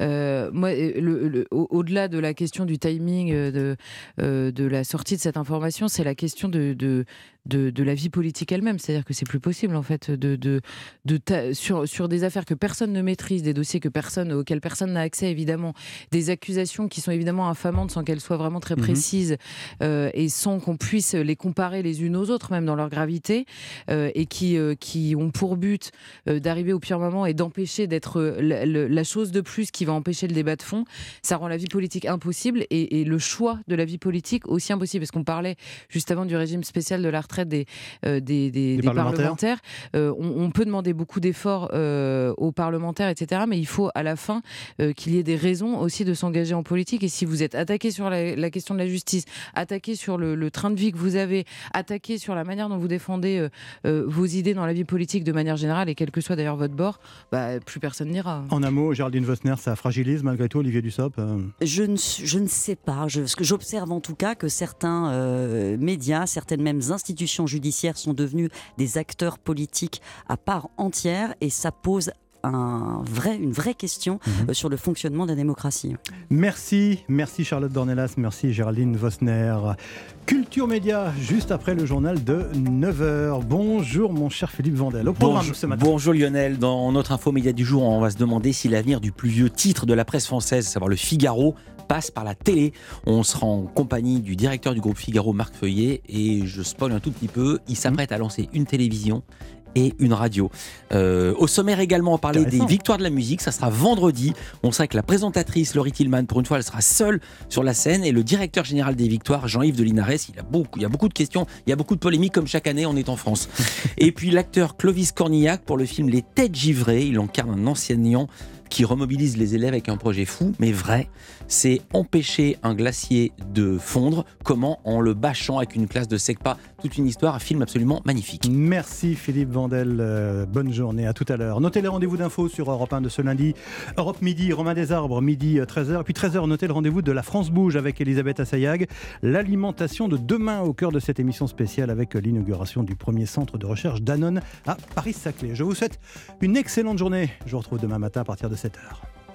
euh, moi, le- le- au- au-delà de la question du timing euh, de, euh, de la sortie de cette information, c'est la question de, de, de la vie politique elle-même. C'est-à-dire que c'est plus possible, en fait, de, de, de ta- sur, sur des affaires que personne ne maîtrise, des dossiers que personne, auxquels personne n'a accès, évidemment, des accusations qui sont évidemment infamantes sans qu'elles soient vraiment très Mhm. précises euh, et sans qu'on puisse les comparer les unes aux autres, même dans leur gravité, euh, et qui, euh, qui ont pour but d'arriver au pire moment et d'empêcher d'être la chose de plus qui va empêcher le débat de fond, ça rend la vie politique impossible et, et le choix de la vie politique aussi impossible. Parce qu'on parlait juste avant du régime spécial de la retraite des, euh, des, des- des parlementaires. parlementaires. Euh, on, on peut demander beaucoup d'efforts euh, aux parlementaires, etc. Mais il faut à la fin euh, qu'il y ait des raisons aussi de s'engager en politique. Et si vous êtes attaqué sur la, la question de la justice, attaqué sur le, le train de vie que vous avez, attaqué sur la manière dont vous défendez euh, euh, vos idées dans la vie politique de manière générale, et quel que soit d'ailleurs votre bord, bah, plus personne n'ira. En un mot, Géraldine Vosner, ça fragilise malgré tout Olivier Dussopt euh, Je ne, je ne sais pas. Je, ce que j'observe en tout cas que certains euh, médias, certaines mêmes institutions judiciaires sont devenus des acteurs politiques à part entière et ça pose un vrai, une vraie question euh, sur le fonctionnement de la démocratie. Merci, merci Charlotte Dornelas, merci Géraldine Vosner. Culture Média, juste après le journal de 9h. Bonjour mon cher Philippe Vandel. Au programme Bonjour, ce matin. bonjour Lionel, dans notre info média du jour, on va se demander si l'avenir du plus vieux titre de la presse française, à savoir le Figaro, passe par la télé. On sera en compagnie du directeur du groupe Figaro, Marc Feuillet, et je spoil un tout petit peu, il s'apprête à lancer une télévision et une radio. Euh, au sommaire également, on parlait des victoires de la musique. Ça sera vendredi. On sait que la présentatrice Laurie Tillman, pour une fois, elle sera seule sur la scène. Et le directeur général des victoires, Jean-Yves de Linares, il, a beaucoup, il y a beaucoup de questions, il y a beaucoup de polémiques, comme chaque année, on est en France. *laughs* et puis l'acteur Clovis Cornillac pour le film Les Têtes givrées. Il incarne un enseignant qui remobilise les élèves avec un projet fou, mais vrai. C'est empêcher un glacier de fondre. Comment En le bâchant avec une classe de SECPA. Toute une histoire, un film absolument magnifique. Merci Philippe Vandel, euh, bonne journée, à tout à l'heure. Notez les rendez-vous d'infos sur Europe 1 de ce lundi. Europe Midi, Romain Desarbres, midi euh, 13h. Puis 13h, notez le rendez-vous de La France Bouge avec Elisabeth Assayag. L'alimentation de demain au cœur de cette émission spéciale avec euh, l'inauguration du premier centre de recherche Danone à Paris-Saclay. Je vous souhaite une excellente journée. Je vous retrouve demain matin à partir de 7h.